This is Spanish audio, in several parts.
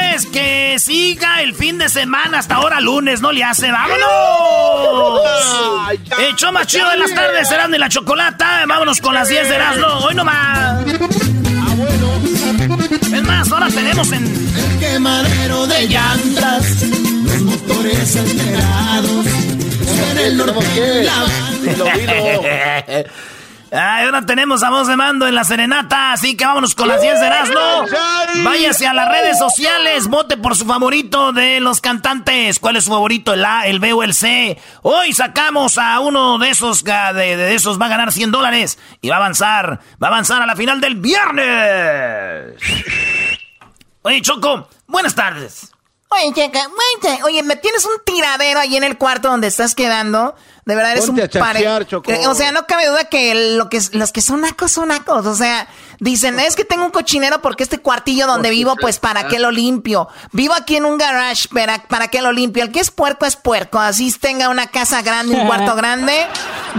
que siga el fin de semana hasta ahora lunes, no le hace, vámonos. Hecho más chido de las tardes, serán de la chocolata. Vámonos con las 10 de Erasmo, hoy nomás. Es más, ahora tenemos en. El quemadero de llantas, los motores alterados. En el norte, la Ay, ahora tenemos a voz de mando en la serenata, así que vámonos con las 10 de Erasmo. Váyase a las redes sociales, vote por su favorito de los cantantes. ¿Cuál es su favorito? ¿El A, el B o el C? Hoy sacamos a uno de esos, de, de esos va a ganar 100 dólares y va a avanzar, va a avanzar a la final del viernes. Oye, Choco, buenas tardes. Oye, checa, oye, me tienes un tiradero ahí en el cuarto donde estás quedando. De verdad eres Ponte un a chachear, Choco. que- O sea, no cabe duda que, lo que los que son nacos son nacos. O sea, dicen, es que tengo un cochinero porque este cuartillo donde vivo, pues para qué lo limpio. Vivo aquí en un garage, ¿para, para qué lo limpio? El que es puerco es puerco. Así tenga una casa grande, un cuarto grande,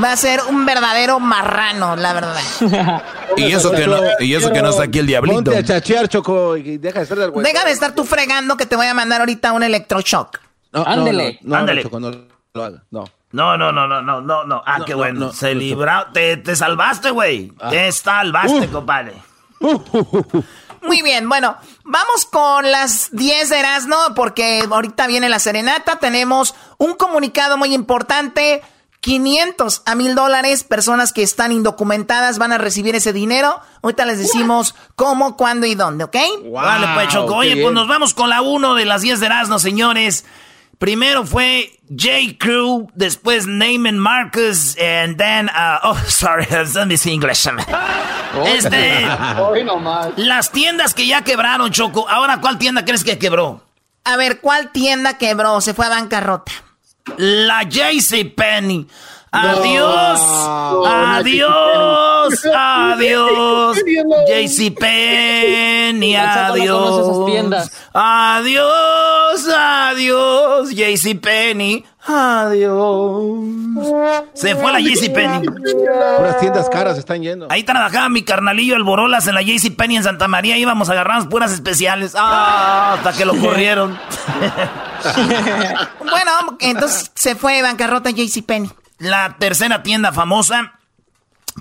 va a ser un verdadero marrano, la verdad. Y eso que no, y eso que no está aquí el diablito. Ponte a chachear, Choco, y deja de estar del. Deja de estar tú fregando que te voy a mandar ahorita un electroshock. No, Ándele. No, no, no, Ándele. Choco, no lo haga. No. No, no, no, no, no, no, no. Ah, No, qué no, bueno. no, Se no, libró. Te, te salvaste, güey. Te salvaste, Uf. compadre. Muy bien, bueno, vamos con las 10 de Erasmo, porque ahorita viene la serenata. Tenemos un comunicado muy importante. 500 a 1000 dólares, personas que están indocumentadas van a recibir ese dinero. Ahorita les decimos cómo, cuándo y dónde, ¿ok? Vale, pues, Choco. Oye, pues nos vamos con la 1 de las 10 de Erasmo, señores. Primero fue J. Crew, después Neyman Marcus, and then, uh, oh, sorry, me see English. Este, Hoy nomás. las tiendas que ya quebraron, Choco. Ahora, ¿cuál tienda crees que quebró? A ver, ¿cuál tienda quebró? Se fue a bancarrota. La JC Penny. Adiós. Adiós. Adiós. JC Penny. Adiós. Adiós. Adiós. JC Penny. Adiós. Se fue la JC Penny. Puras tiendas caras están yendo. Ahí trabajaba mi carnalillo el Borolas en la JC Penny en Santa María. Íbamos a agarrarnos puras especiales. Ah, hasta que lo corrieron. Bueno, entonces se fue bancarrota JCPenney. La tercera tienda famosa,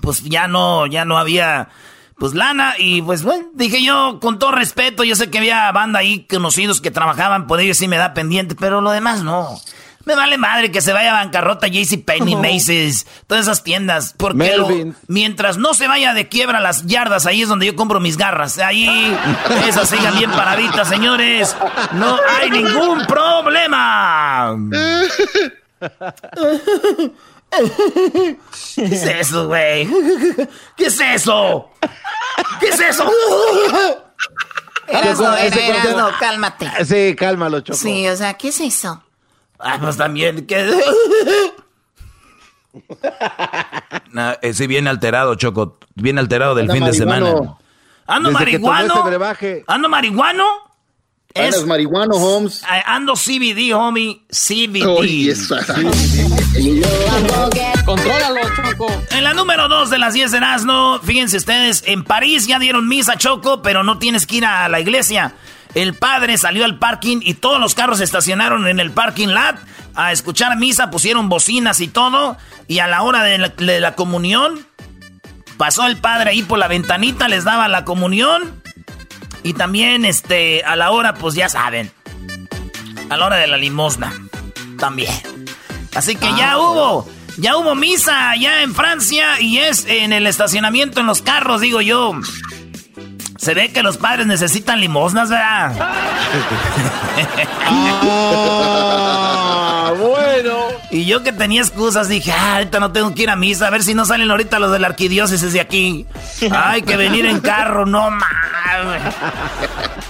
pues ya no, ya no había, pues lana y pues bueno, dije yo, con todo respeto, yo sé que había banda ahí conocidos que trabajaban, por ellos sí me da pendiente, pero lo demás no. Me vale madre que se vaya a bancarrota JCPenney, Macy's, todas esas tiendas, porque lo- mientras no se vaya de quiebra las yardas, ahí es donde yo compro mis garras. Ahí, esas sigan bien paraditas, señores. No hay ningún problema. ¿Qué es eso, güey? ¿Qué es eso? ¿Qué es eso? Erasno, ese Erasno, corte- cálmate. Sí, cálmalo, Choco. Sí, o sea, ¿qué es eso? Ah, pues también, ¿qué? Nah, ese viene alterado, Choco. Viene alterado del Anda fin de semana. marihuano. ¿Ando Desde marihuano? brebaje. ¿Ando marihuano? Es, marihuano, Holmes. Ah, ando CBD, homie. CBD. Oye, esa- Choco. En la número 2 de las 10 de Erasmo, fíjense ustedes, en París ya dieron misa, Choco, pero no tienes que ir a la iglesia. El padre salió al parking y todos los carros se estacionaron en el parking lot a escuchar misa, pusieron bocinas y todo. Y a la hora de la, comunión, pasó el padre ahí por la ventanita, les daba la comunión. Y también, este, a la hora, pues ya saben, a la hora de la limosna, también. Así que ya ah. hubo, ya hubo misa allá en Francia y es en el estacionamiento en los carros, digo yo. Se ve que los padres necesitan limosnas, ¿verdad? ah, bueno. Y yo que tenía excusas dije, ah, ahorita no tengo que ir a misa, a ver si no salen ahorita los de la arquidiócesis de aquí. Ay, que venir en carro, no mames.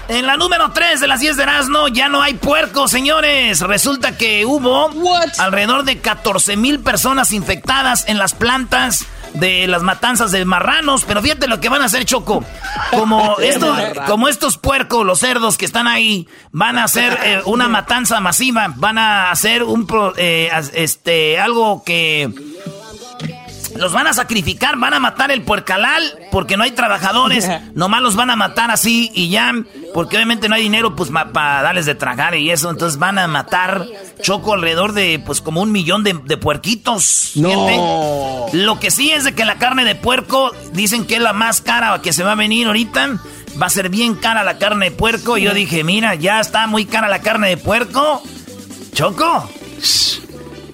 En la número 3 de las 10 de Erasmo ya no hay puerco, señores. Resulta que hubo alrededor de 14 mil personas infectadas en las plantas de las matanzas de marranos, pero fíjate lo que van a hacer, Choco. Como estos, como estos puercos, los cerdos que están ahí, van a hacer eh, una matanza masiva, van a hacer un eh, este algo que los van a sacrificar, van a matar el puercalal porque no hay trabajadores, nomás los van a matar así y ya, porque obviamente no hay dinero pues para darles de tragar y eso, entonces van a matar Choco alrededor de pues como un millón de, puerquitos. No. Lo que sí es de que la carne de puerco dicen que es la más cara que se va a venir ahorita. Va a ser bien cara la carne de puerco. Y yo dije, mira, ya está muy cara la carne de puerco. Choco.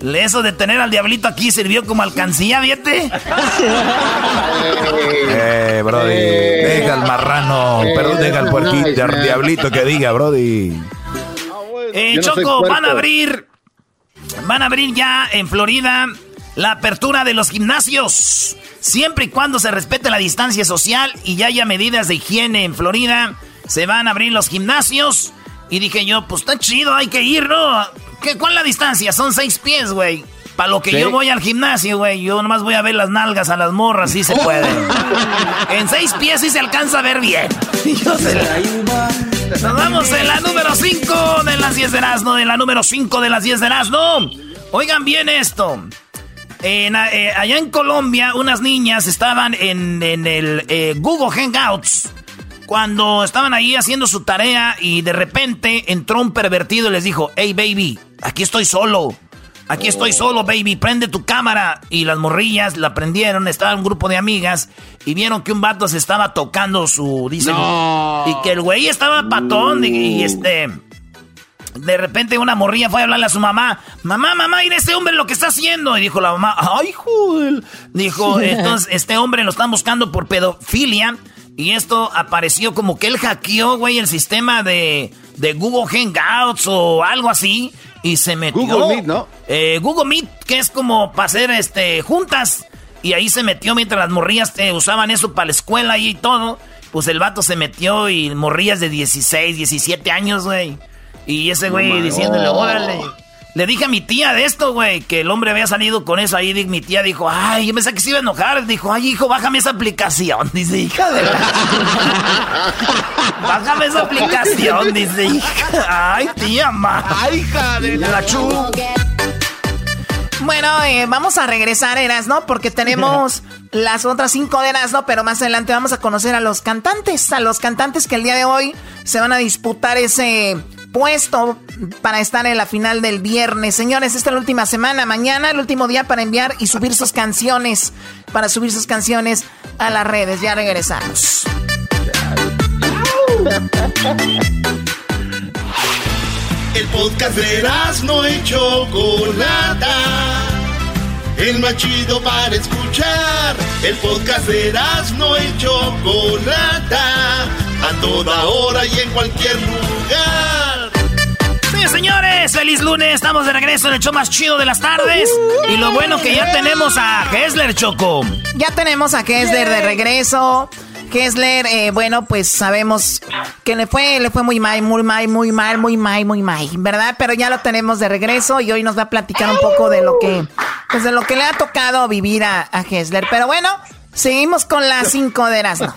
Eso de tener al diablito aquí sirvió como alcancía, ¿viete? eh, Brody. Deja al marrano. Perdón, deja al puerquito, al diablito que diga, Brody. Eh, Choco, van a abrir. Van a abrir ya en Florida la apertura de los gimnasios. Siempre y cuando se respete la distancia social y ya haya medidas de higiene en Florida, se van a abrir los gimnasios. Y dije yo, pues está chido, hay que ir, ¿no? ¿Qué, ¿Cuál es la distancia? Son seis pies, güey. Para lo que yo voy al gimnasio, güey, yo nomás voy a ver las nalgas a las morras, sí se puede. en seis pies sí se alcanza a ver bien. Nos vamos en la número 5 de las 10 de Erasmo, en la número 5 de las 10 de Erasmo. Oigan bien esto. Eh, allá en Colombia, unas niñas estaban en, el eh, Google Hangouts cuando estaban ahí haciendo su tarea y de repente entró un pervertido y les dijo, hey baby, aquí estoy solo. Aquí estoy solo, baby, prende tu cámara. Y las morrillas la prendieron, estaba un grupo de amigas y vieron que un vato se estaba tocando su... Dicen, Y que el güey estaba patón y, este... De repente una morrilla fue a hablarle a su mamá. Mamá, mamá, mira este hombre lo que está haciendo. Y dijo la mamá, ay, joder. Dijo, entonces este hombre lo están buscando por pedofilia. Y esto apareció como que él hackeó, güey, el sistema de, de Google Hangouts o algo así. Y se metió. Google Meet, ¿no? Eh, Google Meet, que es como para hacer este, juntas. Y ahí se metió mientras las morrillas eh, usaban eso para la escuela y todo. Pues el vato se metió y morrillas de 16, 17 años, güey. Y ese güey diciéndole, órale. Le dije a mi tía de esto, güey, que el hombre había salido con eso ahí. Mi tía dijo, ay, yo pensé que se iba a enojar. Dijo, ay, hijo, bájame esa aplicación. Dice, hija de la... bájame esa aplicación. Dice, hija. Ay, tía, ma. Ay, hija de la chu. Bueno, eh, vamos a regresar, Eras, ¿no? Porque tenemos las otras cinco de Eras, ¿no? Pero más adelante vamos a conocer a los cantantes, a los cantantes que el día de hoy se van a disputar ese puesto para estar en la final del viernes. Señores, esta es la última semana. Mañana, el último día para enviar y subir sus canciones. Para subir sus canciones a las redes. Ya regresamos. El podcast de no hecho Chocolata. El más chido para escuchar. El podcast de no hecho Chocolata. A toda hora y en cualquier lugar señores, feliz lunes. Estamos de regreso en el show más chido de las tardes. Y lo bueno que ya tenemos a Kessler, Choco. Ya tenemos a Kessler de regreso. Kessler, eh, bueno, pues sabemos que le fue, le fue muy mal, muy mal, muy mal, muy mal, muy mal, ¿verdad? Pero ya lo tenemos de regreso y hoy nos va a platicar un poco de lo que, pues de lo que le ha tocado vivir a, a Kessler. Pero bueno, seguimos con las cinco de Erasmo.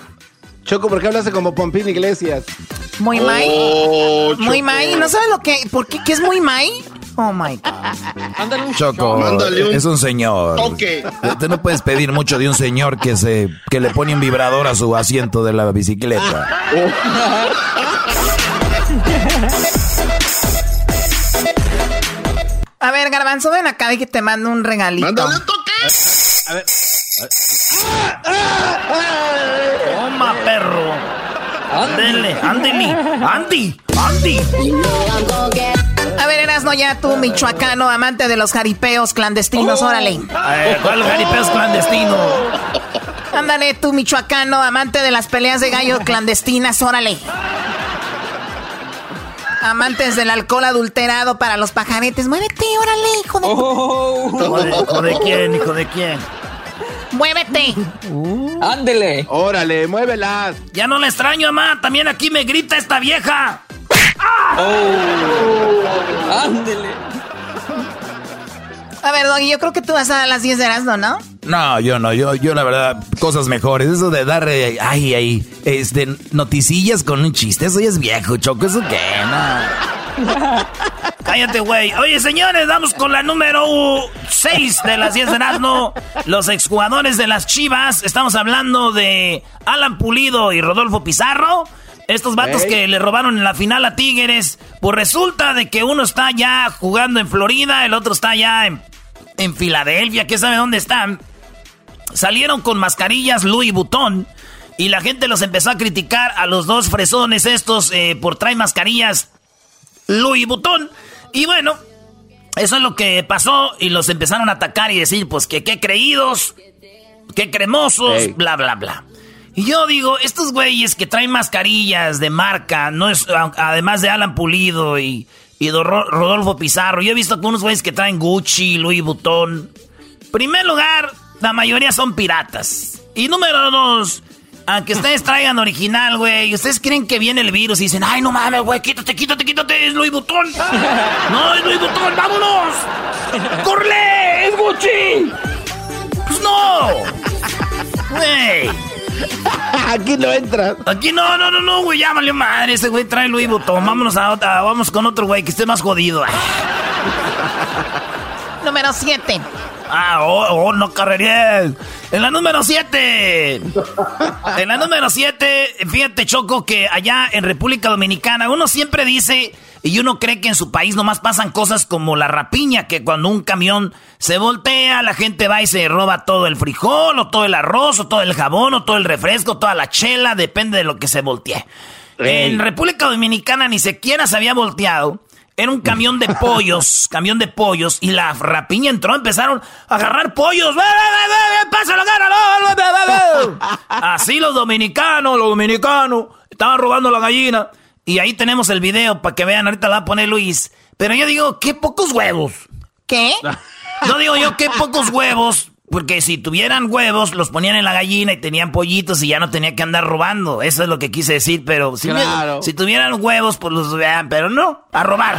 Choco, ¿por qué hablaste como Pompín Iglesias? Muy May. Oh, muy May. ¿No sabes lo que? ¿Por qué? ¿Qué es muy May? Oh my God. Choco, es un señor. Tú no puedes pedir mucho de un señor que se que le pone un vibrador a su asiento de la bicicleta. A ver, Garbanzo, ven acá y que te mando un regalito. Mándale un toque. A ver. Toma, perro. Ándele, ándele. Andy, Andy. Ya tú, michoacano, amante de los jaripeos clandestinos, órale. ¿Cuál jaripeos clandestino? Ándale, tú, michoacano, amante de las peleas de gallo clandestinas, órale. Amantes del alcohol adulterado para los pajaretes. Muévete, órale, hijo de... Oh. ¿Hijo de quién, hijo de quién? ¡Muévete! Ándele. Órale, muévelas. Ya no le extraño, mamá. También aquí me grita esta vieja. ¡Oh! Ándele. A ver, Doggy, yo creo que tú vas a las 10 de Erasmo, ¿no? No, yo no, yo, yo la verdad, cosas mejores. Eso de dar, eh, ay, ay, este, noticillas con un chiste, eso ya es viejo, choco, eso qué, no. Cállate, güey. Oye, señores, vamos con la número 6 de las 10 de Erasmo. Los exjugadores de las Chivas. Estamos hablando de Alan Pulido y Rodolfo Pizarro. Estos vatos que le robaron en la final a Tigres. Pues resulta de que uno está ya jugando en Florida, el otro está ya en, en Filadelfia, ¿Qué sabe dónde están. Salieron con mascarillas Louis Vuitton. Y la gente los empezó a criticar a los dos fresones estos eh, por traer mascarillas Louis Vuitton. Y bueno, eso es lo que pasó y los empezaron a atacar y decir, pues que qué creídos, qué cremosos, bla, bla, bla. Y yo digo, estos güeyes que traen mascarillas de marca, no es, además de Alan Pulido y, y Rodolfo Pizarro, yo he visto que unos güeyes que traen Gucci, Louis Vuitton. Primer lugar, la mayoría son piratas. Y número dos, aunque ustedes traigan original, güey, ustedes creen que viene el virus y dicen, ay, no mames, güey, quítate, quítate, quítate, es Louis Vuitton. No, es Louis Vuitton, vámonos. ¡Corre! ¡Es Gucci! Pues no. Güey. Aquí no entras. Aquí no, no, no, no, güey, ya valió madre. Ese güey trae Louis Vuitton. Vámonos a otra, vamos con otro güey que esté más jodido. Número 7. Ah, oh, oh no carrerías. En la número 7. En la número 7, fíjate, Choco, que allá en República Dominicana uno siempre dice y uno cree que en su país nomás pasan cosas como la rapiña, que cuando un camión se voltea, la gente va y se roba todo el frijol, o todo el arroz, o todo el jabón, o todo el refresco, toda la chela, depende de lo que se voltee. En República Dominicana ni siquiera se había volteado. Era un camión de pollos, camión de pollos, y la rapiña entró, empezaron a agarrar pollos. ¡Pásalo, Así los dominicanos, los dominicanos, estaban robando la gallina. Y ahí tenemos el video para que vean, ahorita la va a poner Luis. Pero yo digo, qué pocos huevos. ¿Qué? No digo yo, qué pocos huevos. Porque si tuvieran huevos, los ponían en la gallina y tenían pollitos y ya no tenía que andar robando. Eso es lo que quise decir, pero si, si tuvieran huevos, pues los vean, pero no, a robar.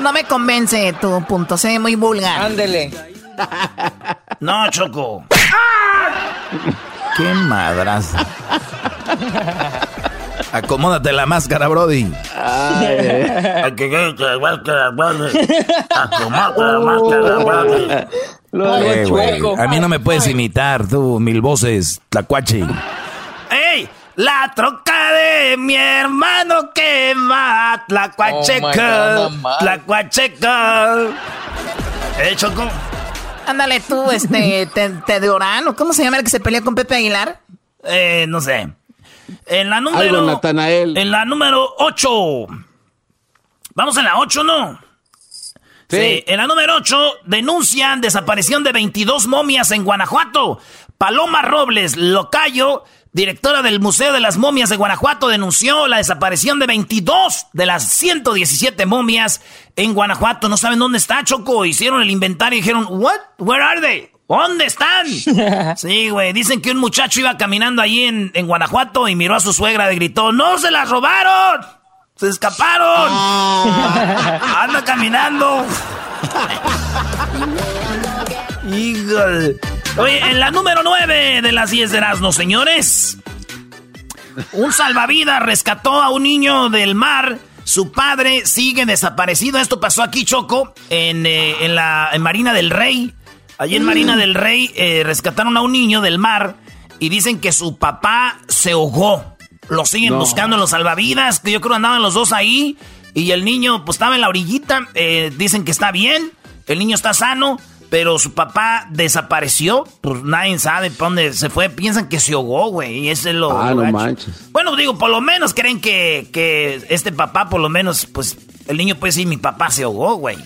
No me convence tu punto, se ve muy vulgar. Ándele. No, Choco. Qué madraza. Acomódate la máscara, Brody. Acomódate la máscara, Brody. Eh, a mí no me puedes imitar, tú, mil voces, tlacuache. ¡Ey! La troca de mi hermano quema, tlacuacheca, oh tlacuacheca. ¿Eh, Choco? Ándale tú, este, te, te de Orano, ¿cómo se llama el que se pelea con Pepe Aguilar? Eh, no sé. En la número. En la número 8. Vamos en la 8, ¿no? Sí. En la número 8 denuncian desaparición de 22 momias en Guanajuato. Paloma Robles Locayo, directora del Museo de las Momias de Guanajuato, denunció la desaparición de 22 de las 117 momias en Guanajuato. No saben dónde está, Choco. Hicieron el inventario y dijeron, ¿What? ¿Where are they? ¿Dónde están? Sí, güey. Dicen que un muchacho iba caminando ahí en, Guanajuato y miró a su suegra y gritó, ¡No se las robaron! ¡Se escaparon! Ah. ¡Anda caminando! Híjole. Oye, en la número 9 de las 10 de Erasmo, señores. Un salvavidas rescató a un niño del mar Su padre sigue desaparecido. Esto pasó aquí, Choco, en, eh, en la Marina del Rey. Allí en Marina del Rey eh, rescataron a un niño del mar y dicen que su papá se ahogó. Lo siguen buscando en los salvavidas, que yo creo andaban los dos ahí. Y el niño, pues estaba en la orillita. Eh, dicen que está bien, el niño está sano, pero su papá desapareció. Pues nadie sabe para dónde se fue. Piensan que se ahogó, güey. Y ese es lo. Ah, no manches. Bueno, digo, por lo menos creen que, que este papá, por lo menos, pues el niño puede decir: Mi papá se ahogó, güey.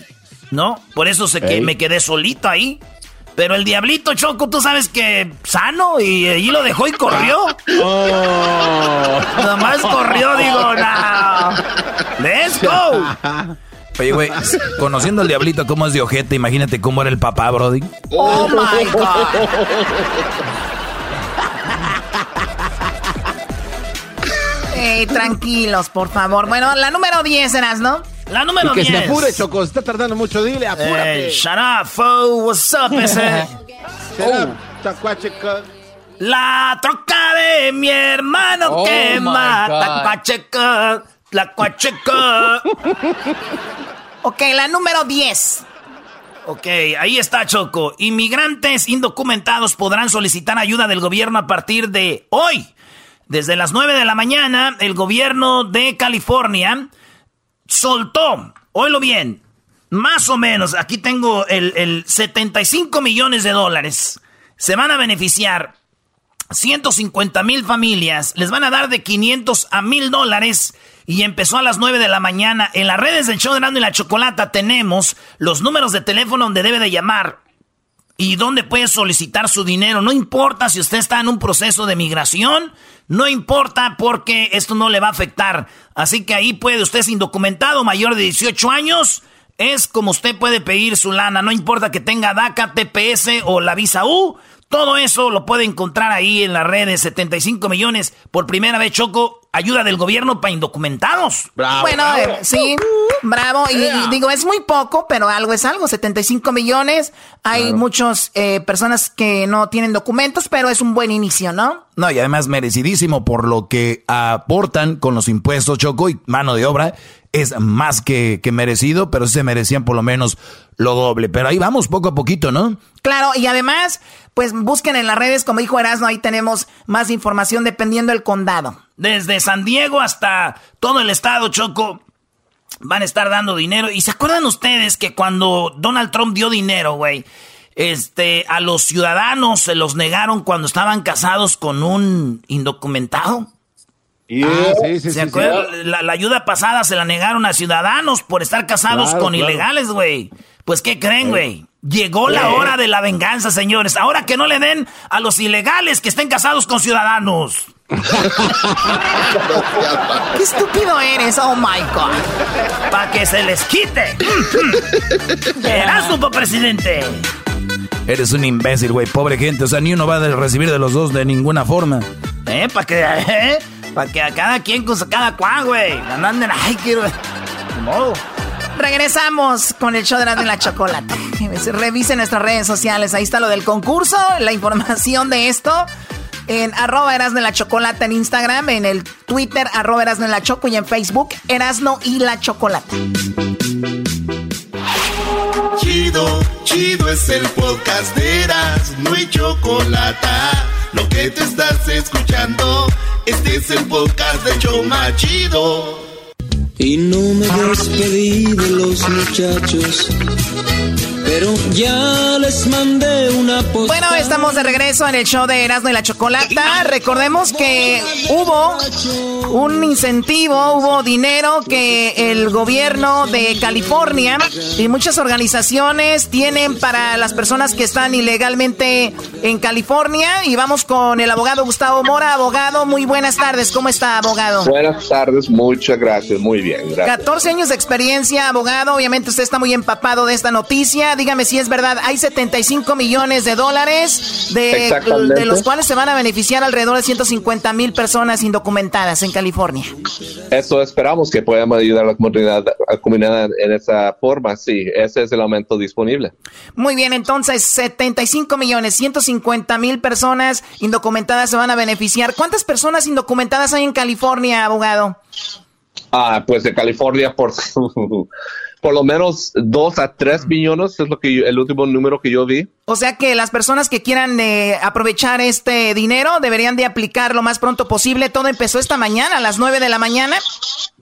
¿No? Por eso se que me quedé solito ahí. Pero el diablito Choco, tú sabes que sano y allí lo dejó y corrió. Oh. Nomás corrió, digo, no. Let's go. Oye, güey, conociendo al diablito cómo es de ojete, imagínate cómo era el papá, Brody. Oh my God. tranquilos, por favor. Bueno, la número 10 eras, ¿no? La número 10. Que se apure, Choco, está tardando mucho, dile, apúrate. Eh, shut up, fo, what's up, ese? oh. La troca de mi hermano oh quema, tacuacheca, la cuacheca. Ok, la número 10. Ok, ahí está Choco. Inmigrantes indocumentados podrán solicitar ayuda del gobierno a partir de hoy. Desde las 9 de la mañana, el gobierno de California soltó, oílo bien, más o menos, aquí tengo el, el 75 millones de dólares. Se van a beneficiar 150 mil familias, les van a dar de 500 a mil dólares. Y empezó a las 9 de la mañana. En las redes del show de Nando y la Chocolata tenemos los números de teléfono donde debe de llamar y dónde puede solicitar su dinero. No importa si usted está en un proceso de migración, no importa porque esto no le va a afectar. Así que ahí puede usted ser indocumentado, mayor de 18 años. Es como usted puede pedir su lana. No importa que tenga DACA, TPS o la visa U. Todo eso lo puede encontrar ahí en las redes. 75 millones por primera vez, Choco. Ayuda del gobierno para indocumentados. Bravo, bueno, eh, sí, bravo. Y, digo, es muy poco, pero algo es algo. 75 millones. Hay muchas eh, personas que no tienen documentos, pero es un buen inicio, ¿no? No, y además merecidísimo por lo que aportan con los impuestos, Choco, y mano de obra es más que, que merecido, pero se merecían por lo menos lo doble. Pero ahí vamos poco a poquito, ¿no? Claro, y además, pues busquen en las redes, como dijo Erasmo, ahí tenemos más información dependiendo del condado. Desde San Diego hasta todo el estado, Choco, van a estar dando dinero. ¿Y se acuerdan ustedes que cuando Donald Trump dio dinero, güey, este, a los ciudadanos se los negaron cuando estaban casados con un indocumentado? Ah, sí, sí, ¿Se acuerdan? La, ayuda pasada se la negaron a ciudadanos por estar casados con ilegales, güey. Pues, ¿qué creen, güey? Llegó la hora de la venganza, señores. Ahora que no le den a los ilegales que estén casados con ciudadanos. Qué estúpido eres, oh my god. Para que se les quite. Eras un presidente. Eres un imbécil, güey. Pobre gente. O sea, ni uno va a recibir de los dos de ninguna forma. ¿Eh? Para que. ¿eh? Para que a cada quien con cada cual, güey. Anden, ay, quiero. modo. Regresamos con el show de la, la chocolate. Revisen nuestras redes sociales. Ahí está lo del concurso, la información de esto. En arroba Erasno la Chocolate en Instagram, en el Twitter arroba Erasno la Choco y en Facebook Erasno y la Chocolate. Chido, chido es el podcast de Erasno y Chocolata lo que te estás escuchando, este es el podcast de Choma Chido. Y no me despedí de los muchachos pero ya les mandé una Bueno, estamos de regreso en el show de Erasmo y la Chocolata. Recordemos que hubo un incentivo, hubo dinero que el gobierno de California y muchas organizaciones tienen para las personas que están ilegalmente en California. Y vamos con el abogado Gustavo Mora. Abogado, muy buenas tardes. ¿Cómo está, abogado? Buenas tardes, muchas gracias. Muy bien, gracias. 14 años de experiencia, abogado. Obviamente usted está muy empapado de esta noticia dígame si es verdad, hay 75 millones de dólares, de, de los cuales se van a beneficiar alrededor de 150 mil personas indocumentadas en California. Eso esperamos que podamos ayudar a la comunidad, a la comunidad en esa forma, sí, ese es el aumento disponible. Muy bien, entonces 75 millones, 150 mil personas indocumentadas se van a beneficiar. ¿Cuántas personas indocumentadas hay en California, abogado? Ah, pues de California por por lo menos dos a tres millones es lo que el último número que yo vi. O sea que las personas que quieran eh, aprovechar este dinero deberían de aplicar lo más pronto posible. Todo empezó esta mañana a las nueve de la mañana.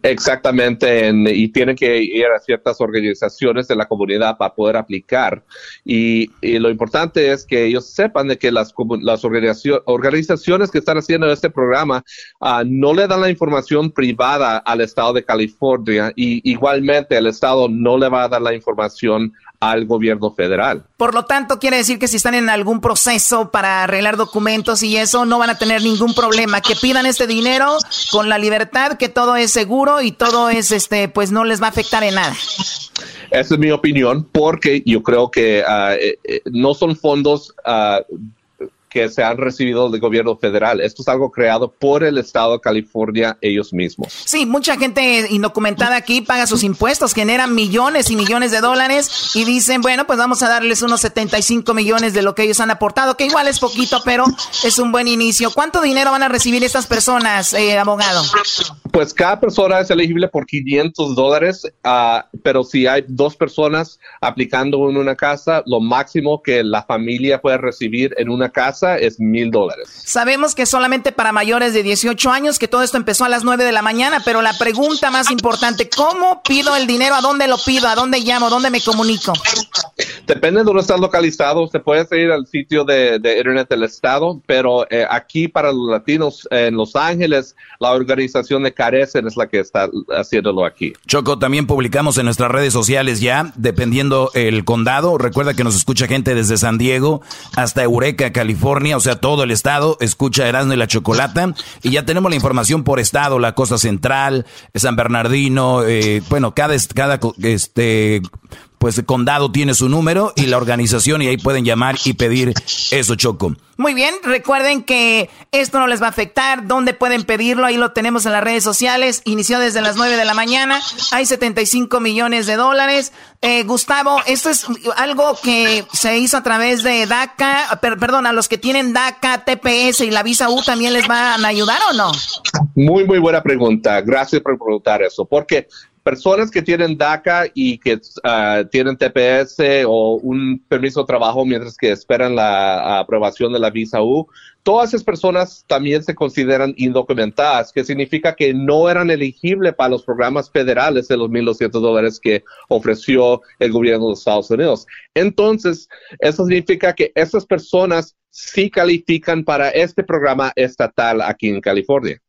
Exactamente, y tienen que ir a ciertas organizaciones de la comunidad para poder aplicar. Y, lo importante es que ellos sepan de que las, las organizaciones que están haciendo este programa ah, no le dan la información privada al Estado de California y igualmente el Estado no le va a dar la información al gobierno federal. Por lo tanto, quiere decir que si están en algún proceso para arreglar documentos y eso, no van a tener ningún problema. Que pidan este dinero con la libertad, que todo es seguro y todo es, este, pues no les va a afectar en nada. Esa es mi opinión, porque yo creo que eh, eh, no son fondos uh, que se han recibido del gobierno federal. Esto es algo creado por el estado de California ellos mismos. Sí, mucha gente indocumentada aquí paga sus impuestos, generan millones y millones de dólares y dicen, bueno, pues vamos a darles unos 75 millones de lo que ellos han aportado, que igual es poquito, pero es un buen inicio. ¿Cuánto dinero van a recibir estas personas, eh, abogado? Pues cada persona es elegible por 500 dólares, uh, pero si hay dos personas aplicando en una casa, lo máximo que la familia puede recibir en una casa es mil dólares. Sabemos que solamente para mayores de 18 años, que todo esto empezó a las 9 de la mañana, pero la pregunta más importante, ¿cómo pido el dinero? ¿A dónde lo pido? ¿A dónde llamo? ¿A dónde me comunico? Depende de dónde estás localizado. Se puede ir al sitio de, Internet del Estado, pero eh, aquí para los latinos en Los Ángeles, la organización de Carecen es la que está haciéndolo aquí. Choco, también publicamos en nuestras redes sociales ya, dependiendo el condado. Recuerda que nos escucha gente desde San Diego hasta Eureka, California o sea, todo el estado, escucha Erasmo y la Chocolata. Y ya tenemos la información por estado, la Costa Central, San Bernardino, eh, bueno, cada, cada este, pues el condado tiene su número y la organización y ahí pueden llamar y pedir eso, Choco. Muy bien, recuerden que esto no les va a afectar. ¿Dónde pueden pedirlo? Ahí lo tenemos en las redes sociales. Inició desde las 9 de la mañana. Hay 75 millones de dólares. Eh, Gustavo, esto es algo que se hizo a través de DACA. perdón, a los que tienen DACA, TPS y la visa U también les van a ayudar o no? Muy, muy buena pregunta. Gracias por preguntar eso. Porque personas que tienen DACA y que ah, tienen TPS o un permiso de trabajo mientras que esperan la aprobación de la visa U, todas esas personas también se consideran indocumentadas, que significa que no eran elegibles para los programas federales de los 1.200 dólares que ofreció el gobierno de los Estados Unidos. Entonces, eso significa que esas personas sí califican para este programa estatal aquí en California.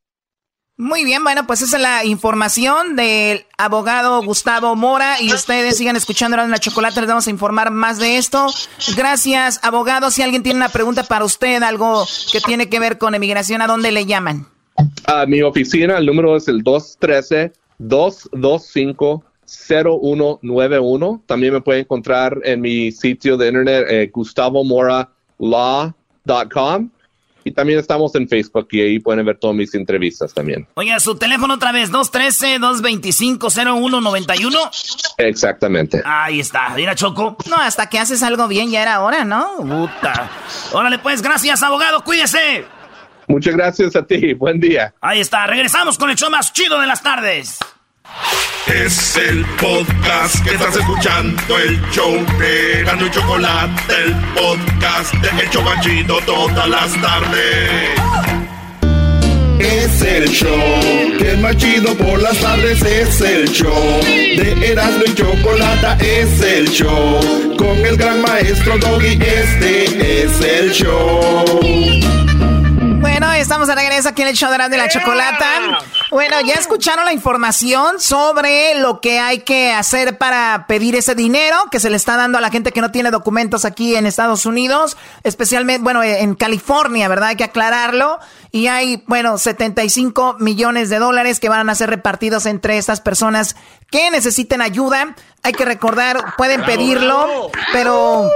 Muy bien, bueno, pues esa es la información del abogado Gustavo Mora y ustedes sigan escuchando en la chocolate, les vamos a informar más de esto. Gracias, abogado. Si alguien tiene una pregunta para usted, algo que tiene que ver con emigración, ¿a dónde le llaman? A mi oficina, el número es el 213-225-0191. También me puede encontrar en mi sitio de internet, eh, gustavomoralaw.com y también estamos en Facebook y ahí pueden ver todas mis entrevistas también. Oiga, su teléfono otra vez, 213-225-0191. Exactamente. Ahí está, mira Choco. No, hasta que haces algo bien ya era hora, ¿no? Puta. Órale pues, gracias abogado, cuídese. Muchas gracias a ti, buen día. Ahí está, regresamos con el show más chido de las tardes. Es el podcast que estás escuchando, el show de Gano y Chocolate, el podcast de El Chobachito todas las tardes. Es el show que es más por las tardes, es el show de Erasmo y Chocolate, es el show con el gran maestro Doggy, este es el show. Bueno, estamos de regreso aquí en el show de la chocolata. Bueno, ya escucharon la información sobre lo que hay que hacer para pedir ese dinero que se le está dando a la gente que no tiene documentos aquí en Estados Unidos, especialmente, bueno, en California, ¿verdad? Hay que aclararlo. Y hay, bueno, 75 millones de dólares que van a ser repartidos entre estas personas que necesiten ayuda. Hay que recordar, pueden pedirlo, pero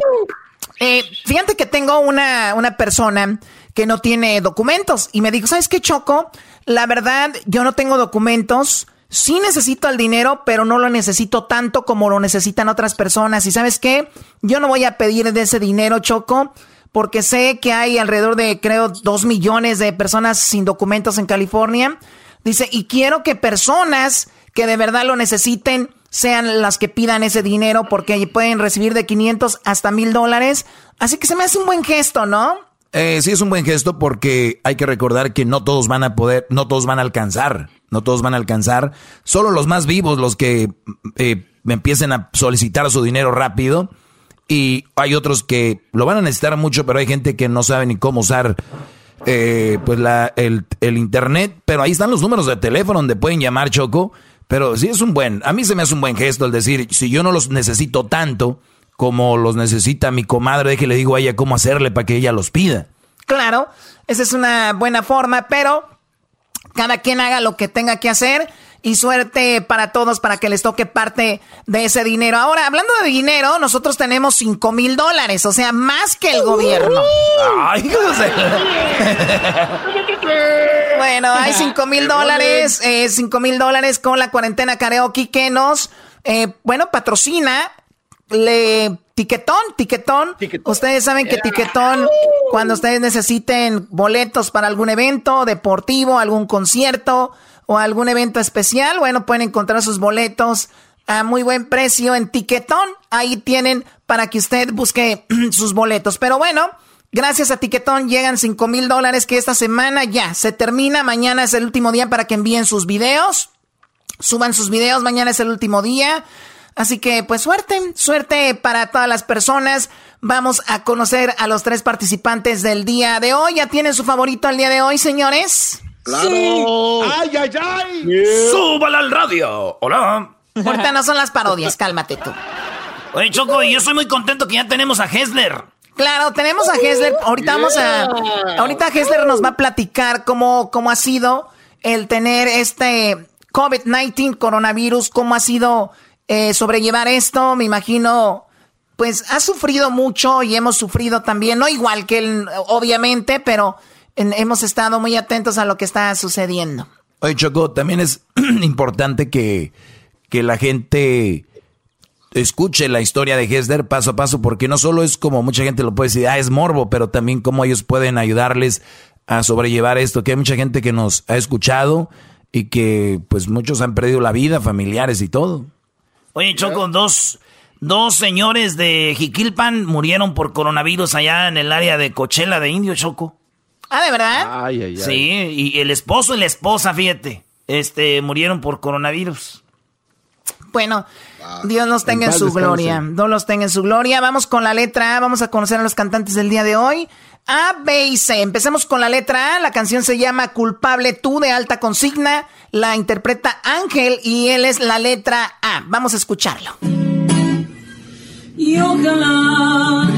eh, fíjate que tengo una, una persona que no tiene documentos. Y me dijo, ¿sabes qué, Choco? La verdad, yo no tengo documentos. Sí necesito el dinero, pero no lo necesito tanto como lo necesitan otras personas. ¿Y sabes qué? Yo no voy a pedir de ese dinero, Choco, porque sé que hay alrededor de, creo, dos millones de personas sin documentos en California. Dice, y quiero que personas que de verdad lo necesiten sean las que pidan ese dinero porque pueden recibir de 500 hasta mil dólares. Así que se me hace un buen gesto, ¿no? Eh, sí, es un buen gesto porque hay que recordar que no todos van a poder, no todos van a alcanzar, no todos van a alcanzar. Solo los más vivos, los que eh, empiecen a solicitar su dinero rápido. Y hay otros que lo van a necesitar mucho, pero hay gente que no sabe ni cómo usar eh, pues la, el, el internet. Pero ahí están los números de teléfono donde pueden llamar Choco pero sí es un buen, a mí se me hace un buen gesto el decir, si yo no los necesito tanto como los necesita mi comadre, que le digo a ella cómo hacerle para que ella los pida. Claro, esa es una buena forma, pero cada quien haga lo que tenga que hacer y suerte para todos para que les toque parte de ese dinero. Ahora, hablando de dinero, nosotros tenemos 5 mil dólares, o sea, más que el gobierno. Ay, bueno, hay 5 mil dólares, 5 eh, mil dólares con la cuarentena karaoke que nos, eh, bueno, patrocina. Le Tiquetón, tiquetón, Ustedes saben que Tiquetón, cuando ustedes necesiten boletos para algún evento deportivo, algún concierto, o algún evento especial, bueno, pueden encontrar sus boletos a muy buen precio en Tiquetón. Ahí tienen para que usted busque sus boletos. Pero bueno, gracias a Tiquetón llegan 5 mil dólares que esta semana ya se termina. Mañana es el último día para que envíen sus videos. Suban sus videos, mañana es el último día. Así que pues suerte, suerte para todas las personas. Vamos a conocer a los tres participantes del día de hoy. ¿Ya tienen su favorito el día de hoy, señores? ¡Claro! ¡Ay, ay, ay! ¡Súbala al radio! ¡Hola! Ahorita no son las parodias, cálmate tú. Oye, Choco, yo estoy muy contento que ya tenemos a Hessler. Claro, tenemos a Hessler. Ahorita vamos a. Ahorita Hessler nos va a platicar cómo, cómo ha sido el tener este COVID-19, coronavirus, cómo ha sido eh, sobrellevar esto. Me imagino, pues ha sufrido mucho y hemos sufrido también, no igual que él, obviamente, pero hemos estado muy atentos a lo que está sucediendo. Oye, Choco, también es importante que, que la gente escuche la historia de Hesder paso a paso, porque no solo es como mucha gente lo puede decir, ah, es morbo, pero también cómo ellos pueden ayudarles a sobrellevar esto, que hay mucha gente que nos ha escuchado y que pues muchos han perdido la vida, familiares y todo. Oye, Choco, dos, dos señores de Jiquilpan murieron por coronavirus allá en el área de Cochela de Indio, Choco. Ah, ¿de verdad? Ay, ay, ay. Sí, y el esposo y la esposa, fíjate, este, murieron por coronavirus. Bueno, Dios los tenga en, su gloria. Dios los tenga en su gloria. Vamos con la letra A. Vamos a conocer a los cantantes del día de hoy. A, B y C. Empecemos con la letra A. La canción se llama Culpable tú de alta consigna. La interpreta Ángel y él es la letra A. Vamos a escucharlo. Y ojalá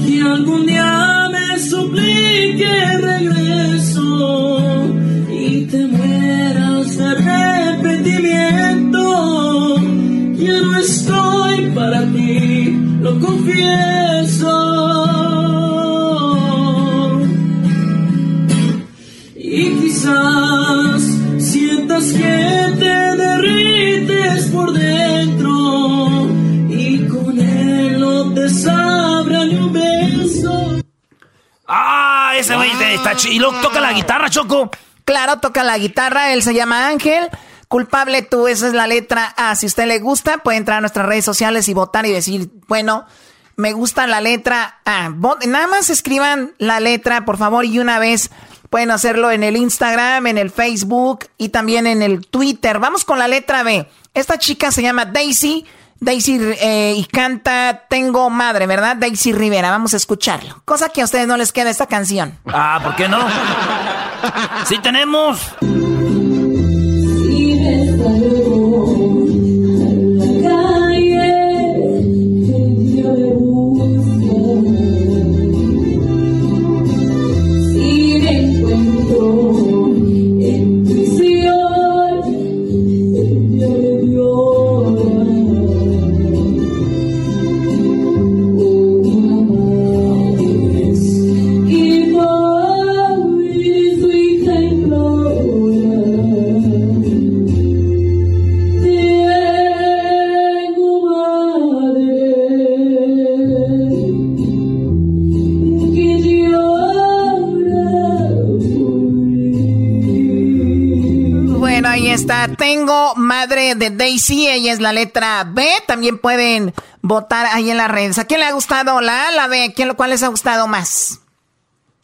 que algún día me suplique regreso y te mueras de arrepentimiento. Ya no estoy para ti, lo confieso. Quizás sientas que te derrites por dentro y con él no te sabrá ni un beso. Ah, ese güey está chido. Y luego toca la guitarra, Choco. Claro, toca la guitarra. Él se llama Ángel. Culpable tú, esa es la letra A. Si a usted le gusta, puede entrar a nuestras redes sociales y votar y decir, bueno, me gusta la letra A. Nada más escriban la letra, por favor, y una vez pueden hacerlo en el Instagram, en el Facebook y también en el Twitter. Vamos con la letra B. Esta chica se llama Daisy. Daisy eh, y canta Tengo Madre, ¿verdad? Daisy Rivera, vamos a escucharlo. Cosa que a ustedes no les queda esta canción. Ah, ¿por qué no? sí tenemos. Madre de Daisy, ella es la letra B. También pueden votar ahí en las redes. ¿A quién le ha gustado la A, la B? ¿Quién, ¿Cuál les ha gustado más?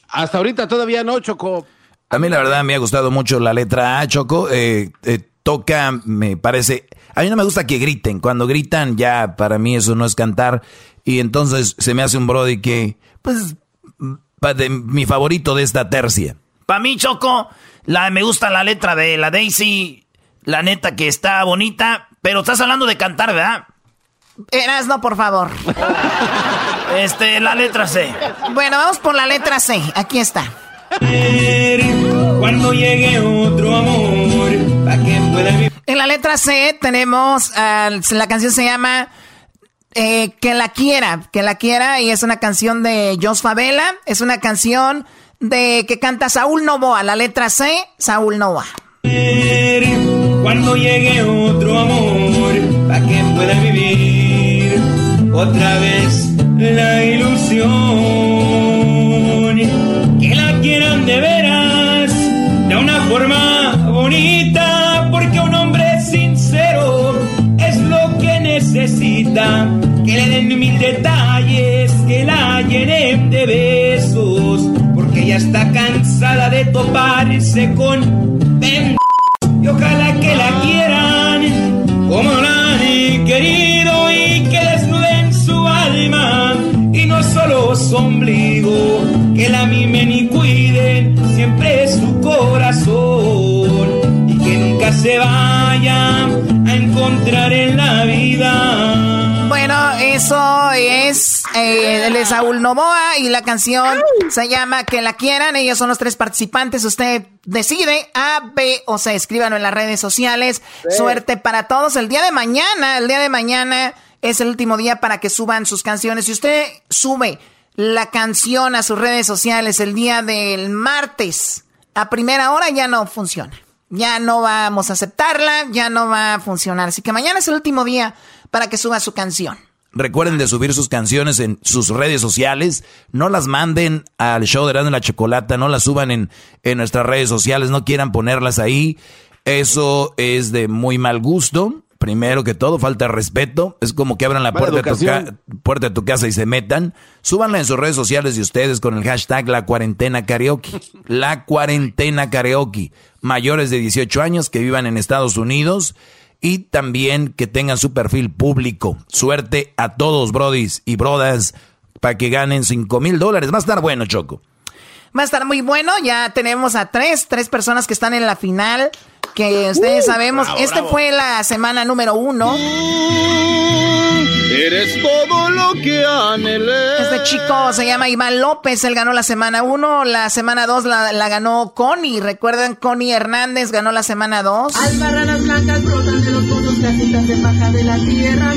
Hasta ahorita todavía no, Choco. A mí la verdad me ha gustado mucho la letra A, Choco. Eh, eh, toca, me parece... A mí no me gusta que griten. Cuando gritan ya para mí eso no es cantar. Y entonces se me hace un Brody que, pues, de, mi favorito de esta tercia. Para mí, Choco, la, me gusta la letra de la Daisy, la neta que está bonita, pero estás hablando de cantar, ¿verdad? Eras no, por favor. Este, la letra C. Bueno, vamos por la letra C. Aquí está. Cuando llegue otro amor, que pueda En la letra C tenemos, uh, la canción se llama eh, Que la quiera, que la quiera, y es una canción de Jos Favela, es una canción de que canta Saúl Novoa, la letra C, Saúl Novoa. Cuando llegue otro amor, para que pueda vivir otra vez la ilusión, que la quieran de veras, de una forma bonita, porque un hombre sincero es lo que necesita, que le den mil detalles, que la llenen de besos ella está cansada de toparse con y ojalá que la quieran como la han querido y que desnuden su alma. Y no solo su ombligo, que la mimen y cuiden siempre su corazón. Y que nunca se vaya a encontrar en la vida eso es eh, de Saúl Novoa y la canción se llama Que la quieran. Ellos son los tres participantes. Usted decide A, B o C. Escríbanlo en las redes sociales. Suerte para todos. El día de mañana, el día de mañana es el último día para que suban sus canciones. Si usted sube la canción a sus redes sociales el día del martes a primera hora, ya no funciona. Ya no vamos a aceptarla, ya no va a funcionar. Así que mañana es el último día para que suba su canción. Recuerden de subir sus canciones en sus redes sociales. No las manden al show de Erasmo la Chocolata, no las suban en, en nuestras redes sociales, no quieran ponerlas ahí. Eso es de muy mal gusto. Primero que todo, falta de respeto. Es como que abran la puerta de, tu puerta de, tu casa y se metan. Súbanla en sus redes sociales de ustedes con el hashtag La Cuarentena Karaoke. La Cuarentena Karaoke. Mayores de 18 años que vivan en Estados Unidos y también que tengan su perfil público. Suerte a todos, brodis y brodas, para que ganen 5 mil dólares. Va a estar bueno, Choco. Va a estar muy bueno. Ya tenemos a tres, tres personas que están en la final que ustedes uh, sabemos, este fue la semana número uno. Eres todo lo que anhelé. Este chico se llama Iván López, él ganó la semana uno, la semana dos la, ganó Connie, recuerdan Connie Hernández ganó la semana dos. Albarradas blancas brotan de los fondos, casitas de paja de la tierra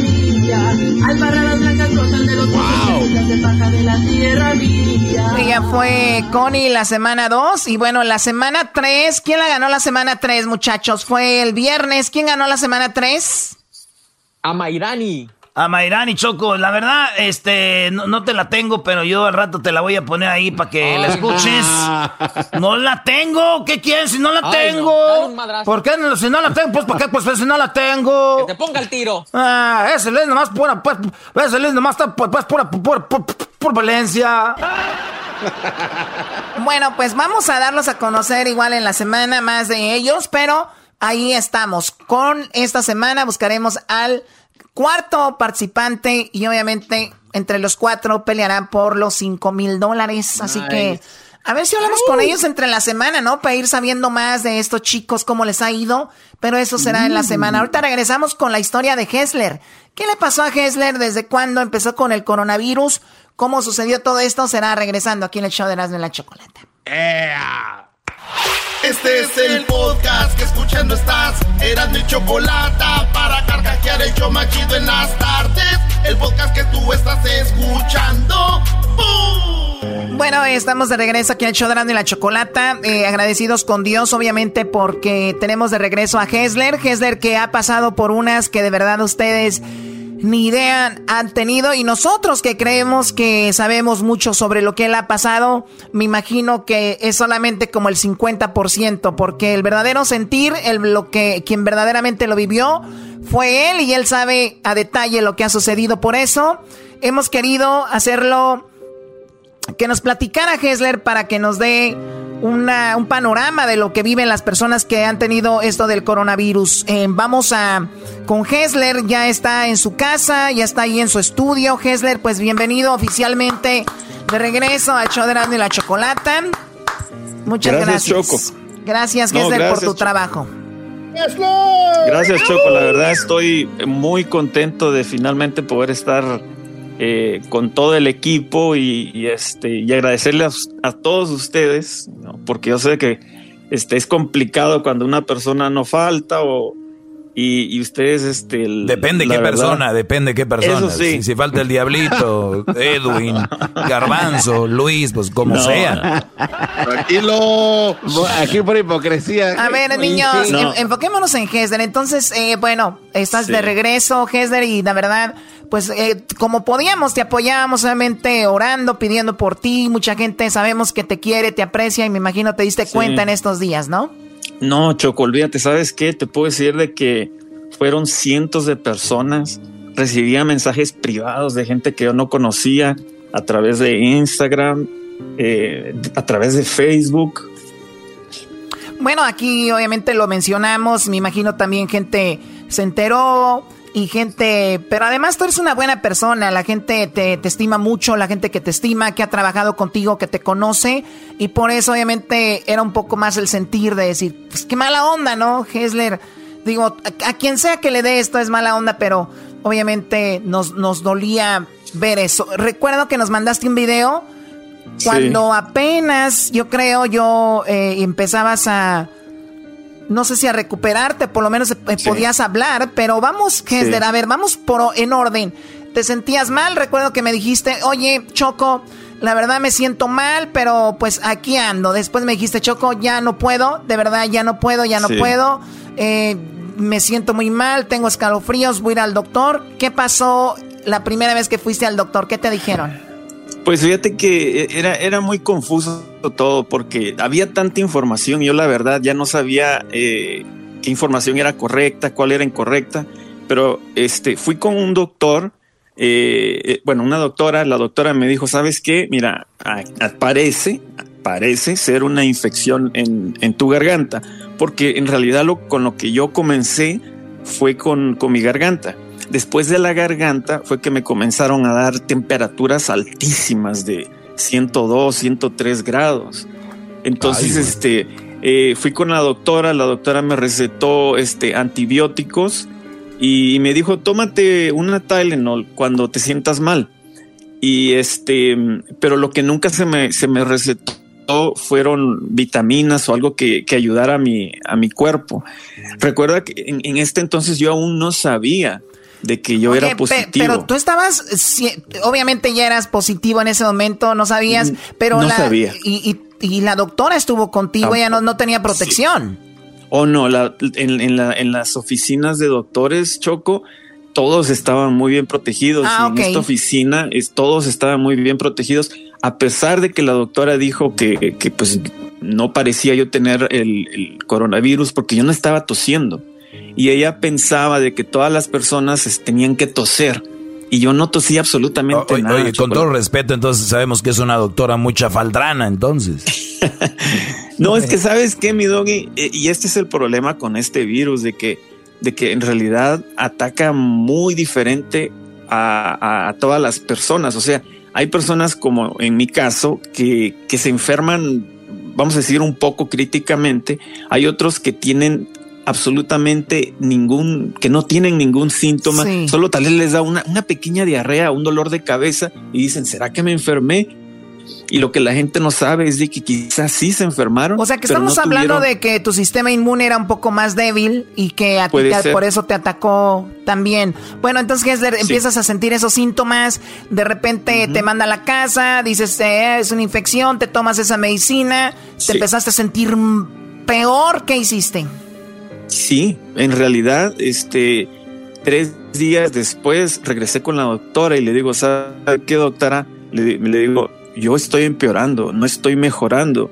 mía. Albarradas blancas brotan de los casitas de paja de la tierra mía. Ella fue Connie la semana dos y bueno, la semana tres, ¿quién la ganó la semana tres, muchachos? muchachos. Fue el viernes. ¿Quién ganó la semana 3? A Mairani. A Mairani, Choco, la verdad, este, no, te la tengo, pero yo al rato te la voy a poner ahí para que la escuches. No la tengo, ¿qué quieres si no la tengo? ¿Por qué si no la tengo? Pues ¿por qué? Pues, pues si no la tengo. Que te ponga el tiro. Ah, ese es nomás pura, pues, ese es nomás pues, pues pura, pura, pura, pura violencia. Bueno, pues vamos a darlos a conocer igual en la semana más de ellos, pero ahí estamos. Con esta semana buscaremos al cuarto participante y obviamente entre los cuatro pelearán por los cinco mil dólares. Así que a ver si hablamos con ellos entre la semana, ¿no? Para ir sabiendo más de estos chicos, cómo les ha ido. Pero eso será en la mm. semana. Ahorita regresamos con la historia de Hessler. ¿Qué le pasó a Hessler? ¿Desde cuándo empezó con el coronavirus? ¿Cómo sucedió todo esto? Será regresando aquí en el show de Erasmo la Chocolata. Este es el podcast que escuchando estás. Eran mi chocolata para carcajear el show machido en las tardes. El podcast que tú estás escuchando. Bueno, estamos de regreso aquí el show de y la Chocolata. Eh, agradecidos con Dios, obviamente, porque tenemos de regreso a Hesler. Hesler que ha pasado por unas que de verdad ustedes ni idea han tenido y nosotros que creemos que sabemos mucho sobre lo que él ha pasado, me imagino que es solamente como el 50%, porque el verdadero sentir, el, lo que quien verdaderamente lo vivió fue él y él sabe a detalle lo que ha sucedido. Por eso hemos querido hacerlo que nos platicara Hessler para que nos dé una, un panorama de lo que viven las personas que han tenido esto del coronavirus. Eh, vamos a con Hessler, ya está en su casa, ya está ahí en su estudio. Hessler, pues bienvenido oficialmente de regreso a Choderando y la Chocolata. Muchas gracias. Gracias, Choco. gracias Hessler, por tu trabajo. Gracias, Choco. La verdad estoy muy contento de finalmente poder estar eh, con todo el equipo y, este, y agradecerle a, todos ustedes, porque yo sé que este, es complicado cuando una persona no falta o, y, ustedes, este. Depende qué persona, depende qué persona. Si, falta el Diablito, Edwin, Garbanzo, Luis, pues como sea. Tranquilo. Aquí por hipocresía. A ver, niños, enfoquémonos en Hesder. Entonces, eh, bueno, estás de regreso, Hesder, y la verdad, pues eh, como podíamos, te apoyábamos solamente orando, pidiendo por ti. Mucha gente sabemos que te quiere, te aprecia, y me imagino te diste cuenta en estos días, ¿no? No, Choco, olvídate, ¿sabes qué? Te puedo decir de que fueron cientos de personas, recibía mensajes privados de gente que yo no conocía a través de Instagram, eh, a través de Facebook. Bueno, aquí obviamente lo mencionamos, me imagino también gente se enteró, y gente, pero además tú eres una buena persona, la gente te, estima mucho, la gente que te estima, que ha trabajado contigo, que te conoce, y por eso obviamente era un poco más el sentir de decir, pues qué mala onda, ¿no? Hessler, digo, a, quien sea que le dé esto es mala onda, pero obviamente nos, nos dolía ver eso. Recuerdo que nos mandaste un video cuando apenas, yo creo, yo eh, empezabas a no sé si a recuperarte, por lo menos eh, podías hablar, pero vamos, Hesler, a ver, vamos por en orden. ¿Te sentías mal? Recuerdo que me dijiste, oye, Choco, la verdad me siento mal, pero pues aquí ando. Después me dijiste, Choco, ya no puedo, de verdad ya no puedo, ya no puedo. Eh, me siento muy mal, tengo escalofríos, voy a ir al doctor. ¿Qué pasó la primera vez que fuiste al doctor? ¿Qué te dijeron? Pues fíjate que eh, era, era muy confuso todo porque había tanta información. Yo la verdad ya no sabía eh, qué información era correcta, cuál era incorrecta. Pero este, fui con un doctor, eh, bueno, una doctora. La doctora me dijo, ¿sabes qué? Mira, parece, parece ser una infección en, en tu garganta. Porque en realidad lo, con lo que yo comencé fue con, con mi garganta. Después de la garganta fue que me comenzaron a dar temperaturas altísimas de 102, 103 grados. Entonces, este, eh, fui con la doctora, la doctora me recetó este, antibióticos y me dijo, tómate una Tylenol cuando te sientas mal. Y este, pero lo que nunca se me, se me recetó fueron vitaminas o algo que, que ayudara a mi, a mi cuerpo. Recuerda que en, en, este entonces yo aún no sabía de que yo era positivo. pero tú estabas, obviamente ya eras positivo en ese momento, no sabías, mm, pero no la, sabía. Y, y, la doctora estuvo contigo, ella no, no tenía protección. O oh, no, la, en, la, en las oficinas de doctores, Choco, todos estaban muy bien protegidos. Ah, en esta oficina es, todos estaban muy bien protegidos, a pesar de que la doctora dijo que, que pues no parecía yo tener el, el coronavirus porque yo no estaba tosiendo y ella pensaba de que todas las personas tenían que toser. Y yo no tosía absolutamente nada. Oye, con todo respeto, entonces sabemos que es una doctora mucha faldrana, entonces. no, es que sabes qué, mi doggy, e, y este es el problema con este virus, de que, de que en realidad ataca muy diferente a, a, todas las personas. O sea, hay personas como en mi caso que, que se enferman, vamos a decir, un poco críticamente. Hay otros que tienen absolutamente ningún, que no tienen ningún síntoma, solo tal vez les da una, una pequeña diarrea, un dolor de cabeza y dicen, ¿será que me enfermé? Y lo que la gente no sabe es de que quizás sí se enfermaron. O sea, que estamos hablando de que tu sistema inmune era un poco más débil y que a ti por eso te atacó también. Bueno, entonces empiezas a sentir esos síntomas, de repente te manda a la casa, dices, eh, es una infección, te tomas esa medicina, te empezaste a sentir peor, ¿qué hiciste? Sí, en realidad, este, tres días después regresé con la doctora y le digo, ¿sabe qué doctora? Le, le digo, yo estoy empeorando, no estoy mejorando.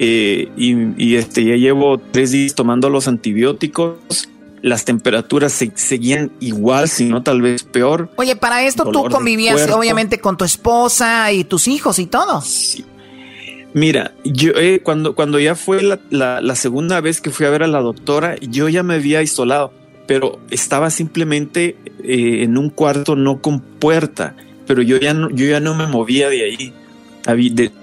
Eh, y, este, ya llevo tres días tomando los antibióticos. Las temperaturas se, seguían igual, si no tal vez peor. Oye, para esto tú convivías obviamente con tu esposa y tus hijos y todo. Sí. Mira, yo eh, cuando, cuando ya fue la, la, segunda vez que fui a ver a la doctora, yo ya me había isolado, pero estaba simplemente eh, en un cuarto no con puerta, pero yo ya no, yo ya no me movía de ahí.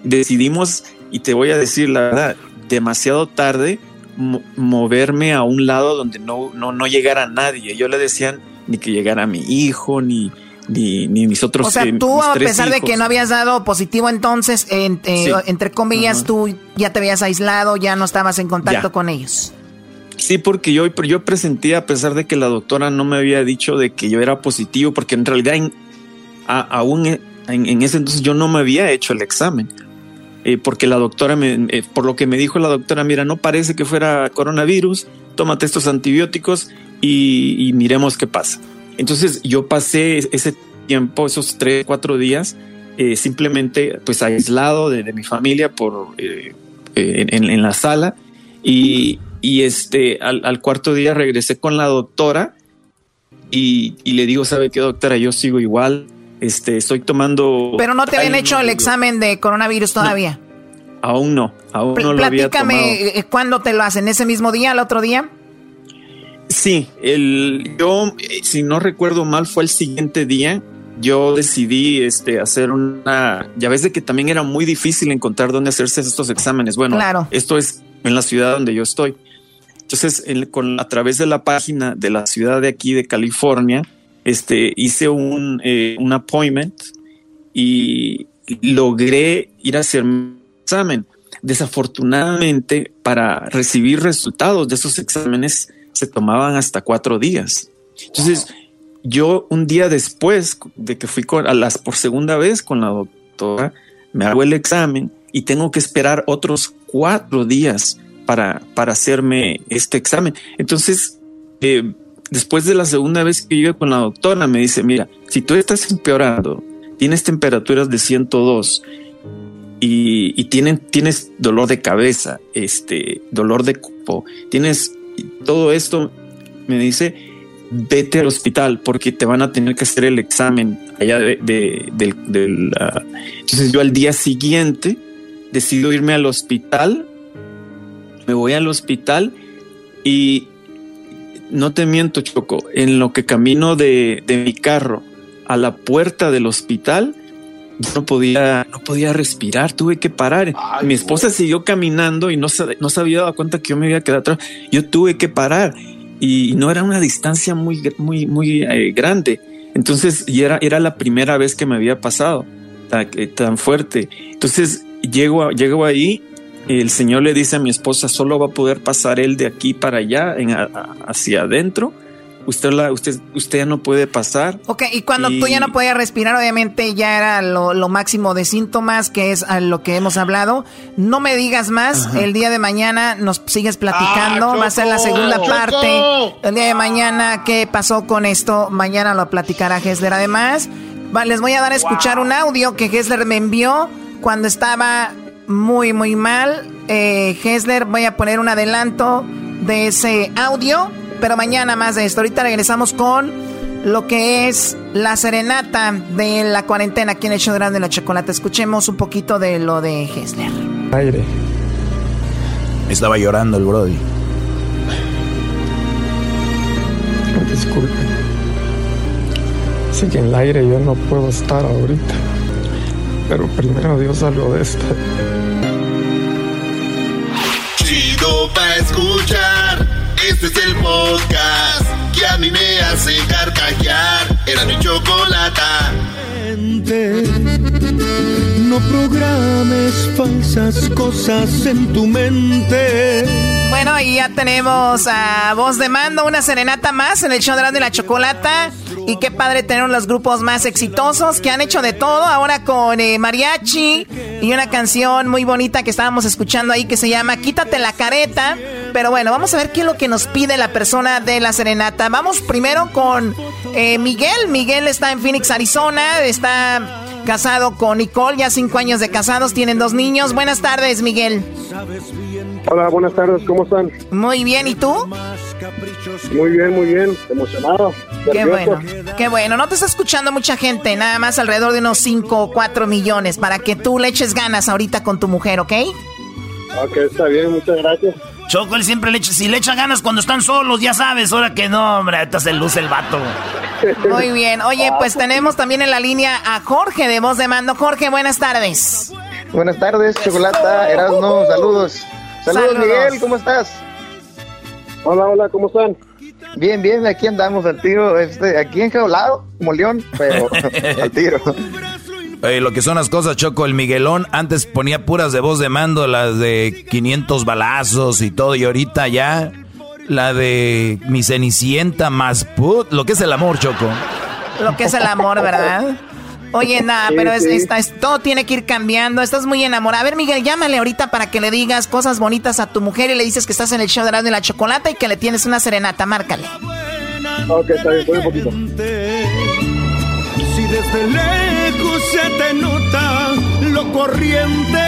decidimos, y te voy a decir la verdad, demasiado tarde moverme a un lado donde no, no, no llegara nadie. Yo le decían ni que llegara mi hijo, ni, ni, mis otros. O sea, tú, a pesar de que no habías dado positivo, entonces, eh, entre comillas, tú ya te habías aislado, ya no estabas en contacto con ellos. Sí, porque yo, yo presentía, a pesar de que la doctora no me había dicho de que yo era positivo, porque en realidad aún en, ese entonces yo no me había hecho el examen. Eh, porque la doctora, me, eh, por lo que me dijo la doctora, mira, no parece que fuera coronavirus, tómate estos antibióticos y miremos qué pasa. Entonces yo pasé ese tiempo, esos tres, cuatro días, eh, simplemente pues aislado de, mi familia por eh, eh, en, la sala y, este al, cuarto día regresé con la doctora y, le digo, ¿sabe qué doctora? Yo sigo igual, este, estoy tomando... Pero no te habían hecho el examen de coronavirus todavía. aún no, aún no lo había tomado. Platícame, ¿cuándo te lo hacen? ¿Ese mismo día, el otro día? Sí, el, yo, eh, si no recuerdo mal, fue el siguiente día. Yo decidí este, hacer una. Ya ves de que también era muy difícil encontrar dónde hacerse estos exámenes. Bueno, esto es en la ciudad donde yo estoy. Entonces, con, a través de la página de la ciudad de aquí de California, este, hice un, eh, un appointment y logré ir a hacer un examen. Desafortunadamente, para recibir resultados de esos exámenes, se tomaban hasta cuatro días. Entonces, yo un día después de que fui a las por segunda vez con la doctora, me hago el examen y tengo que esperar otros cuatro días para, para hacerme este examen. Entonces, eh, después de la segunda vez que yo con la doctora, me dice, mira, si tú estás empeorando, tienes temperaturas de 102 y, y tienes dolor de cabeza, este, dolor de cuerpo, tienes todo esto me dice, vete al hospital porque te van a tener que hacer el examen allá de, del... Entonces yo al día siguiente decido irme al hospital, me voy al hospital y no te miento, Choco, en lo que camino de, de mi carro a la puerta del hospital, no podía, no podía respirar, tuve que parar. Mi esposa siguió caminando y no se, no se había dado cuenta que yo me había quedado atrás. Yo tuve que parar y no era una distancia muy, muy, muy eh, grande. Entonces, y era, era la primera vez que me había pasado tan, eh, tan fuerte. Entonces, llego, llego ahí, el señor le dice a mi esposa, solo va a poder pasar él de aquí para allá, en, hacia adentro usted, la, usted, usted ya no puede pasar. Ok, y cuando tú ya no podías respirar, obviamente ya era lo, máximo de síntomas, que es a lo que hemos hablado. No me digas más, el día de mañana nos sigues platicando, ah, va a ser la segunda parte. El día de mañana, ¿qué pasó con esto? Mañana lo platicará Gessler. Además, les voy a dar a escuchar un audio que Gessler me envió cuando estaba muy, muy mal. Eh, Gessler, voy a poner un adelanto de ese audio pero mañana más de esto. Ahorita regresamos con lo que es la serenata de la cuarentena aquí en el show de la chocolate. Escuchemos un poquito de lo de Hessler. Aire. Estaba llorando el Brody. Disculpe. Sí que en el aire yo no puedo estar ahorita. Pero primero Dios algo de esto. Chido pa' escuchar. Este es el podcast que a mí me hace carcajear. Era mi chocolata. No programes falsas cosas en tu mente. Bueno, y ya tenemos a Voz de Mando, una serenata más en el show de la chocolata. Y qué padre tener los grupos más exitosos que han hecho de todo. Ahora con eh, mariachi y una canción muy bonita que estábamos escuchando ahí que se llama Quítate la careta. Pero bueno, vamos a ver qué es lo que nos pide la persona de la serenata. Vamos primero con eh, Miguel. Miguel está en Phoenix, Arizona. Está casado con Nicole, ya cinco años de casados, tienen dos niños. Buenas tardes, Miguel. Hola, buenas tardes, ¿cómo están? Muy bien, ¿y tú? Muy bien, muy bien, emocionado. Qué bueno, qué bueno. No te está escuchando mucha gente, nada más alrededor de unos 5 o 4 millones, para que tú le eches ganas ahorita con tu mujer, ¿ok? Ok, está bien, muchas gracias. Choco, él siempre le echa, si le echa ganas cuando están solos, ya sabes, ahora que no, hombre, ahorita se luce el vato. Muy bien, oye, pues tenemos también en la línea a Jorge de Voz de Mando. Jorge, buenas tardes. Buenas tardes, Chocolata, Erasmo, saludos. saludos. Miguel, ¿cómo estás? Hola, hola, ¿cómo están? Bien, bien, aquí andamos al tiro, este, aquí enjaulado, como león, pero al tiro. Lo que son las cosas, Choco, el Miguelón antes ponía puras de voz de mando, las de 500 balazos y todo, y ahorita ya la de mi cenicienta más put, lo que es el amor, Choco. Lo que es el amor, ¿verdad? Oye, nada, pero es, todo tiene que ir cambiando. Estás muy enamorada. A ver, Miguel, llámale ahorita para que le digas cosas bonitas a tu mujer y le dices que estás en el show de la, de la chocolate y que le tienes una serenata. Márcale. Ok, está bien, un poquito desde lejos se te nota lo corriente.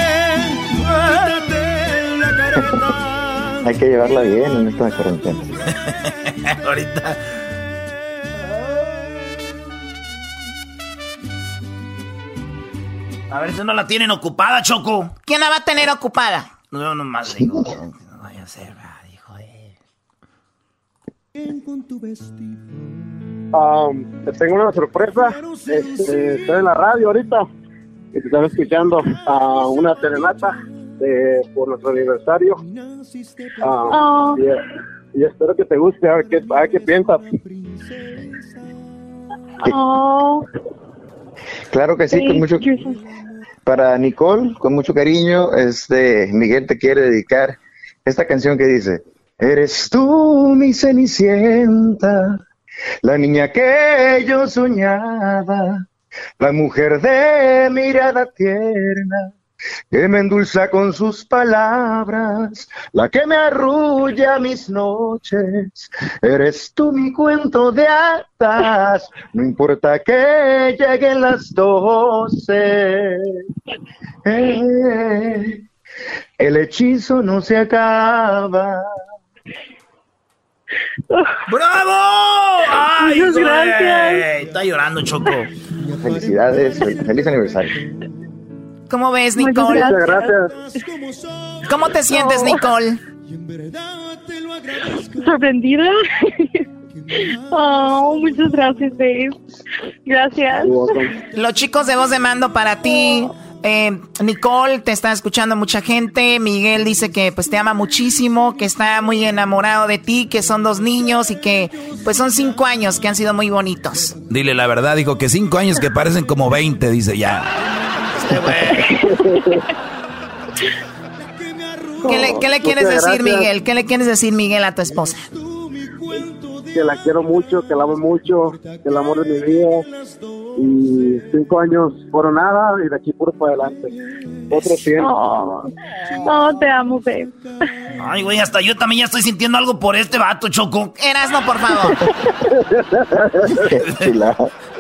la careta. Hay que llevarla bien en esta cuarentena. Ahorita. A ver si no la tienen ocupada, Choco. ¿Quién la va a tener ocupada? No, nomás digo. no vaya a ser, hijo de. Con tu vestido te tengo una sorpresa. Este, estoy en la radio ahorita y te estaba escuchando a una serenata de, por nuestro aniversario. Oh. y, espero que te guste, a ver qué, a ver qué piensas. Oh. Claro que sí, con mucho para Nicole, con mucho cariño, este Miguel te quiere dedicar esta canción que dice, Eres tú mi cenicienta, la niña que yo soñaba, la mujer de mirada tierna, que me endulza con sus palabras, la que me arrulla mis noches. Eres tú mi cuento de hadas, no importa que lleguen las doce. Eh, el hechizo no se acaba. ¡Bravo! ¡Ay, Muchas gracias! Está llorando, Choco. Felicidades, feliz aniversario. ¿Cómo ves, Nicole? Muchas gracias. ¿Cómo te sientes, Nicole? Sorprendida. Oh, muchas gracias, Dave. Gracias. Los chicos de voz de mando para ti eh, Nicole, te está escuchando mucha gente. Miguel dice que pues te ama muchísimo, que está muy enamorado de ti, que son dos niños y que pues son cinco años que han sido muy bonitos. Dile la verdad, dijo que cinco años que parecen como veinte, dice ya. ¿Qué le, qué le quieres decir, Miguel? ¿Qué le quieres decir, Miguel, a tu esposa? Que la quiero mucho, que la amo mucho, que el amor de mi vida y cinco años fueron nada y de aquí puro para adelante. Otro 100. No, te amo, babe. Ay, güey, hasta yo también ya estoy sintiendo algo por este vato, Choco. Erasno, por favor.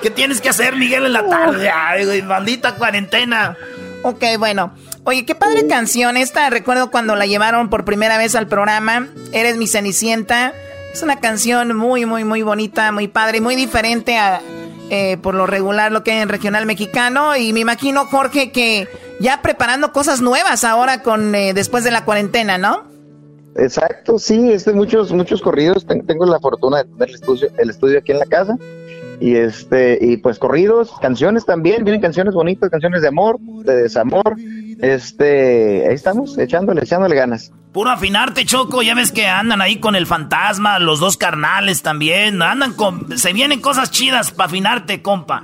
¿Qué tienes que hacer, Miguel, en la tarde? Ay, güey, maldita cuarentena. Ok, bueno. Oye, qué padre canción esta. Recuerdo cuando la llevaron por primera vez al programa. Eres mi Cenicienta. Es una canción muy, muy, muy bonita, muy padre, muy diferente a, eh, por lo regular lo que hay en regional mexicano y me imagino Jorge que ya preparando cosas nuevas ahora con eh, después de la cuarentena, ¿no? Exacto, sí, este muchos muchos corridos. Tengo la fortuna de tener el estudio, el estudio aquí en la casa y este y pues corridos, canciones también, vienen canciones bonitas, canciones de amor, de desamor. Este, ahí estamos, echándole, echándole ganas. Puro afinarte, Choco, ya ves que andan ahí con el fantasma, los dos carnales también, andan con, se vienen cosas chidas para afinarte, compa.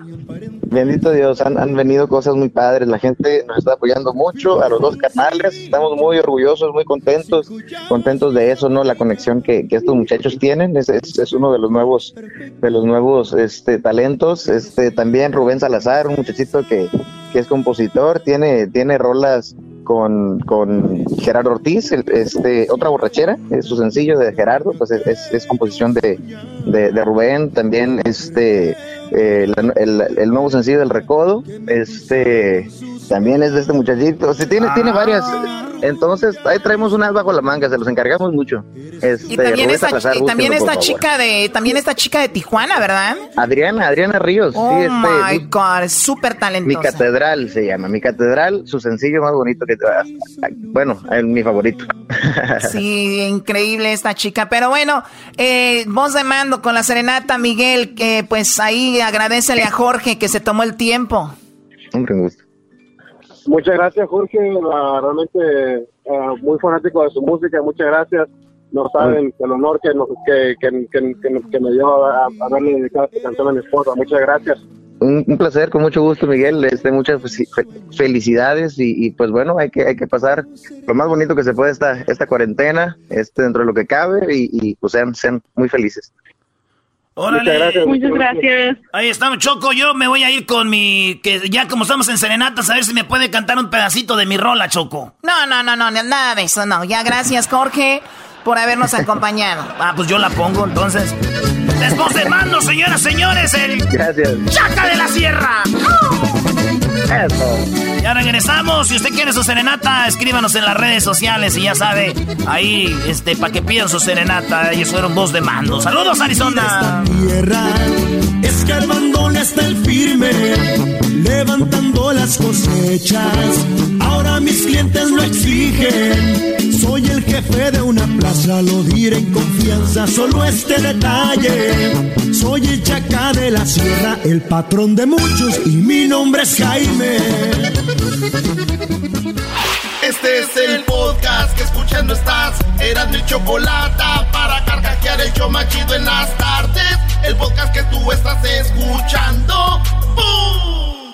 Bendito Dios, han, venido cosas muy padres, la gente nos está apoyando mucho, a los dos canales, estamos muy orgullosos, muy contentos, contentos de eso, ¿no? La conexión que, estos muchachos tienen, es, es, uno de los nuevos, de los nuevos este, talentos, este, también Rubén Salazar, un muchachito que, que es compositor, tiene, tiene rolas con, con Gerardo Ortiz, este, otra borrachera, es su sencillo de Gerardo, pues es, es, composición de, de, Rubén, también este, eh, el, el, nuevo sencillo del Recodo, este, también es de este muchachito, o tiene, tiene ah. varias, entonces ahí traemos unas bajo la manga, se los encargamos mucho. Este, y también esta, también esta chica de, también esta chica de Tijuana, ¿verdad? Adriana, Adriana Ríos. Oh sí, este, my God, súper talentosa. Mi catedral se llama, mi catedral, su sencillo más bonito que bueno, es mi favorito. sí, increíble esta chica. Pero bueno, eh, voz de mando con la serenata, Miguel, que pues ahí agradecele a Jorge que se tomó el tiempo. Un gusto. Muchas gracias, Jorge. realmente uh, muy fanático de su música. Muchas gracias. No saben el honor que, que, que, que, me dio a, haberle dedicado esta canción a mi esposa. Muchas gracias. Un, placer, con mucho gusto, Miguel. Este, muchas felicidades y, pues bueno, hay que, hay que pasar lo más bonito que se puede esta, esta cuarentena, este, dentro de lo que cabe y, pues sean, sean muy felices. Órale. Muchas gracias. Muchas gracias. Ahí estamos, Choco. Yo me voy a ir con mi. que Ya como estamos en serenatas, a ver si me puede cantar un pedacito de mi rola, Choco. No, no, no, no, nada de eso, no. Ya gracias, Jorge, por habernos acompañado. Ah, pues yo la pongo entonces. Después de mando, señoras, señores, el Gracias. Chaca de la Sierra. Eso. Ya regresamos. Si usted quiere su serenata, escríbanos en las redes sociales y ya sabe, ahí, este, para que pidan su serenata. Ellos fueron dos de mando. Saludos, Arizona. tierra es que el mandón está el firme, levantando las cosechas. Mis clientes lo exigen soy el jefe de una plaza, lo diré en confianza, solo este detalle. Soy el chaca de la sierra, el patrón de muchos y mi nombre es Jaime. Este es el podcast que escuchando estás. Eran mi chocolate para carcajear el yo machido en las tardes. El podcast que tú estás escuchando. ¡Bum!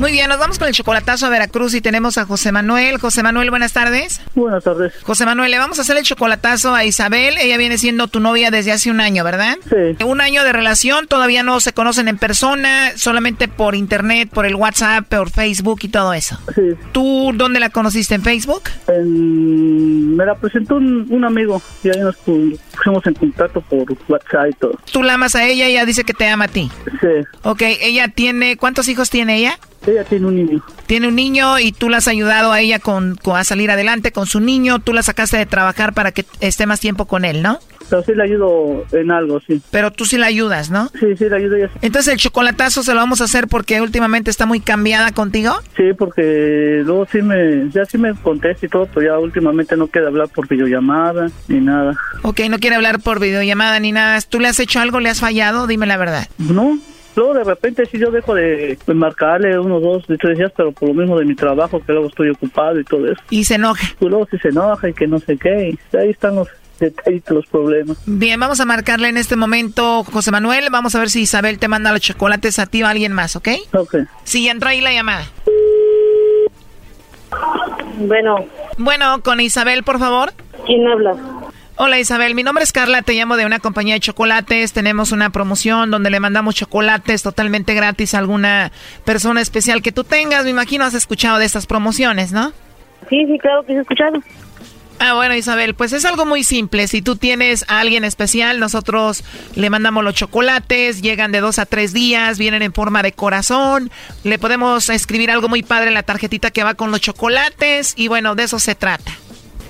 Muy bien, nos vamos con el chocolatazo a Veracruz y tenemos a José Manuel. José Manuel, buenas tardes. Buenas tardes. José Manuel, le vamos a hacer el chocolatazo a Isabel. Ella viene siendo tu novia desde hace un año, ¿verdad? Sí. Un año de relación, todavía no se conocen en persona, solamente por internet, por el WhatsApp, por Facebook y todo eso. Sí. ¿Tú dónde la conociste? ¿En Facebook? Me la presentó un, amigo y ahí nos pusimos en contacto por WhatsApp y todo. ¿Tú la amas a ella y ella dice que te ama a ti? Sí. Ok, ella tiene, ¿cuántos hijos tiene ella? Ella tiene un niño. Tiene un niño y tú la has ayudado a ella con, a salir adelante con su niño. Tú la sacaste de trabajar para que esté más tiempo con él, ¿no? Pero sí le ayudo en algo, sí. Pero tú sí la ayudas, ¿no? Sí, sí, le ayudo. Entonces el chocolatazo se lo vamos a hacer porque últimamente está muy cambiada contigo. Sí, porque luego sí me, ya sí me contesta y todo, pero ya últimamente no quiere hablar por videollamada ni nada. Ok, no quiere hablar por videollamada ni nada. ¿Tú le has hecho algo? ¿Le has fallado? Dime la verdad. No, Luego de repente sí yo dejo de, marcarle unos dos, tres días, pero por lo mismo de mi trabajo, que luego estoy ocupado y todo eso. Y se enoja. Y luego sí se enoja y que no sé qué. Y ahí están los detallitos, los problemas. Bien, vamos a marcarle en este momento, José Manuel. Vamos a ver si Isabel te manda los chocolates a ti o a alguien más, ¿ok? Ok. Sí, entra ahí la llamada. Bueno. Bueno, con Isabel, por favor. ¿Quién habla? Hola Isabel, mi nombre es Carla, te llamo de una compañía de chocolates, tenemos una promoción donde le mandamos chocolates totalmente gratis a alguna persona especial que tú tengas, me imagino has escuchado de estas promociones, ¿no? Sí, sí, claro que he escuchado. Ah, bueno Isabel, pues es algo muy simple, si tú tienes a alguien especial, nosotros le mandamos los chocolates, llegan de dos a tres días, vienen en forma de corazón, le podemos escribir algo muy padre en la tarjetita que va con los chocolates y bueno, de eso se trata.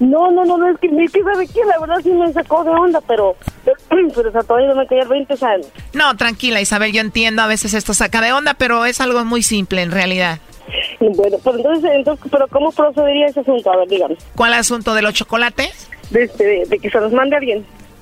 No, no, no, no, es que, es que ¿sabe qué? La verdad sí me sacó de onda, pero pero o todavía no me caía el 20 años. No, tranquila, Isabel, yo entiendo, a veces esto saca de onda, pero es algo muy simple en realidad. Bueno, pues entonces, entonces, pero ¿cómo procedería ese asunto? A ver, dígame. ¿Cuál asunto de los chocolates? De, este, de, de que se los mande alguien.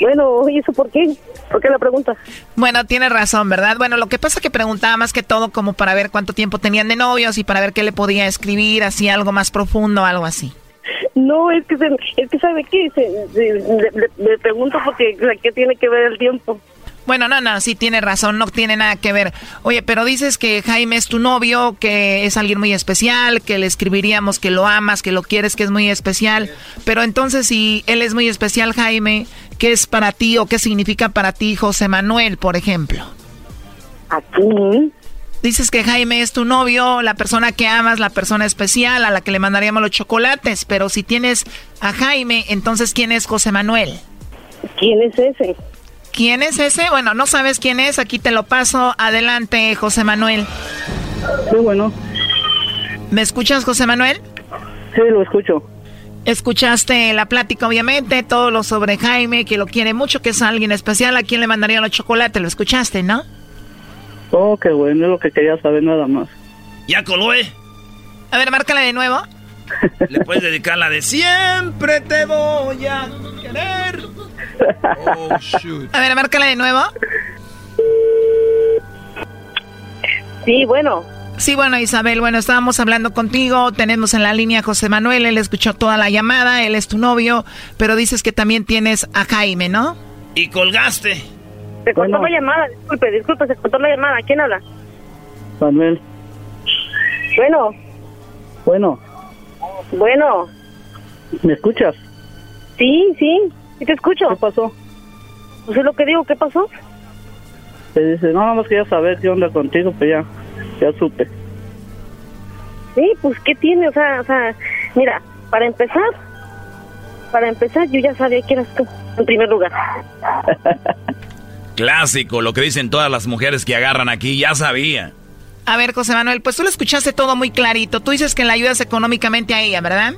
Bueno, ¿y eso por qué? ¿Por qué la pregunta? Bueno, tienes razón, ¿verdad? Bueno, lo que pasa es que preguntaba más que todo como para ver cuánto tiempo tenían de novios y para ver qué le podía escribir, así algo más profundo, algo así. No, es que, se, es que ¿sabe qué? Se, se, le, le- le pregunto porque, ¿qué tiene que ver el tiempo? Bueno, no, no, sí tiene razón, no tiene nada que ver. Oye, pero dices que Jaime es tu novio, que es alguien muy especial, que le escribiríamos que lo amas, que lo quieres, que es muy especial. Pero entonces, si él es muy especial, Jaime, ¿qué es para ti o qué significa para ti José Manuel, por ejemplo? Aquí. Dices que Jaime es tu novio, la persona que amas, la persona especial a la que le mandaríamos los chocolates. Pero si tienes a Jaime, entonces, ¿quién es José Manuel? ¿Quién es ese? ¿Quién es ese? Bueno, no sabes quién es, aquí te lo paso. Adelante, José Manuel. Sí, bueno. ¿Me escuchas, José Manuel? Sí, lo escucho. Escuchaste la plática, obviamente, todo lo sobre Jaime, que lo quiere mucho, que es alguien especial, a quien le mandaría los chocolates. Lo escuchaste, ¿no? Oh, qué bueno, es lo que quería saber nada más. Ya coló, ¿eh? A ver, márcala de nuevo. Le puedes dedicar la de siempre te voy a querer. Oh, shoot. A ver, márcala de nuevo. Sí, bueno. Sí, bueno, Isabel, bueno, estábamos hablando contigo, tenemos en la línea a José Manuel, él escuchó toda la llamada, él es tu novio, pero dices que también tienes a Jaime, ¿no? Y colgaste. Se cortó la llamada, disculpe, disculpe, se cortó la llamada. ¿Quién habla? Manuel, Bueno, bueno, bueno. ¿me escuchas? Sí, sí, sí te escucho. ¿Qué pasó? Pues es lo que digo, ¿qué pasó? Te dice, no, nada más quería saber qué onda contigo, pues ya, ya supe. Sí, pues ¿qué tiene? O sea, o sea, mira, para empezar, para empezar yo ya sabía que eras tú, en primer lugar. Clásico, lo que dicen todas las mujeres que agarran aquí, ya sabía. A ver, José Manuel, pues tú lo escuchaste todo muy clarito. Tú dices que le ayudas económicamente a ella, ¿verdad?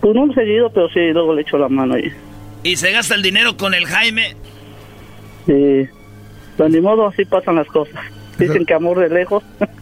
Pues no seguido, pero sí, luego le echo la mano ahí. Y se gasta el dinero con el Jaime. Sí, pues ni modo, así pasan las cosas. Dicen que amor de lejos.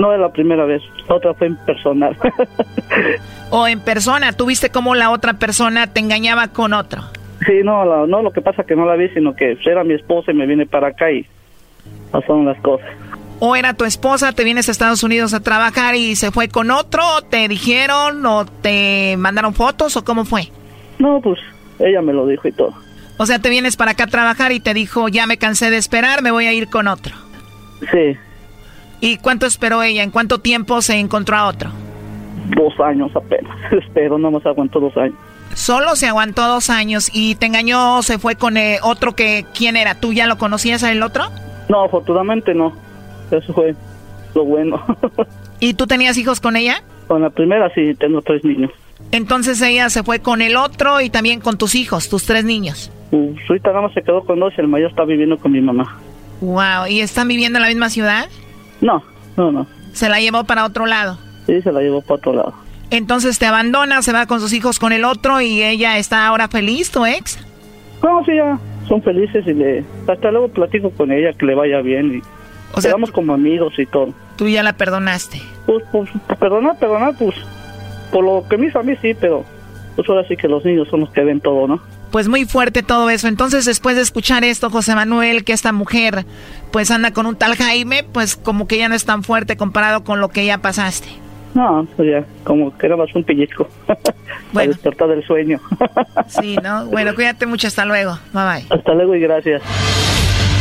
No es la primera vez, otra fue en personal. ¿O en persona? ¿Tú viste cómo la otra persona te engañaba con otro? sí, no, la- no, lo que pasa que no la vi, sino que era mi esposa y me viene para acá y pasaron las cosas. ¿O era tu esposa, te vienes a Estados Unidos a trabajar y se fue con otro? ¿O ¿Te dijeron o te mandaron fotos o cómo fue? No, pues ella me lo dijo y todo. O sea, te vienes para acá a trabajar y te dijo, ya me cansé de esperar, me voy a ir con otro. Sí, ¿Y cuánto esperó ella? ¿En cuánto tiempo se encontró a otro? dos años apenas, pero no más aguantó dos años. Solo se aguantó dos años y te engañó, se fue con eh, otro que, ¿quién era? ¿Tú ya lo conocías a el otro? No, afortunadamente no. eso fue lo bueno. ¿Y tú tenías hijos con ella? Con la primera sí, tengo tres niños. Entonces ella se fue con el otro y también con tus hijos, tus tres niños. Uh, su hija nada más se quedó con dos y el mayor está viviendo con mi mamá. Wow, ¿y están viviendo en la misma ciudad? No, no, no. ¿Se la llevó para otro lado? Sí, se la llevó para otro lado. Entonces te abandona, se va con sus hijos con el otro y ella está ahora feliz, tu ex? No, sí, ya son felices y le... Hasta luego platico con ella, que le vaya bien y... O sea, quedamos como amigos y todo. ¿Tú ya la perdonaste? Pues, pues, perdonar, perdonar, pues... Por lo que me hizo a mí sí, pero... Pues ahora sí que los niños son los que ven todo, ¿no? Pues muy fuerte todo eso. Entonces, después de escuchar esto, José Manuel, que esta mujer pues anda con un tal Jaime, pues como que ya no es tan fuerte comparado con lo que ya pasaste. No, pues ya, como que era más un pellizco. Bueno. despertar del sueño. sí, ¿no? Bueno, cuídate mucho, hasta luego. Bye bye. Hasta luego y gracias.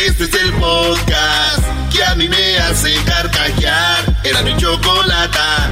Este es el podcast que a mí me hace carcajear. Era mi chocolata.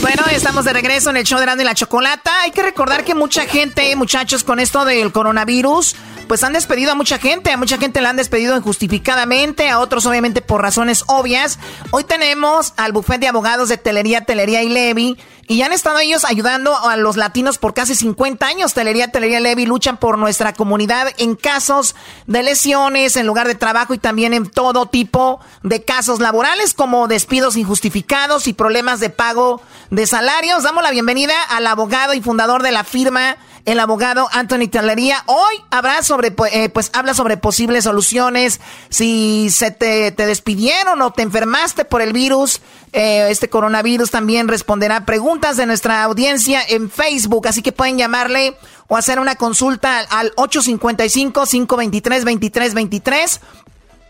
Bueno, estamos de regreso en el show de Grande y la Chocolata. Hay que recordar que mucha gente, muchachos, con esto del coronavirus, pues han despedido a mucha gente. A mucha gente la han despedido injustificadamente, a otros obviamente por razones obvias. Hoy tenemos al bufete de abogados de Telería, Telería y Levi y han estado ellos ayudando a los latinos por casi 50 años. Telería, Telería Levy luchan por nuestra comunidad en casos de lesiones, en lugar de trabajo y también en todo tipo de casos laborales como despidos injustificados y problemas de pago de salarios. Damos la bienvenida al abogado y fundador de la firma el abogado Anthony Telería. Hoy habrá sobre, eh, pues habla sobre posibles soluciones. Si se te, te, despidieron o te enfermaste por el virus, eh, este coronavirus también responderá preguntas de nuestra audiencia en Facebook. Así que pueden llamarle o hacer una consulta al 855-523-2323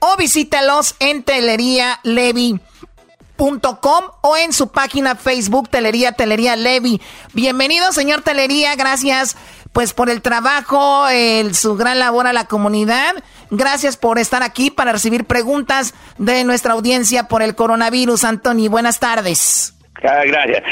o visítalos en Telería Levi o en su página Facebook Telería Telería Levi. Bienvenido, señor Telería, gracias pues por el trabajo, el, su gran labor a la comunidad. Gracias por estar aquí para recibir preguntas de nuestra audiencia por el coronavirus. Anthony, buenas tardes. Ah, gracias.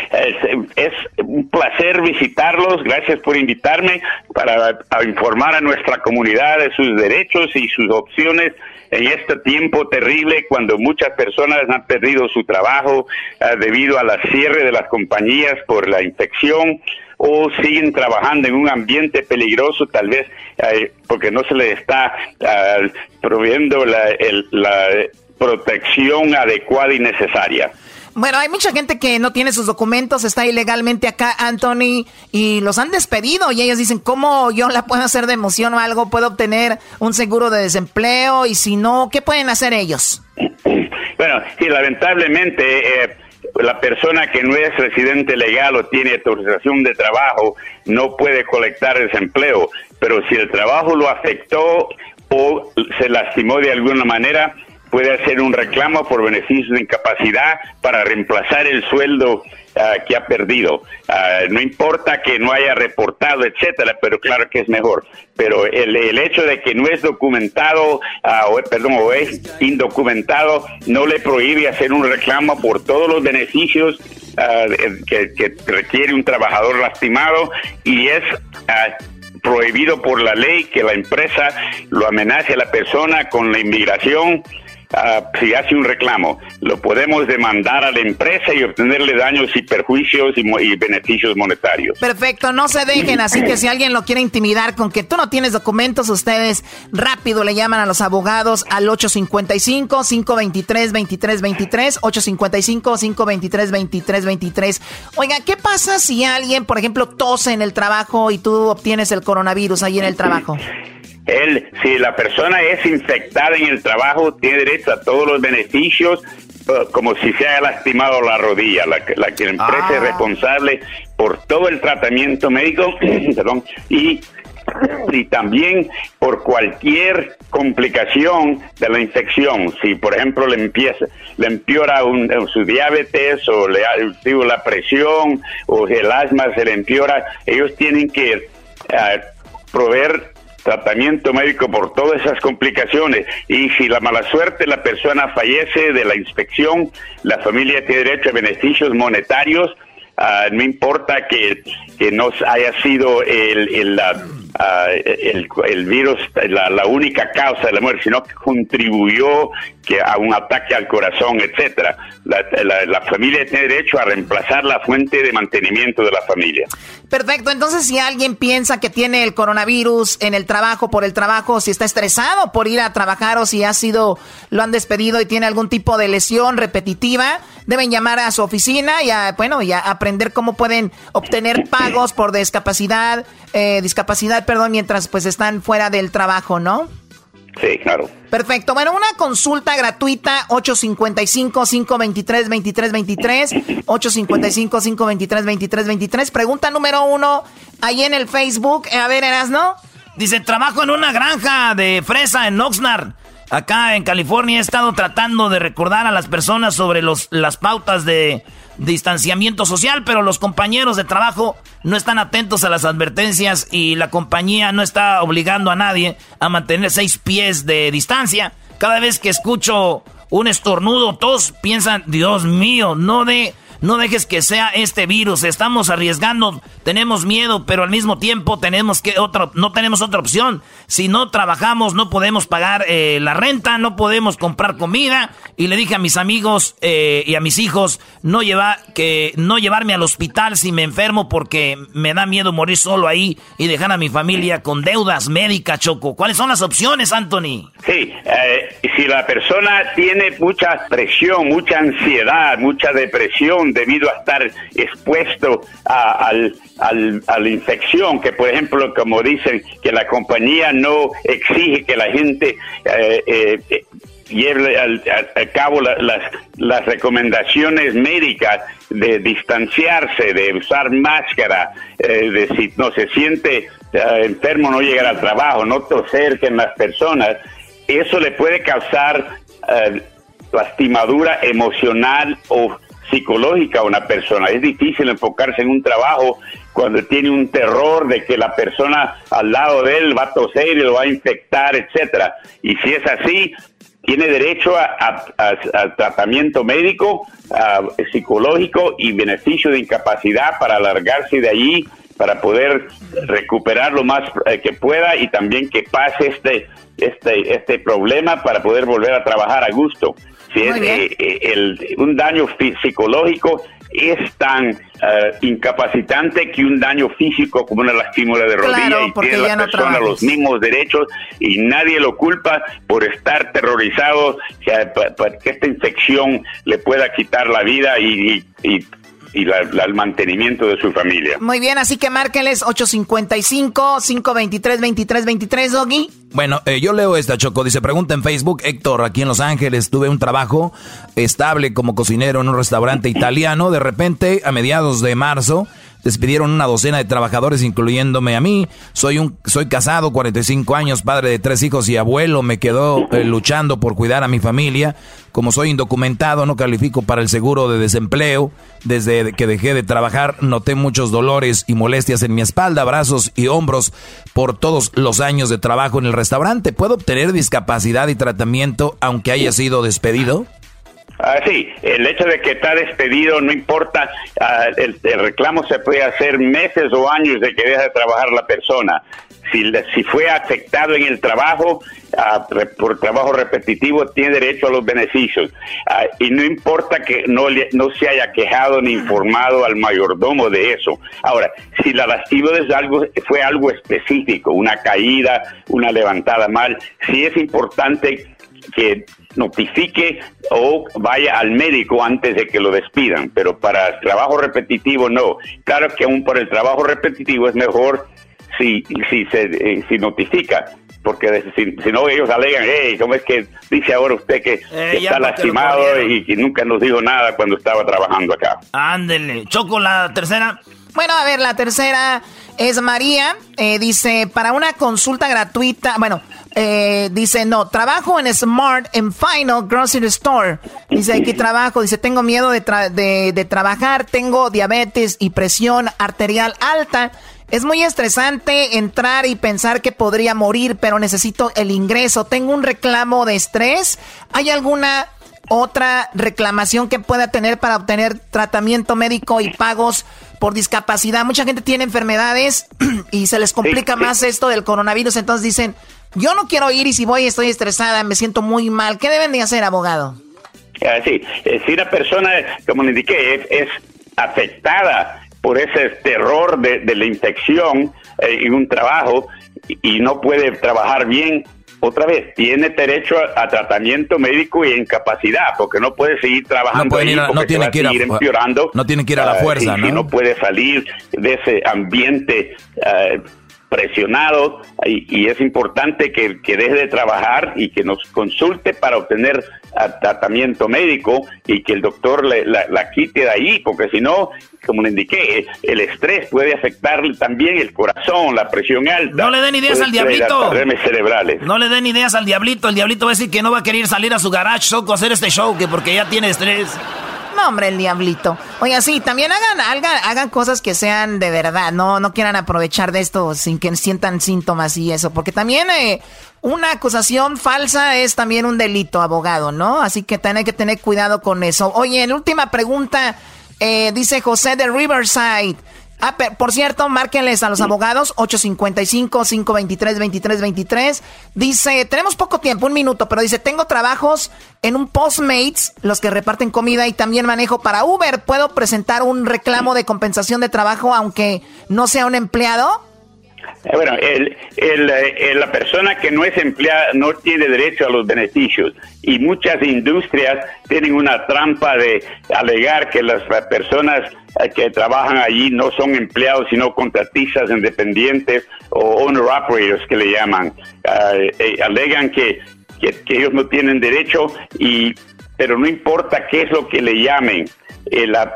Es, un placer visitarlos. Gracias por invitarme para informar a nuestra comunidad de sus derechos y sus opciones en este tiempo terrible cuando muchas personas han perdido su trabajo ah, debido a la cierre de las compañías por la infección o siguen trabajando en un ambiente peligroso tal vez eh, porque no se les está ah, proveyendo la protección adecuada y necesaria. Bueno, hay mucha gente que no tiene sus documentos, está ilegalmente acá, Anthony, y los han despedido y ellos dicen, ¿cómo yo la puedo hacer de emoción o algo? ¿Puedo obtener un seguro de desempleo? Y si no, ¿qué pueden hacer ellos? Bueno, sí, lamentablemente... Eh, la persona que no es residente legal o tiene autorización de trabajo no puede colectar desempleo, pero si el trabajo lo afectó o se lastimó de alguna manera, puede hacer un reclamo por beneficio de incapacidad para reemplazar el sueldo ah, que ha perdido. Ah, no importa que no haya reportado, etcétera, pero claro que es mejor. Pero el, el hecho de que no es documentado, uh, o, perdón, o es indocumentado, no le prohíbe hacer un reclamo por todos los beneficios que, que, requiere un trabajador lastimado y es prohibido por la ley que la empresa lo amenace a la persona con la inmigración Ah, si hace un reclamo, lo podemos demandar a la empresa y obtenerle daños y perjuicios y, beneficios monetarios. Perfecto, no se dejen, así que si alguien lo quiere intimidar con que tú no tienes documentos, ustedes rápido le llaman a los abogados al 855-523-2323, 855-523-2323. Oiga, ¿qué pasa si alguien, por ejemplo, tose en el trabajo y tú obtienes el coronavirus ahí en el trabajo? Él, si la persona es infectada en el trabajo, tiene derecho a todos los beneficios eh, como si se haya lastimado la rodilla. La, la, la empresa es ah. responsable por todo el tratamiento médico perdón, y y también por cualquier complicación de la infección. Si, por ejemplo, le empieza, le empeora un, su diabetes o le digo, la presión o el asma se le empeora, ellos tienen que eh, proveer tratamiento médico por todas esas complicaciones. Y si la mala suerte la persona fallece de la inspección, la familia tiene derecho a beneficios monetarios, ah, no importa que, que no haya sido el, el, Ah, el, el, virus, la, la, única causa de la muerte, sino que contribuyó que a un ataque al corazón, etcétera. La, la, familia tiene derecho a reemplazar la fuente de mantenimiento de la familia. Perfecto, entonces si alguien piensa que tiene el coronavirus en el trabajo, por el trabajo, si está estresado por ir a trabajar o si ha sido, lo han despedido y tiene algún tipo de lesión repetitiva, deben llamar a su oficina y a, bueno, y a aprender cómo pueden obtener pagos por discapacidad, eh, discapacidad, perdón, mientras pues están fuera del trabajo, ¿no? Sí, claro. Perfecto. Bueno, una consulta gratuita, 855-523-2323. 855-523-2323. Pregunta número uno, ahí en el Facebook. A ver, ¿eras no? Dice, trabajo en una granja de fresa en Oxnard. Acá en California he estado tratando de recordar a las personas sobre los, las pautas de distanciamiento social, pero los compañeros de trabajo no están atentos a las advertencias y la compañía no está obligando a nadie a mantener seis pies de distancia. Cada vez que escucho un estornudo, todos piensan, Dios mío, no de no dejes que sea este virus. Estamos arriesgando, tenemos miedo, pero al mismo tiempo tenemos que otra, no tenemos otra opción. Si no trabajamos, no podemos pagar eh, la renta, no podemos comprar comida. Y le dije a mis amigos eh, y a mis hijos no lleva, que no llevarme al hospital si me enfermo porque me da miedo morir solo ahí y dejar a mi familia con deudas médicas, Choco. ¿Cuáles son las opciones, Anthony? Sí, eh, si la persona tiene mucha presión, mucha ansiedad, mucha depresión, debido a estar expuesto a, la infección, que por ejemplo, como dicen, que la compañía no exige que la gente eh, eh, lleve al, a, cabo las, recomendaciones médicas de distanciarse, de usar máscara, eh, de si no se siente enfermo no llegar al trabajo, no toser en las personas, eso le puede causar lastimadura emocional o psicológica a una persona. Es difícil enfocarse en un trabajo cuando tiene un terror de que la persona al lado de él va a toser y lo va a infectar, etcétera. Y si es así, tiene derecho a, tratamiento médico, psicológico y beneficio de incapacidad para alargarse de allí, para poder recuperar lo más eh, que pueda y también que pase este, este, este problema para poder volver a trabajar a gusto. Si es, eh, eh, el, un daño psicológico es tan eh, incapacitante que un daño físico como una lastimura de rodilla y tiene la persona los mismos derechos y nadie lo culpa por estar terrorizado que, que esta infección le pueda quitar la vida y, y y la, el mantenimiento de su familia. Muy bien, así que márquenles 855-523-2323, Doggy. Bueno, eh, yo leo esta, Choco. Dice, pregunta en Facebook, Héctor, aquí en Los Ángeles tuve un trabajo estable como cocinero en un restaurante italiano. De repente, a mediados de marzo, Despidieron una docena de trabajadores, incluyéndome a mí. Soy un, soy casado, 45 años, padre de tres hijos y abuelo. Me quedo eh, luchando por cuidar a mi familia. Como soy indocumentado, no califico para el seguro de desempleo. Desde que dejé de trabajar, noté muchos dolores y molestias en mi espalda, brazos y hombros por todos los años de trabajo en el restaurante. ¿Puedo obtener discapacidad y tratamiento aunque haya sido despedido? Ah, sí, el hecho de que está despedido no importa, ah, el, reclamo se puede hacer meses o años de que deja de trabajar la persona. Si, fue afectado en el trabajo ah, por trabajo repetitivo, tiene derecho a los beneficios. y no importa que no, no se haya quejado ni informado al mayordomo de eso. Ahora, si la lastima es algo, fue algo específico, una caída, una levantada mal, sí es importante que notifique o vaya al médico antes de que lo despidan, pero para trabajo repetitivo no. Claro que aún por el trabajo repetitivo es mejor si, si se eh, si notifica, porque si, no ellos alegan, hey, ¿cómo es que dice ahora usted que, eh, está lastimado y que nunca nos dijo nada cuando estaba trabajando acá? Ándele, Choco, la tercera. Bueno, a ver, la tercera Es María, eh, dice, para una consulta gratuita, bueno, eh, dice, no, trabajo en Smart en Final Grocery Store. Dice, aquí trabajo, dice, tengo miedo de, de, de trabajar, tengo diabetes y presión arterial alta. Es muy estresante entrar y pensar que podría morir, pero necesito el ingreso. Tengo un reclamo de estrés. ¿Hay alguna otra reclamación que pueda tener para obtener tratamiento médico y pagos por discapacidad? Mucha gente tiene enfermedades y se les complica más esto del coronavirus. Entonces dicen, yo no quiero ir y si voy estoy estresada, me siento muy mal. ¿Qué deben de hacer, abogado? Ah, sí, eh, si una persona, como le indiqué, es afectada por ese terror de, la infección eh, en un trabajo y, no puede trabajar bien, otra vez, tiene derecho a, tratamiento médico y incapacidad, porque no puede seguir trabajando no, no tiene que ir a, empeorando. No tiene que ir a la ah, fuerza, ¿no? no puede salir de ese ambiente uh, presionado y, es importante que, que, deje de trabajar y que nos consulte para obtener tratamiento médico y que el doctor le, la, quite de ahí, porque si no, como le indiqué, el estrés puede afectarle también el corazón, la presión alta. No le den ideas al diablito. cerebrales. No le den ideas al diablito. El diablito va a decir que no va a querer salir a su garage Soco a hacer este show, que porque ya tiene estrés. Hombre, el diablito. Oiga, sí, también hagan, hagan, hagan cosas que sean de verdad, no, no quieran aprovechar de esto sin que sientan síntomas y eso, porque también eh, una acusación falsa es también un delito, abogado, ¿no? Así que tiene que tener cuidado con eso. Oye, en última pregunta, eh, dice José de Riverside. Ah, por cierto, márquenles a los abogados 855-523-2323. Dice, tenemos poco tiempo, un minuto, pero dice, tengo trabajos en un Postmates, los que reparten comida y también manejo para Uber. ¿Puedo presentar un reclamo de compensación de trabajo aunque no sea un empleado? Eh, bueno, el, eh, la persona que no es empleada no tiene derecho a los beneficios y muchas industrias tienen una trampa de alegar que las personas que trabajan allí no son empleados sino contratistas independientes o owner operators que le llaman. alegan que, que, ellos no tienen derecho y pero no importa qué es lo que le llamen.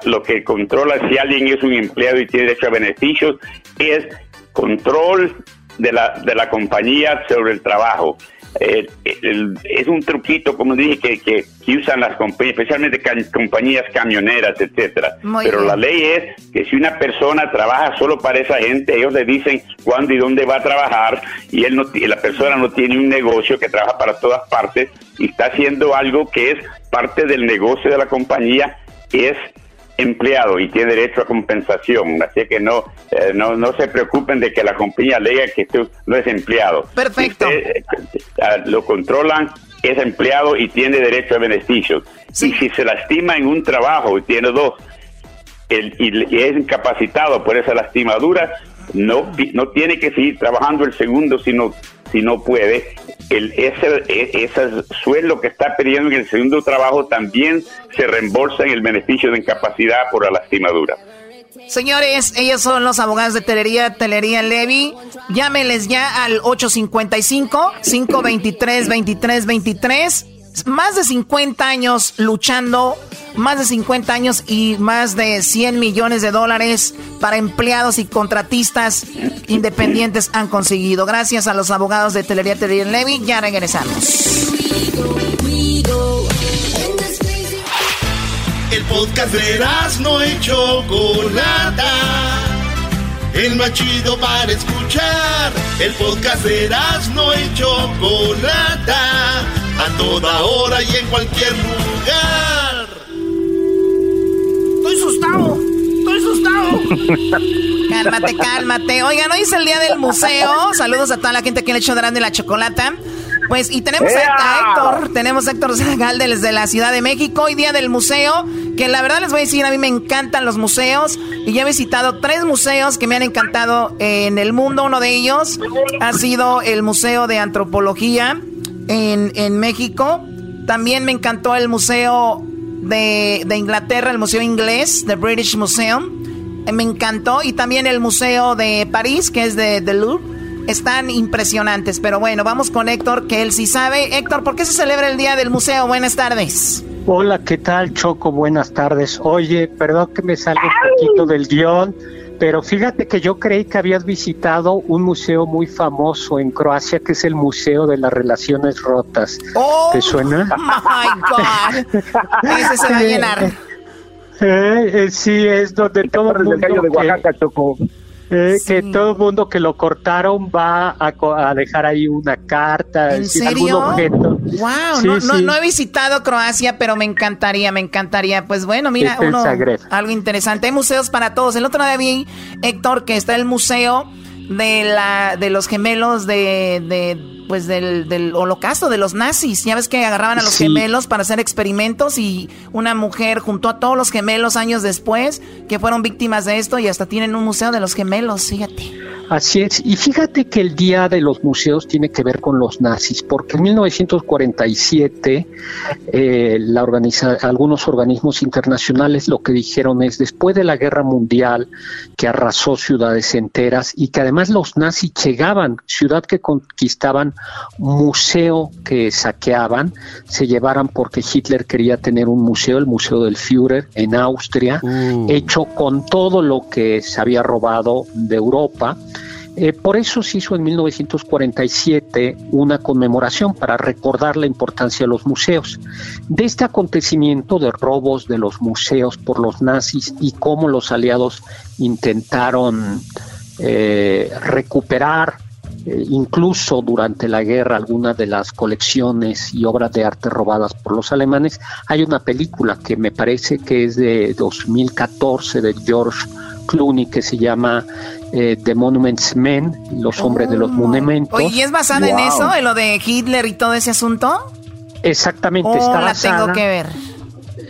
lo que controla si alguien es un empleado y tiene derecho a beneficios es control de la, de la compañía sobre el trabajo. Eh, es un truquito, como dije, que, que, usan las compañías, especialmente compañías camioneras, etcétera. Pero la ley es que si una persona trabaja solo para esa gente, ellos le dicen cuándo y dónde va a trabajar, y él no, la persona no tiene un negocio que trabaja para todas partes y está haciendo algo que es parte del negocio de la compañía, es empleado y tiene derecho a compensación, así que no, eh, no, no se preocupen de que la compañía alega que tú no es empleado. Perfecto. Eh, lo controlan, es empleado y tiene derecho a beneficios. Y si se lastima en un trabajo y tiene dos el, y, es incapacitado por esa lastimadura, no, no tiene que seguir trabajando el segundo, sino si no puede, el, ese, e, ese sueldo que está pidiendo en el segundo trabajo también se reembolsa en el beneficio de incapacidad por la lastimadura. Señores, ellos son los abogados de Telería, Telería Levy. Llámenles ya al 855-523-2323 más de 50 años luchando, más de 50 años y más de 100 millones de dólares para empleados y contratistas independientes han conseguido. Gracias a los abogados de Telería Telería Levy, ya regresamos. El podcast de no hecho Chocolata. El más chido para escuchar. El podcast de no hecho Chocolata a toda hora y en cualquier lugar. Estoy asustado, estoy asustado. cálmate, cálmate. Oigan, hoy es el día del museo. Saludos a toda la gente que le hecho grande la chocolata. Pues, y tenemos a, Héctor, tenemos a Héctor Zagal desde la Ciudad de México, hoy día del museo, que la verdad les voy a decir, a mí me encantan los museos, y ya he visitado tres museos que me han encantado en el mundo, uno de ellos ha sido el Museo de Antropología, en, en México. También me encantó el Museo de, de, Inglaterra, el Museo Inglés, The British Museum. Eh, me encantó. Y también el Museo de París, que es de, de Louvre. Están impresionantes. Pero bueno, vamos con Héctor, que él sí sabe. Héctor, ¿por qué se celebra el Día del Museo? Buenas tardes. Hola, ¿qué tal, Choco? Buenas tardes. Oye, perdón que me salga un poquito del guion Pero fíjate que yo creí que habías visitado un museo muy famoso en Croacia, que es el Museo de las Relaciones Rotas. Oh, ¿Te suena? My God. Ese se va a llenar. Eh, eh, sí, es donde todo el mundo de que- Oaxaca, Choco. eh, que todo el mundo que lo cortaron va a, co- a dejar ahí una carta, ¿En decir, serio? algún objeto. Wow, Sí, no, no, sí. no he visitado Croacia, pero me encantaría, me encantaría. Pues bueno, mira, Está en uno, algo interesante. Hay museos para todos. El otro día vi, Héctor, que está el museo de la de los gemelos de, de pues del, del holocausto de los nazis. Ya ves que agarraban a los Sí. gemelos para hacer experimentos y una mujer juntó a todos los gemelos años después que fueron víctimas de esto y hasta tienen un museo de los gemelos, fíjate. Así es, y fíjate que el Día de los Museos tiene que ver con los nazis, porque en 1947 eh, la organiza- algunos organismos internacionales lo que dijeron es, después de la Guerra Mundial, que arrasó ciudades enteras y que además los nazis llegaban, ciudad que conquistaban, museo que saqueaban, se llevaran porque Hitler quería tener un museo, el Museo del Führer en Austria, hecho con todo lo que se había robado de Europa. Eh, por eso se hizo en 1947 una conmemoración para recordar la importancia de los museos. De este acontecimiento de robos de los museos por los nazis y cómo los aliados intentaron eh, recuperar eh, incluso durante la guerra algunas de las colecciones y obras de arte robadas por los alemanes. Hay una película que me parece que es de 2014 de George Clooney que se llama eh, The Monuments Men, Los Hombres de los Monumentos. Oye, ¿y es basada en eso, en lo de Hitler y todo ese asunto? Exactamente, Oh, está la basada. tengo que ver.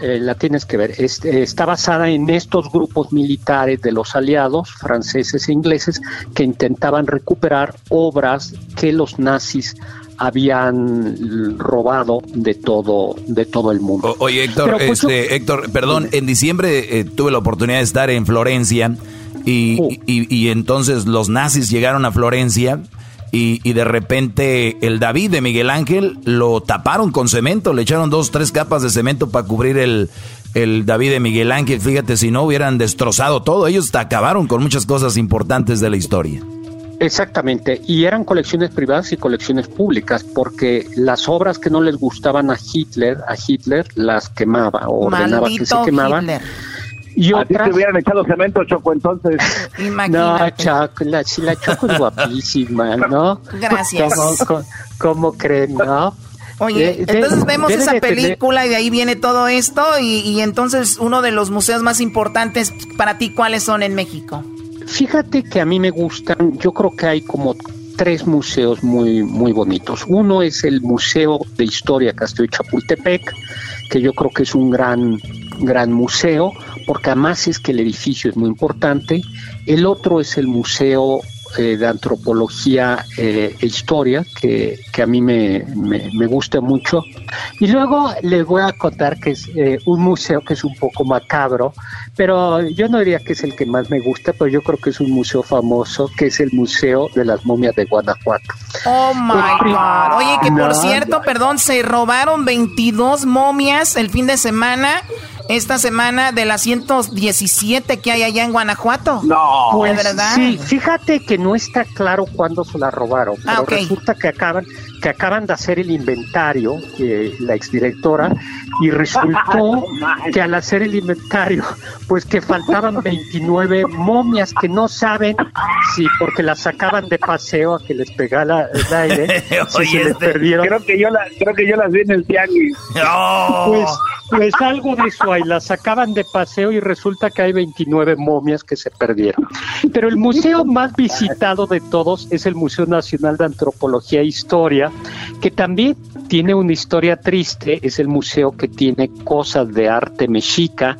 eh, la tienes que ver. Es- eh, está basada en estos grupos militares de los aliados, franceses e ingleses, que intentaban recuperar obras que los nazis habían robado de todo, de todo el mundo. O- oye, Héctor, pues, este, Héctor, perdón, en diciembre eh, tuve la oportunidad de estar en Florencia y, Oh. y- y entonces los nazis llegaron a Florencia y, y de repente el David de Miguel Ángel lo taparon con cemento, le echaron dos, tres capas de cemento para cubrir el, el David de Miguel Ángel. Fíjate, si no hubieran destrozado todo, ellos acabaron con muchas cosas importantes de la historia. Exactamente, y eran colecciones privadas y colecciones públicas, porque las obras que no les gustaban a Hitler, a Hitler las quemaba o ordenaba que se Maldito quemaban. Hitler. Y A ti otras, te hubieran echado cemento, Choco, entonces. no, Imagínate. Chaco, la, si la Choco es guapísima, ¿no? Gracias. ¿Cómo, cómo, cómo creen, no? Oye, Eh, de- entonces vemos esa de tener- película y de ahí viene todo esto y, y entonces uno de los museos más importantes para ti, ¿cuáles son en México? Fíjate que a mí me gustan, yo creo que hay como tres museos muy, muy bonitos. Uno es el Museo de Historia Castillo de Chapultepec, que yo creo que es un gran, gran museo, porque además es que el edificio es muy importante. El otro es el Museo eh, de Antropología eh, e Historia, que, que a mí me, me, me gusta mucho. Y luego les voy a contar que es eh, un museo que es un poco macabro, pero yo no diría que es el que más me gusta, pero yo creo que es un museo famoso, que es el Museo de las Momias de Guanajuato. Oh my God. Oye, que por No, cierto, perdón, se robaron 22 momias el fin de semana. Esta semana de las 117 que hay allá en Guanajuato. No. Pues ¿De verdad? sí, fíjate que no está claro cuándo se la robaron, Ah, pero resulta que acaban que acaban de hacer el inventario, eh, la exdirectora, y resultó que al hacer el inventario, pues que faltaban 29 momias que no saben si porque las sacaban de paseo a que les pegara el aire, si Oye, se les este, perdieron. Creo que yo, la, creo que yo las vi en el tianguis. Pues, pues algo de eso hay, las sacaban de paseo y resulta que hay 29 momias que se perdieron. Pero el museo más visitado de todos es el Museo Nacional de Antropología e Historia, que también tiene una historia triste, es el museo que tiene cosas de arte mexica,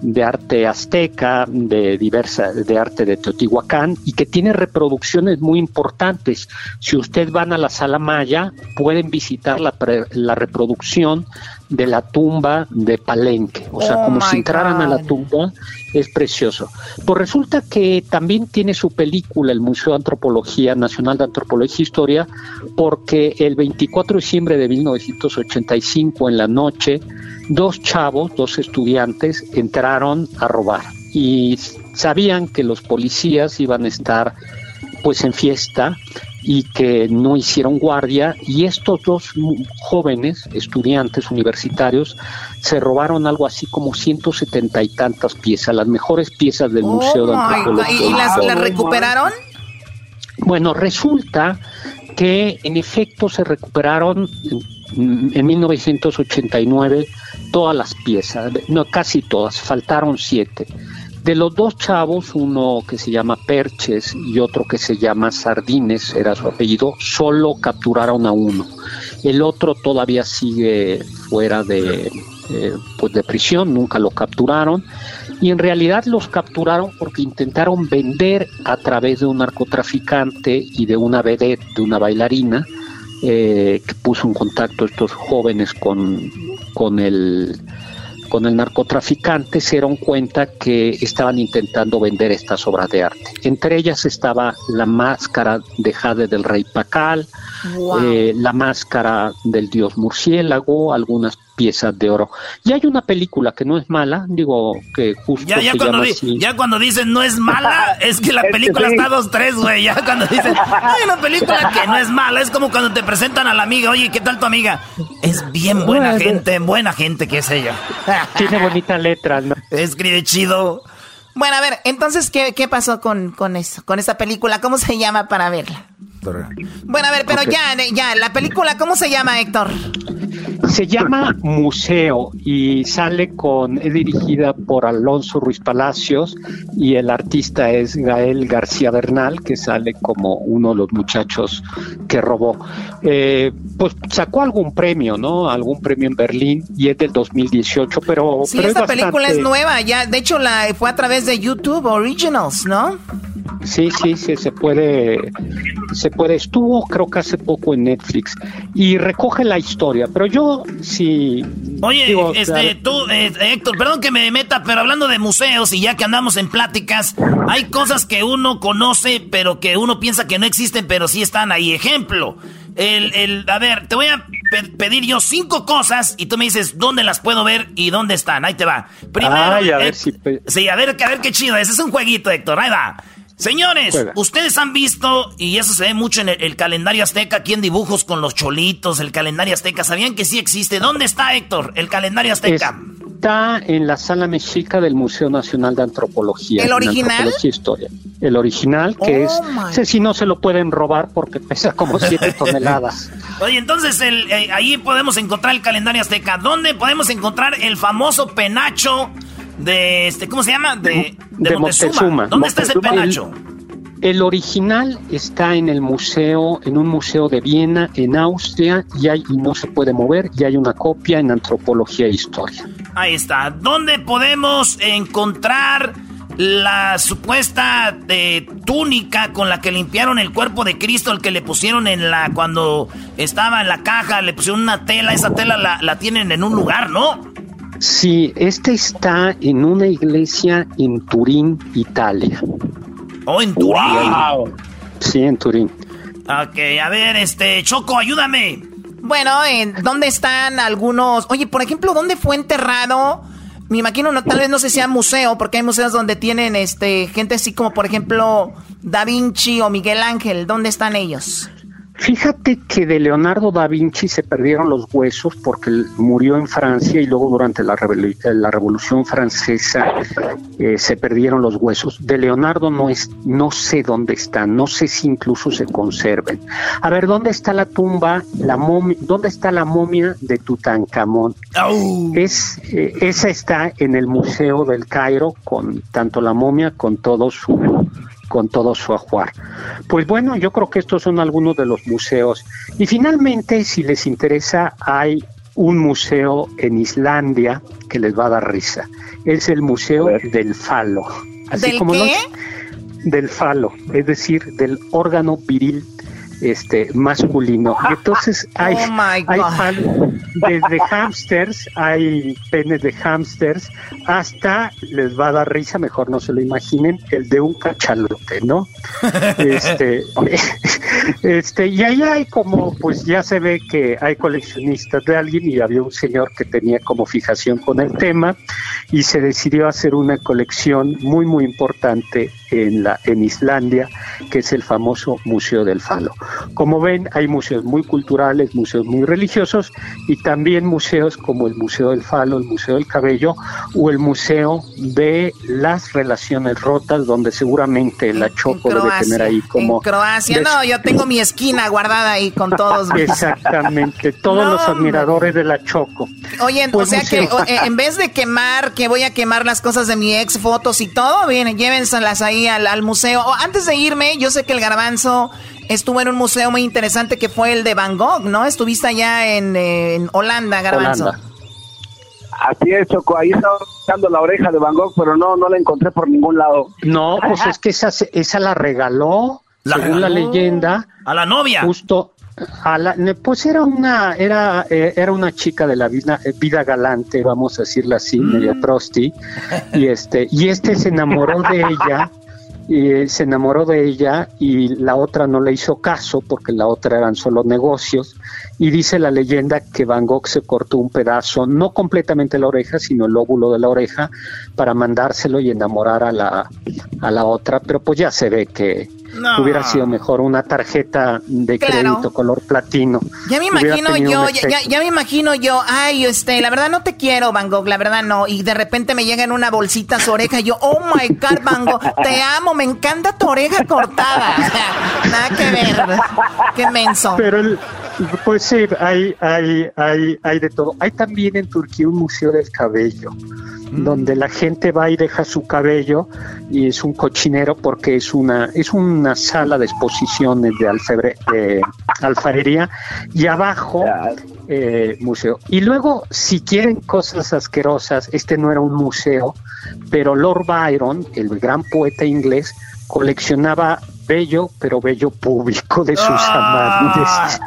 de arte azteca, de diversa, de arte de Teotihuacán y que tiene reproducciones muy importantes. Si ustedes van a la sala Maya, pueden visitar la, pre- la reproducción de la tumba de Palenque, o sea, Oh, como si entraran a la tumba, es precioso. Pues resulta que también tiene su película el Museo de Antropología Nacional de Antropología e Historia, porque el 24 de diciembre de 1985 en la noche, dos chavos, dos estudiantes, entraron a robar. y sabían que los policías iban a estar pues en fiesta y que no hicieron guardia y estos dos jóvenes estudiantes universitarios se robaron algo así como 170 y tantas piezas, las mejores piezas del Museo de Antropología. ¿Y las, las recuperaron? Bueno, resulta que en efecto se recuperaron en 1989 todas las piezas, no casi todas, faltaron siete. De los dos chavos, uno que se llama Perches y otro que se llama Sardines, era su apellido, solo capturaron a uno. El otro todavía sigue fuera de, eh, pues de prisión, nunca lo capturaron. Y en realidad los capturaron porque intentaron vender a través de un narcotraficante y de una vedette, de una bailarina, eh, que puso en contacto estos jóvenes con, con el con el narcotraficante se dieron cuenta que estaban intentando vender estas obras de arte. Entre ellas estaba la máscara de Jade del Rey Pacal, eh, la máscara del dios murciélago, algunas piezas de oro. Y hay una película que no es mala, digo que justo ya, ya, cuando, ya cuando dicen no es mala, es que la película está dos tres, güey. Ya cuando dicen hay una película que no es mala, es como cuando te presentan a la amiga, oye, ¿qué tal tu amiga? Es bien buena gente, buena gente que es ella. Tiene bonita letra, ¿no? Escribe chido. Bueno, a ver, entonces, ¿qué, qué pasó con, con eso, con esta película? ¿Cómo se llama para verla? Bueno, a ver, pero ya, ya, la película, ¿cómo se llama, Héctor? Se llama Museo y sale con, es dirigida por Alonso Ruiz Palacios y el artista es Gael García Bernal, que sale como uno de los muchachos que robó. Eh, pues sacó algún premio, ¿no? Algún premio en Berlín y es del 2018, pero... Sí, esta película es nueva, ya, de hecho la fue a través de YouTube Originals, ¿no? Sí, sí, sí, se puede, se puede. Estuvo, creo que hace poco en Netflix y recoge la historia. Pero yo sí. Oye, este, tú, eh, Héctor, perdón que me meta, pero hablando de museos y ya que andamos en pláticas, hay cosas que uno conoce, pero que uno piensa que no existen, pero sí están ahí. Ejemplo, el, el, a ver, te voy a pedir yo cinco cosas y tú me dices dónde las puedo ver y dónde están. Ahí te va. Primero, a ver si... sí, a ver, a ver qué chido. Ese es un jueguito, Héctor. Ahí va. Señores, ustedes han visto, y eso se ve mucho en el, calendario azteca, aquí en dibujos con los cholitos, el calendario azteca. ¿Sabían que sí existe? ¿Dónde está, Héctor, el calendario azteca? Está en la sala mexica del Museo Nacional de Antropología. ¿El original? Historia. El original, que es, oh sé si no se lo pueden robar porque pesa como 7 toneladas. Oye, entonces eh, ahí podemos encontrar el calendario azteca. ¿Dónde podemos encontrar el famoso penacho? De este, ¿cómo se llama? De, de, Moctezuma. ¿Dónde está ese penacho? El, original está en el museo, en un museo de Viena, en Austria, y, hay, y no se puede mover, y hay una copia en antropología e historia. Ahí está. ¿Dónde podemos encontrar la supuesta de túnica con la que limpiaron el cuerpo de Cristo, el que le pusieron en la cuando estaba en la caja, le pusieron una tela, esa tela la, la tienen en un lugar, ¿no? Sí, este está en una iglesia en Turín, Italia. Oh, en Turín. Sí, en Turín. Ok, a ver, este, Choco, ayúdame. Bueno, ¿dónde están algunos? Oye, por ejemplo, ¿dónde fue enterrado? Me imagino, no, tal vez no sé si sea museo, porque hay museos donde tienen este gente así como, por ejemplo, Da Vinci o Miguel Ángel. ¿Dónde están ellos? Fíjate que de Leonardo da Vinci se perdieron los huesos porque murió en Francia y luego durante la, Revolución Francesa eh, se perdieron los huesos. De Leonardo no, es, no sé dónde están, no sé si incluso se conserven. A ver, ¿dónde está la tumba, la momia, dónde está la momia de Tutankamón? Es, eh, esa está en el Museo del Cairo con tanto la momia con todo su con todo su ajuar. Pues bueno, yo creo que estos son algunos de los museos. Y finalmente, si les interesa, hay un museo en Islandia que les va a dar risa. Es el Museo del Falo. Así como qué? del falo, es decir, del órgano viril este masculino. entonces hay, oh desde hamsters, hay penes de hamsters, hasta les va a dar risa, mejor no se lo imaginen, el de un cachalote, ¿no? este Este, y ahí hay como, pues ya se ve que hay coleccionistas de alguien y había un señor que tenía como fijación con el tema y se decidió hacer una colección muy muy importante en la en Islandia, que es el famoso Museo del Falo. Como ven, hay museos muy culturales, museos muy religiosos y también museos como el Museo del Falo, el Museo del Cabello o el Museo de las relaciones rotas, donde seguramente la Choco debe tener ahí como... En Croacia, no, yo tengo mi esquina guardada ahí con todos. Exactamente, todos los admiradores de la Choco. Oye, o pues sea que eh, en vez de quemar, que voy a quemar las cosas de mi ex, fotos y todo, bien, llévenselas ahí al, museo. antes de irme, yo sé que el garbanzo estuvo en un museo muy interesante que fue el de Van Gogh, ¿no? Estuviste allá en, Holanda, garbanzo. Así es, Choco. Ahí estaba buscando la oreja de Van Gogh, pero no, no la encontré por ningún lado. No, pues es que esa, esa la regaló, la según la leyenda. A la novia. Justo. A la, pues era una era eh, era una chica de la vida, eh, vida galante vamos a decirla así mm. media prosti y este y este se enamoró de ella se enamoró de ella y la otra no le hizo caso porque la otra eran solo negocios. Y dice la leyenda que Van Gogh se cortó un pedazo, no completamente la oreja, sino el lóbulo de la oreja para mandárselo y enamorar a la, a la otra, pero pues ya se ve que, Hubiera sido mejor una tarjeta de crédito color platino. Ya me imagino yo, ya, me imagino yo, ay, este, la verdad no te quiero, Van Gogh, la verdad no. Y de repente me llega en una bolsita su oreja y yo, oh my God, Van Gogh, te amo, me encanta tu oreja cortada. nada que ver. Qué menso. Pero, pues sí, hay, hay, hay, hay de todo. Hay también en Turquía un museo del cabello donde la gente va y deja su cabello y es un cochinero porque es una es una sala de exposiciones de, alfebre, alfarería y abajo eh, museo. Y luego, si quieren cosas asquerosas, este no era un museo, pero Lord Byron, el gran poeta inglés, coleccionaba bello, pero bello público de sus ah. amantes.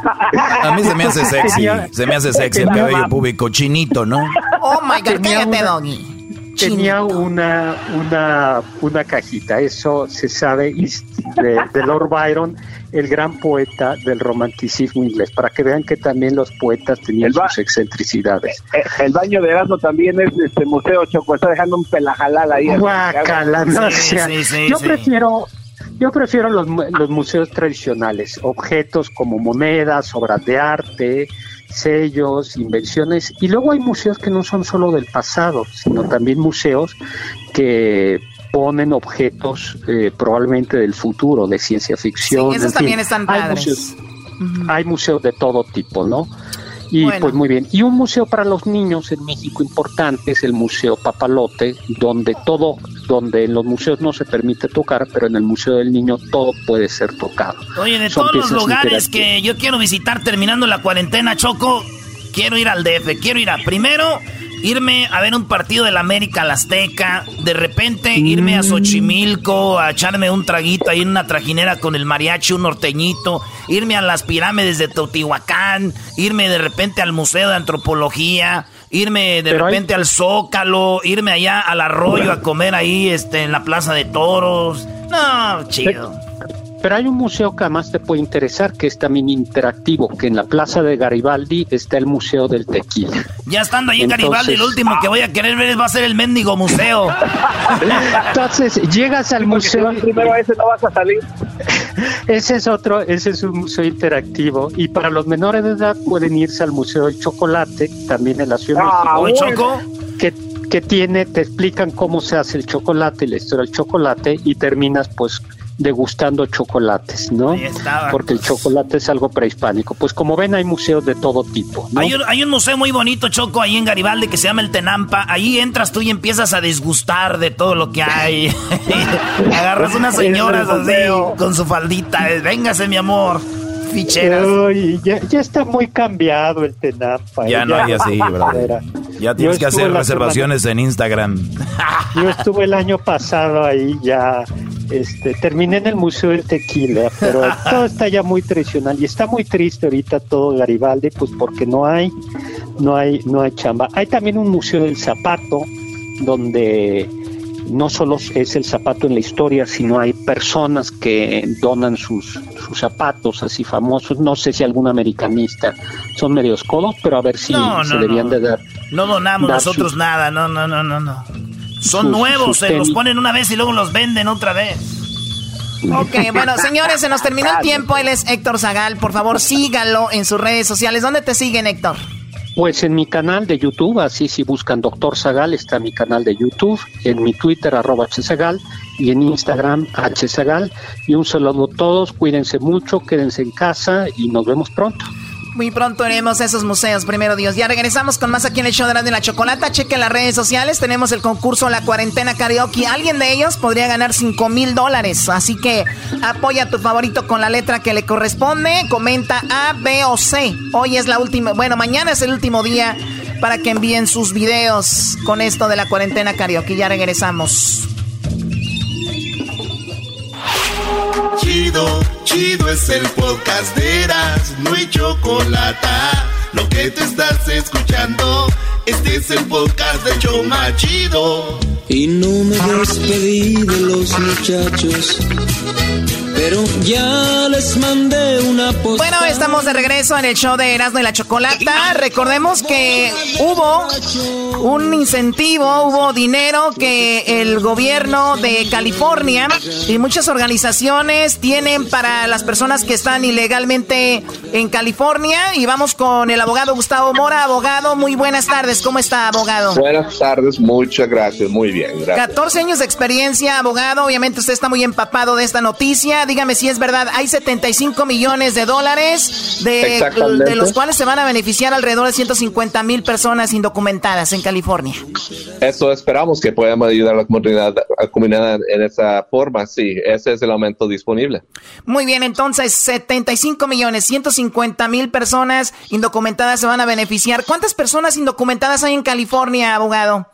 A mí se me hace sexy, se me hace sexy el cabello público chinito, ¿no? Oh my God, cállate, Doggy tenía una, una, una cajita, eso se sabe de, Lord Byron, el gran poeta del romanticismo inglés, para que vean que también los poetas tenían sus excentricidades. Eh, el, baño de Erasmo también es este museo Choco, está dejando un pelajalal ahí. Guacala, no yo prefiero yo prefiero los, los museos tradicionales, objetos como monedas, obras de arte, sellos, invenciones, y luego hay museos que no son solo del pasado, sino también museos que ponen objetos eh, probablemente del futuro, de ciencia ficción. Sí, esos también están padres. Hay museos, de todo tipo, ¿no? Y pues muy bien. Y un museo para los niños en México importante es el Museo Papalote, donde todo, donde en los museos no se permite tocar, pero en el Museo del Niño todo puede ser tocado. Oye, de todos los lugares que yo quiero visitar terminando la cuarentena, Choco, quiero ir al DF, quiero ir a primero irme a ver un partido del América al Azteca, de repente irme a. Xochimilco a echarme un traguito ahí en una trajinera con el mariachi, un norteñito, irme a las pirámides de Teotihuacán, irme de repente al Museo de Antropología, irme de repente al Zócalo, irme allá al arroyo a comer ahí este, en la Plaza de Toros. No, chido. Pero hay un museo que además te puede interesar, que es también interactivo, que en la Plaza de Garibaldi está el Museo del Tequila. Ya estando ahí en Garibaldi, lo último que voy a querer ver va a ser el mendigo museo. Entonces, llegas al museo... primero ese no vas a salir. Ese es otro, ese es un museo interactivo. Y para los menores de edad pueden irse al Museo del Chocolate, también en la Ciudad de ah, México. Que, que tiene, te explican cómo se hace el chocolate y la historia del chocolate y terminas pues degustando chocolates, ¿no? Porque el chocolate es algo prehispánico. Pues como ven, hay museos de todo tipo. Hay, un, museo muy bonito, Choco, ahí en Garibaldi que se llama el Tenampa. Ahí entras tú y empiezas a disgustar de todo lo que hay. Agarras unas señoras así con su faldita. Véngase, mi amor. Ficheras. ya, ya, está muy cambiado el Tenampa. Ya, no hay así, brother. Ya tienes que hacer reservaciones en Instagram. Yo estuve el año pasado ahí ya este, terminé en el Museo del Tequila, pero todo está ya muy tradicional y está muy triste ahorita todo Garibaldi, pues porque no hay, no hay, no hay chamba. Hay también un Museo del Zapato, donde no solo es el zapato en la historia, sino hay personas que donan sus, sus zapatos así famosos. No sé si algún americanista son medios codos, pero a ver si se debían de dar. No donamos nosotros nada, no, no, no, no, no. Son nuevos, se los ponen una vez y luego los venden otra vez. Ok, bueno, señores, se nos terminó el tiempo. Él es Héctor Zagal. Por favor, sígalo en sus redes sociales. ¿Dónde te siguen, Héctor? Pues en mi canal de YouTube, así si buscan Doctor Zagal, está mi canal de YouTube, en mi Twitter, arroba hzagal, y en Instagram, hzagal. Y un saludo a todos, cuídense mucho, quédense en casa y nos vemos pronto. Muy pronto iremos a esos museos, primero Dios. Ya regresamos con más aquí en el show de la, chocolata. Chequen las redes sociales. Tenemos el concurso La Cuarentena Karaoke. Alguien de ellos podría ganar 5 mil dólares. Así que apoya a tu favorito con la letra que le corresponde. Comenta A, B o C. Hoy es la última. Bueno, mañana es el último día para que envíen sus videos con esto de la cuarentena karaoke. Ya regresamos. Chido, chido es el podcast de Eras, no hay chocolate. Lo que te estás escuchando, este es el podcast de Choma Chido. Y no me despedí de los muchachos pero ya les mandé una postal. Bueno, estamos de regreso en el show de Erasmo y la Chocolata. Recordemos que hubo un incentivo, hubo dinero que el gobierno de California y muchas organizaciones tienen para las personas que están ilegalmente en California. Y vamos con el abogado Gustavo Mora. Abogado, muy buenas tardes. ¿Cómo está, abogado? Buenas tardes, muchas gracias. Muy bien, gracias. 14 años de experiencia, abogado. Obviamente usted está muy empapado de esta noticia dígame si es verdad. Hay 75 millones de dólares, de, de los cuales se van a beneficiar alrededor de 150 mil personas indocumentadas en California. Eso esperamos que podamos ayudar a la comunidad, a comunidad en esa forma. Sí, ese es el aumento disponible. Muy bien, entonces 75 millones, 150 mil personas indocumentadas se van a beneficiar. ¿Cuántas personas indocumentadas hay en California, abogado?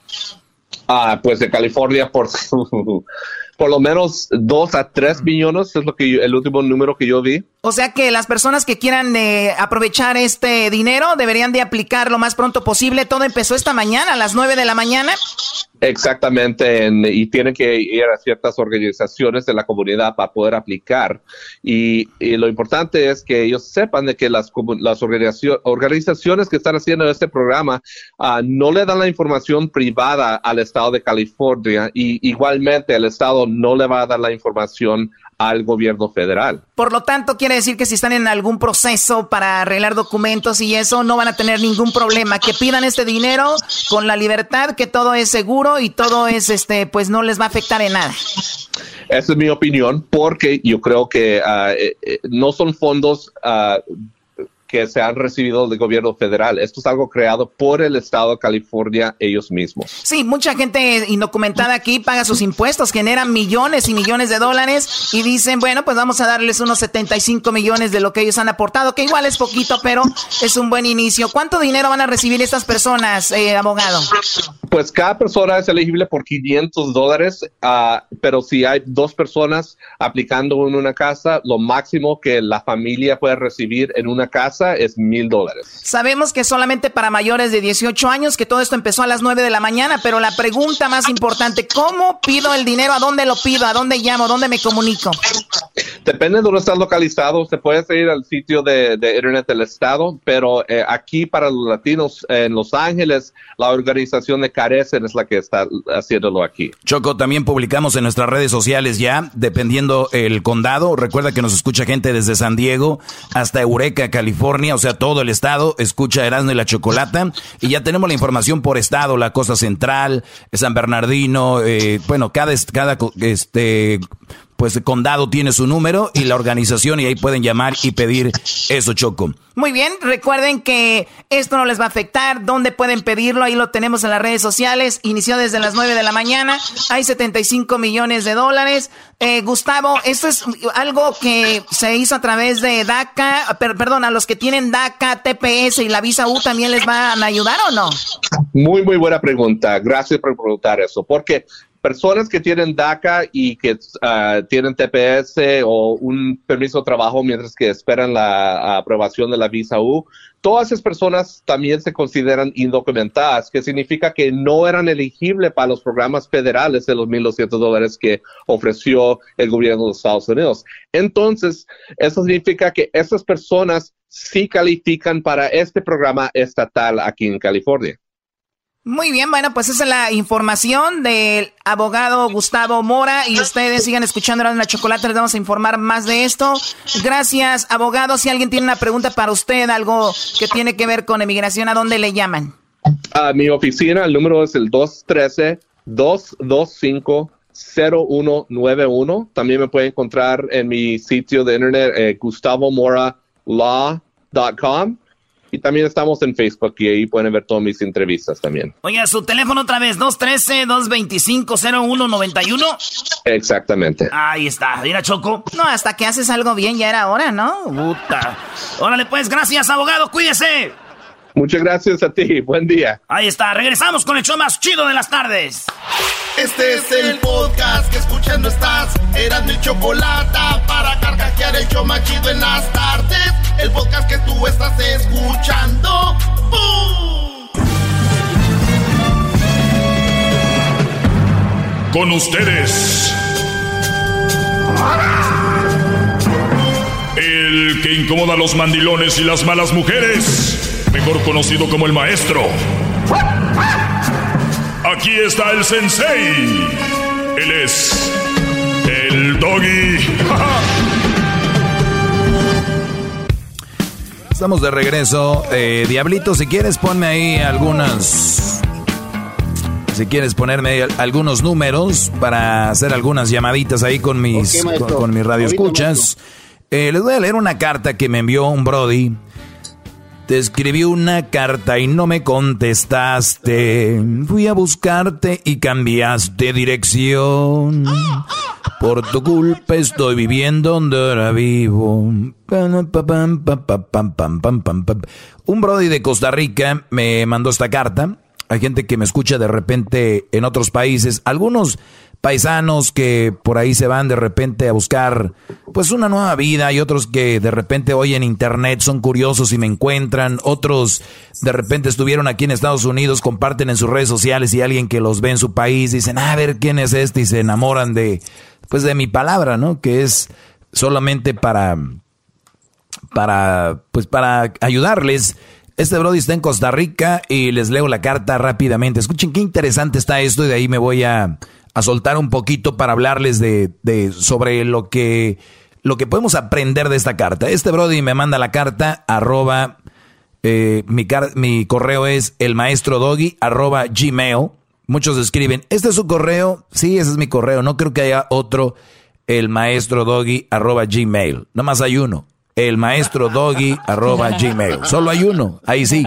Ah, pues de California por por lo menos dos a tres millones es lo que el último número que yo vi. O sea que las personas que quieran eh, aprovechar este dinero deberían de aplicar lo más pronto posible. Todo empezó esta mañana, a las nueve de la mañana. Exactamente, y tienen que ir a ciertas organizaciones de la comunidad para poder aplicar. Y, lo importante es que ellos sepan de que las, las organizaciones que están haciendo este programa ah, no le dan la información privada al Estado de California y igualmente el Estado no le va a dar la información al gobierno federal. Por lo tanto, quiere decir que si están en algún proceso para arreglar documentos y eso, no van a tener ningún problema. Que pidan este dinero con la libertad, que todo es seguro y todo es, este, pues no les va a afectar en nada. Esa es mi opinión, porque yo creo que eh, eh, no son fondos uh, que se han recibido del gobierno federal. Esto es algo creado por el estado de California ellos mismos. Sí, mucha gente indocumentada aquí paga sus impuestos, generan millones y millones de dólares y dicen, bueno, pues vamos a darles unos 75 millones de lo que ellos han aportado, que igual es poquito, pero es un buen inicio. ¿Cuánto dinero van a recibir estas personas, eh, abogado? Pues cada persona es elegible por 500 dólares, uh, pero si hay dos personas aplicando en una casa, lo máximo que la familia puede recibir en una casa es mil dólares. Sabemos que solamente para mayores de 18 años, que todo esto empezó a las 9 de la mañana, pero la pregunta más importante, ¿cómo pido el dinero? ¿A dónde lo pido? ¿A dónde llamo? ¿Dónde me comunico? Depende de dónde estás localizado, se puede ir al sitio de, Internet del Estado, pero eh, aquí para los latinos en Los Ángeles, la organización de Carecen es la que está haciéndolo aquí. Choco, también publicamos en nuestras redes sociales ya, dependiendo el condado. Recuerda que nos escucha gente desde San Diego hasta Eureka, California o sea, todo el estado, escucha Erasmo y la Chocolata. Y ya tenemos la información por estado, la Costa Central, San Bernardino, eh, bueno, cada, cada este, pues el condado tiene su número y la organización y ahí pueden llamar y pedir eso, Choco. Muy bien, recuerden que esto no les va a afectar. ¿Dónde pueden pedirlo? Ahí lo tenemos en las redes sociales. Inició desde las 9 de la mañana. Hay 75 millones de dólares. Eh, Gustavo, esto es algo que se hizo a través de DACA. perdón, a los que tienen DACA, TPS y la visa U también les van a ayudar o no? Muy, muy buena pregunta. Gracias por preguntar eso. Porque personas que tienen DACA y que ah, tienen TPS o un permiso de trabajo mientras que esperan la aprobación de la visa U, todas esas personas también se consideran indocumentadas, que significa que no eran elegibles para los programas federales de los 1.200 dólares que ofreció el gobierno de los Estados Unidos. Entonces, eso significa que esas personas sí califican para este programa estatal aquí en California. Muy bien, bueno, pues esa es la información del abogado Gustavo Mora y ustedes sigan escuchando la chocolate, les vamos a informar más de esto. Gracias, abogado. Si alguien tiene una pregunta para usted, algo que tiene que ver con emigración, ¿a dónde le llaman? A mi oficina, el número es el 213-225-0191. También me puede encontrar en mi sitio de internet, eh, gustavomoralaw.com y también estamos en Facebook y ahí pueden ver todas mis entrevistas también. Oiga, su teléfono otra vez, 213-225-0191. Exactamente. Ahí está, mira Choco. No, hasta que haces algo bien ya era hora, ¿no? Puta. Órale pues, gracias abogado, cuídese. Muchas gracias a ti. Buen día. Ahí está. Regresamos con el show más chido de las tardes. Este es el podcast que escuchando estás. Eran mi chocolate para carcajear el show más chido en las tardes. El podcast que tú estás escuchando. Con ustedes. El que incomoda a los mandilones y las malas mujeres mejor conocido como el maestro. Aquí está el sensei. Él es el doggy. Estamos de regreso. Eh, Diablito, si quieres ponme ahí algunas... Si quieres ponerme algunos números para hacer algunas llamaditas ahí con mis, con, mis radioescuchas. Eh, les voy a leer una carta que me envió un Brody te escribí una carta y no me contestaste. Fui a buscarte y cambiaste dirección. Por tu culpa estoy viviendo donde ahora vivo. Un brody de Costa Rica me mandó esta carta. Hay gente que me escucha de repente en otros países. Algunos paisanos que por ahí se van de repente a buscar pues una nueva vida y otros que de repente hoy en internet son curiosos y me encuentran, otros de repente estuvieron aquí en Estados Unidos, comparten en sus redes sociales y alguien que los ve en su país dicen, a ver quién es este y se enamoran de pues de mi palabra, ¿no? Que es solamente para para pues para ayudarles. Este Brody está en Costa Rica y les leo la carta rápidamente. Escuchen qué interesante está esto y de ahí me voy a a soltar un poquito para hablarles de, de, sobre lo que, lo que podemos aprender de esta carta. Este Brody me manda la carta, arroba, eh, mi, mi, correo es el maestro doggy, arroba gmail. Muchos escriben, ¿este es su correo? Sí, ese es mi correo. No creo que haya otro, el maestro doggy, arroba gmail. más hay uno el maestro doggy arroba gmail. Solo hay uno, ahí sí.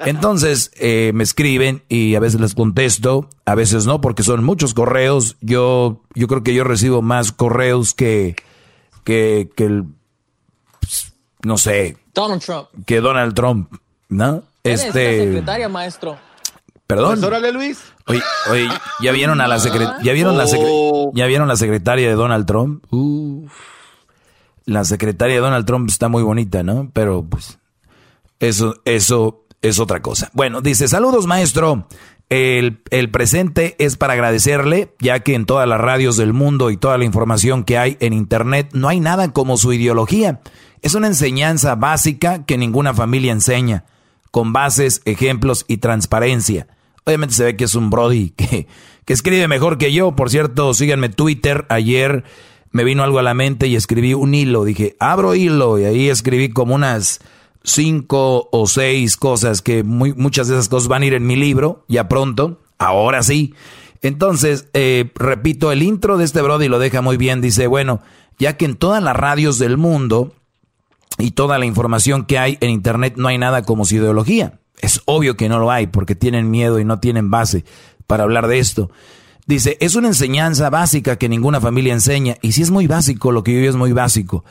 Entonces eh, me escriben y a veces les contesto, a veces no, porque son muchos correos. Yo, yo creo que yo recibo más correos que, que, que el, no sé. Donald Trump. Que Donald Trump, ¿no? Este. secretaria, maestro. Perdón. Pues órale, Luis. Oye, oye, ya vieron a la secretaria, ya vieron la oh. ya vieron la secretaria de Donald Trump. Uf la secretaria de Donald Trump está muy bonita, ¿no? Pero pues eso, eso es otra cosa. Bueno, dice, saludos maestro. El, el, presente es para agradecerle, ya que en todas las radios del mundo y toda la información que hay en Internet no hay nada como su ideología. Es una enseñanza básica que ninguna familia enseña, con bases, ejemplos y transparencia. Obviamente se ve que es un Brody que, que escribe mejor que yo. Por cierto, síganme Twitter. Ayer me vino algo a la mente y escribí un hilo. Dije, abro hilo y ahí escribí como unas cinco o seis cosas que muchas de esas cosas van a ir en mi libro ya pronto. Ahora sí. Entonces, eh, repito, el intro de este Brody lo deja muy bien. Dice, bueno, ya que en todas las radios del mundo y toda la información que hay en Internet no hay nada como su ideología. Es obvio que no lo hay porque tienen miedo y no tienen base para hablar de esto. Dice, es una enseñanza básica que ninguna familia enseña. Y si es muy básico, lo que yo es muy básico.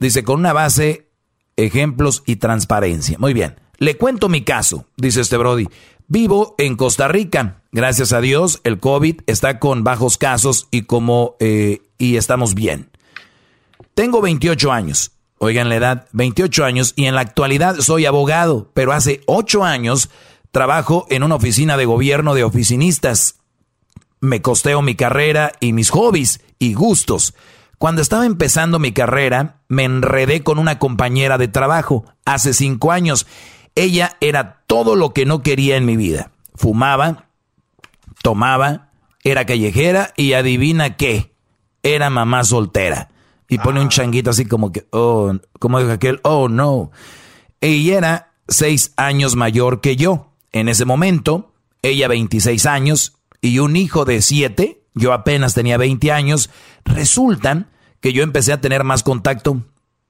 Dice, con una base, ejemplos y transparencia. Muy bien. Le cuento mi caso, dice este Brody. Vivo en Costa Rica. Gracias a Dios, el COVID está con bajos casos y como eh, y estamos bien. Tengo 28 años. Oigan la edad, 28 años y en la actualidad soy abogado, pero hace 8 años trabajo en una oficina de gobierno de oficinistas. Me costeo mi carrera y mis hobbies y gustos. Cuando estaba empezando mi carrera, me enredé con una compañera de trabajo hace 5 años. Ella era todo lo que no quería en mi vida. Fumaba, tomaba, era callejera y adivina qué, era mamá soltera y pone un ah. changuito así como que, oh, como dijo aquel, oh no. Ella era seis años mayor que yo. En ese momento, ella 26 años y un hijo de siete, yo apenas tenía 20 años. Resultan que yo empecé a tener más contacto.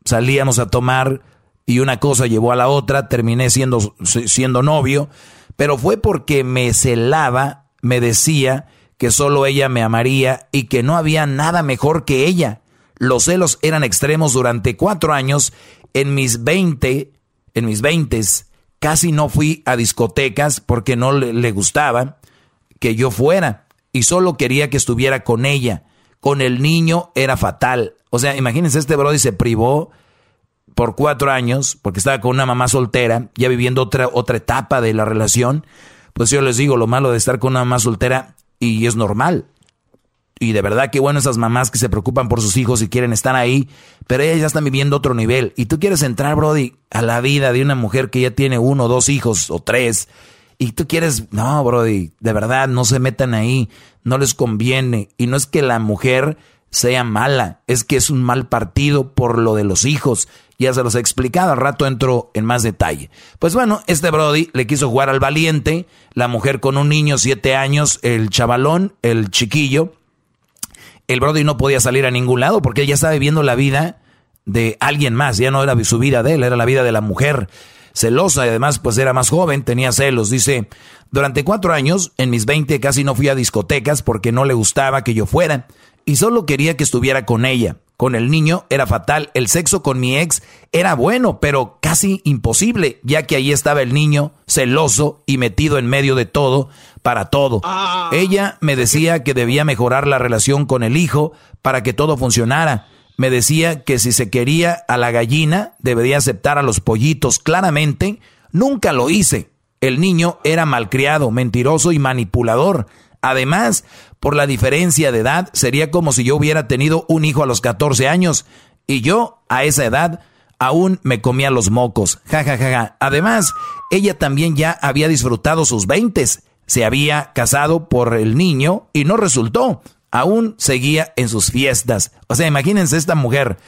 Salíamos a tomar y una cosa llevó a la otra, terminé siendo, siendo novio, pero fue porque me celaba, me decía que solo ella me amaría y que no había nada mejor que ella. Los celos eran extremos durante cuatro años. En mis veinte, en mis veintes, casi no fui a discotecas porque no le, gustaba que yo fuera y solo quería que estuviera con ella. Con el niño era fatal. O sea, imagínense, este Brody se privó por cuatro años porque estaba con una mamá soltera, ya viviendo otra, otra etapa de la relación. Pues yo les digo, lo malo de estar con una mamá soltera, y es normal, y de verdad que bueno esas mamás que se preocupan por sus hijos y quieren estar ahí, pero ellas ya están viviendo otro nivel. Y tú quieres entrar, Brody, a la vida de una mujer que ya tiene uno, dos hijos o tres. Y tú quieres, no, Brody, de verdad, no se metan ahí, no les conviene. Y no es que la mujer sea mala, es que es un mal partido por lo de los hijos. Ya se los he explicado, al rato entro en más detalle. Pues bueno, este Brody le quiso jugar al valiente, la mujer con un niño, siete años, el chavalón, el chiquillo, el Brody no podía salir a ningún lado porque ella estaba viviendo la vida de alguien más, ya no era su vida de él, era la vida de la mujer. Celosa y además pues era más joven, tenía celos. Dice, durante cuatro años, en mis veinte casi no fui a discotecas porque no le gustaba que yo fuera y solo quería que estuviera con ella. Con el niño era fatal, el sexo con mi ex era bueno, pero casi imposible, ya que ahí estaba el niño, celoso y metido en medio de todo, para todo. Ah. Ella me decía que debía mejorar la relación con el hijo para que todo funcionara. Me decía que si se quería a la gallina, debería aceptar a los pollitos. Claramente, nunca lo hice. El niño era malcriado, mentiroso y manipulador. Además, por la diferencia de edad, sería como si yo hubiera tenido un hijo a los 14 años y yo, a esa edad, aún me comía los mocos. Ja, ja, ja, ja. Además, ella también ya había disfrutado sus veintes. Se había casado por el niño y no resultó. Aún seguía en sus fiestas. O sea, imagínense esta mujer.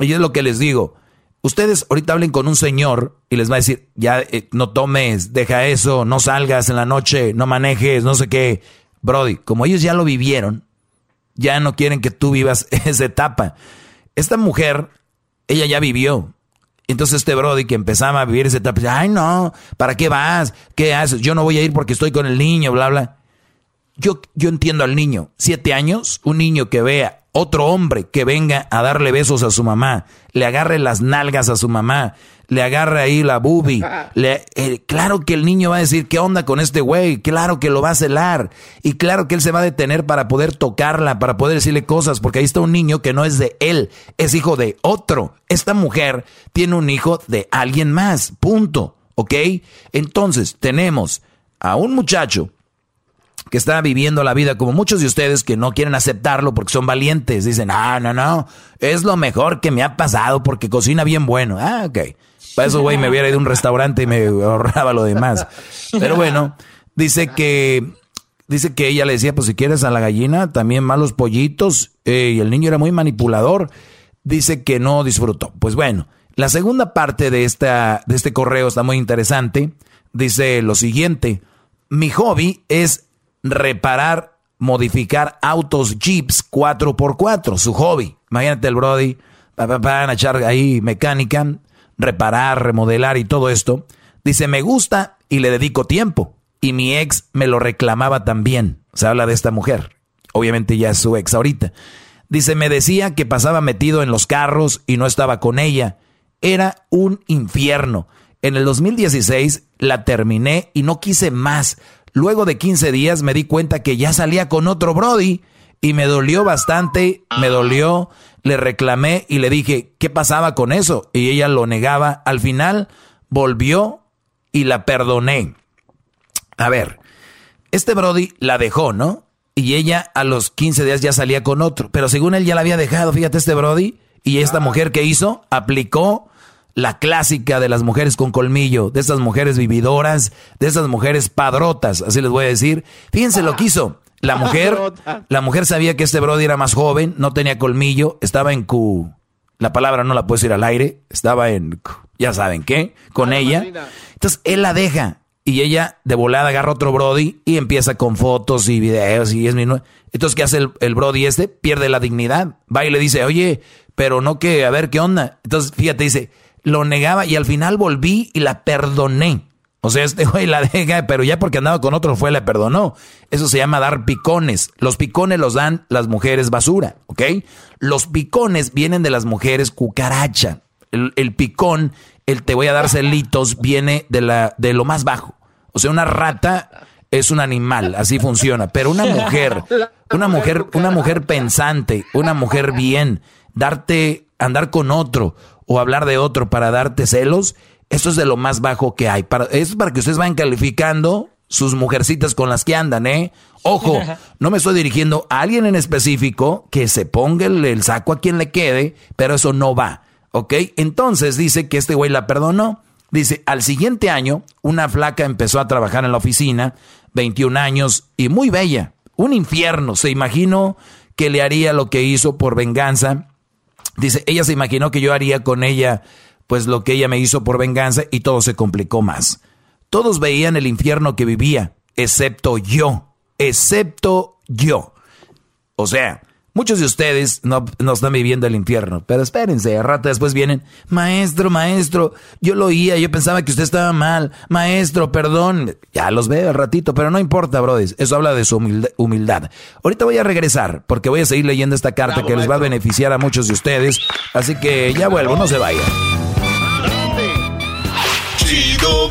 Y es lo que les digo. Ustedes ahorita hablen con un señor y les va a decir, ya eh, no tomes, deja eso, no salgas en la noche, no manejes, no sé qué. Brody, como ellos ya lo vivieron, ya no quieren que tú vivas esa etapa. Esta mujer, ella ya vivió. Entonces este Brody que empezaba a vivir esa etapa, ay no, ¿para qué vas? ¿Qué haces? Yo no voy a ir porque estoy con el niño, bla, bla. Yo, yo entiendo al niño, siete años, un niño que vea otro hombre que venga a darle besos a su mamá, le agarre las nalgas a su mamá, le agarre ahí la boobie, le, eh, claro que el niño va a decir, ¿qué onda con este güey? Claro que lo va a celar y claro que él se va a detener para poder tocarla, para poder decirle cosas, porque ahí está un niño que no es de él, es hijo de otro. Esta mujer tiene un hijo de alguien más, punto, ¿ok? Entonces tenemos a un muchacho que está viviendo la vida como muchos de ustedes que no quieren aceptarlo porque son valientes. Dicen, ah, no, no, es lo mejor que me ha pasado porque cocina bien bueno. Ah, ok. Para eso, güey, me hubiera ido a un restaurante y me ahorraba lo demás. Pero bueno, dice que, dice que ella le decía, pues si quieres a la gallina, también malos pollitos. Eh, y el niño era muy manipulador. Dice que no disfrutó. Pues bueno, la segunda parte de, esta, de este correo está muy interesante. Dice lo siguiente. Mi hobby es reparar, modificar autos Jeeps 4x4, su hobby. Imagínate el Brody, van a echar ahí mecánica, reparar, remodelar y todo esto. Dice, me gusta y le dedico tiempo. Y mi ex me lo reclamaba también. Se habla de esta mujer. Obviamente ya es su ex ahorita. Dice, me decía que pasaba metido en los carros y no estaba con ella. Era un infierno. En el 2016 La terminé y no quise más. Luego de 15 días me di cuenta que ya salía con otro Brody y me dolió bastante, me dolió, le reclamé y le dije, ¿qué pasaba con eso? Y ella lo negaba. Al final volvió y la perdoné. A ver, este Brody la dejó, ¿no? Y ella a los 15 días ya salía con otro. Pero según él ya la había dejado, fíjate este Brody. Y esta mujer que hizo, aplicó la clásica de las mujeres con colmillo, de esas mujeres vividoras, de esas mujeres padrotas, así les voy a decir. Fíjense lo que hizo. La mujer, la mujer sabía que este Brody era más joven, no tenía colmillo, estaba en Q. La palabra no la puedo decir al aire, estaba en, ya saben qué, con ella. Entonces él la deja y ella de volada agarra otro Brody y empieza con fotos y videos y es mi... Entonces, ¿qué hace el, el Brody este? Pierde la dignidad. Va y le dice, oye, pero no que, a ver, ¿qué onda? Entonces, fíjate, dice, lo negaba y al final volví y la perdoné. O sea, este güey la deja, pero ya porque andaba con otro fue, la perdonó. Eso se llama dar picones. Los picones los dan las mujeres basura, ¿ok? Los picones vienen de las mujeres cucaracha. El, picón, el te voy a dar celitos, viene de, la, de lo más bajo. O sea, una rata es un animal, así funciona. Pero una mujer, una mujer, una mujer pensante, una mujer bien, darte, andar con otro o hablar de otro para darte celos, eso es de lo más bajo que hay. Para, es para que ustedes vayan calificando sus mujercitas con las que andan, ¿eh? Ojo, no me estoy dirigiendo a alguien en específico que se ponga el, saco a quien le quede, pero eso no va, ¿ok? Entonces dice que este güey la perdonó. Dice, al siguiente año, una flaca empezó a trabajar en la oficina, 21 años y muy bella. Un infierno, se imaginó que le haría lo que hizo por venganza. Dice, ella se imaginó que yo haría con ella pues lo que ella me hizo por venganza y todo se complicó más. Todos veían el infierno que vivía, excepto yo, excepto yo. O sea, muchos de ustedes no, están viviendo el infierno, pero espérense, a rato después vienen, maestro, maestro, yo lo oía, yo pensaba que usted estaba mal, maestro, perdón, ya los veo al ratito, pero no importa, brothers, eso habla de su humildad. Ahorita voy a regresar, porque voy a seguir leyendo esta carta que les va a beneficiar a muchos de ustedes, así que ya vuelvo, no se vayan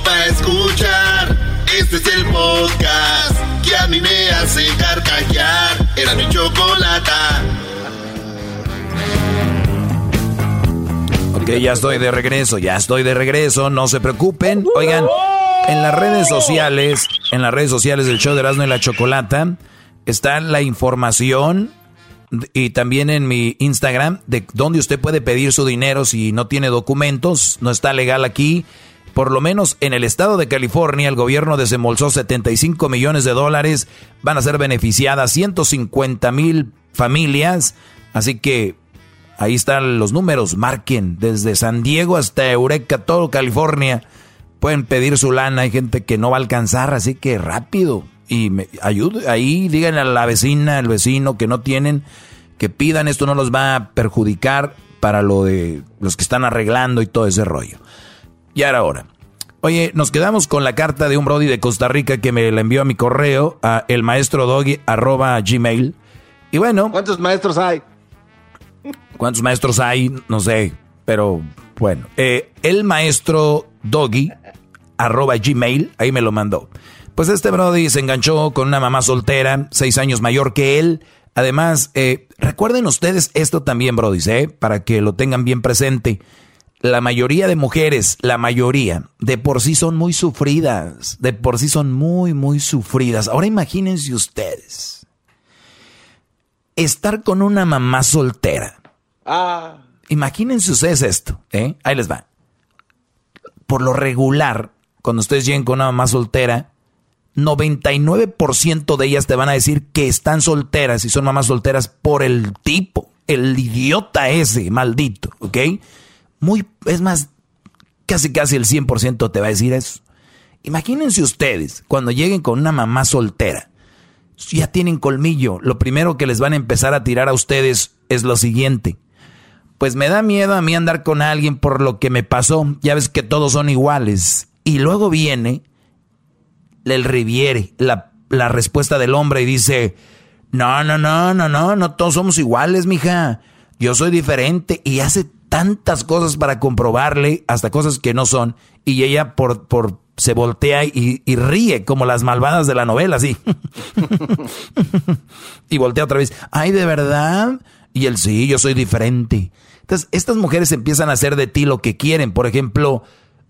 para escuchar. Este es el podcast que a mí me hace carcajear. Era mi chocolata. Ok, ya estoy de regreso, ya estoy de regreso, no se preocupen. Oigan, en las redes sociales, en las redes sociales del show de Erasmo y la Chocolata, está la información y también en mi Instagram de dónde usted puede pedir su dinero si no tiene documentos, no está legal aquí por lo menos en el estado de California, el gobierno desembolsó 75 millones de dólares. Van a ser beneficiadas 150 mil familias. Así que ahí están los números. Marquen desde San Diego hasta Eureka, todo California. Pueden pedir su lana. Hay gente que no va a alcanzar, así que rápido. Y me, ayude, ahí díganle a la vecina, al vecino que no tienen, que pidan. Esto no los va a perjudicar para lo de los que están arreglando y todo ese rollo. Ya era hora. Oye, nos quedamos con la carta de un Brody de Costa Rica que me la envió a mi correo, a el maestro arroba gmail. Y bueno. ¿Cuántos maestros hay? ¿Cuántos maestros hay? No sé. Pero bueno. Eh, el maestro doggy arroba gmail, ahí me lo mandó. Pues este Brody se enganchó con una mamá soltera, seis años mayor que él. Además, eh, recuerden ustedes esto también, Brody, ¿eh? para que lo tengan bien presente la mayoría de mujeres, la mayoría, de por sí son muy sufridas, de por sí son muy, muy sufridas. Ahora imagínense ustedes, estar con una mamá soltera. Ah. Imagínense ustedes esto, ¿eh? Ahí les va. Por lo regular, cuando ustedes lleguen con una mamá soltera, 99% de ellas te van a decir que están solteras y son mamás solteras por el tipo, el idiota ese, maldito, ¿ok? Muy, es más, casi casi el 100% te va a decir eso. Imagínense ustedes, cuando lleguen con una mamá soltera, ya tienen colmillo, lo primero que les van a empezar a tirar a ustedes es lo siguiente. Pues me da miedo a mí andar con alguien por lo que me pasó, ya ves que todos son iguales. Y luego viene el reviere, la, la respuesta del hombre y dice, no, no, no, no, no, no todos somos iguales, mija. Yo soy diferente y hace tantas cosas para comprobarle, hasta cosas que no son, y ella por, por se voltea y, y, ríe como las malvadas de la novela, así. y voltea otra vez. Ay, ¿de verdad? Y él, sí, yo soy diferente. Entonces, estas mujeres empiezan a hacer de ti lo que quieren. Por ejemplo,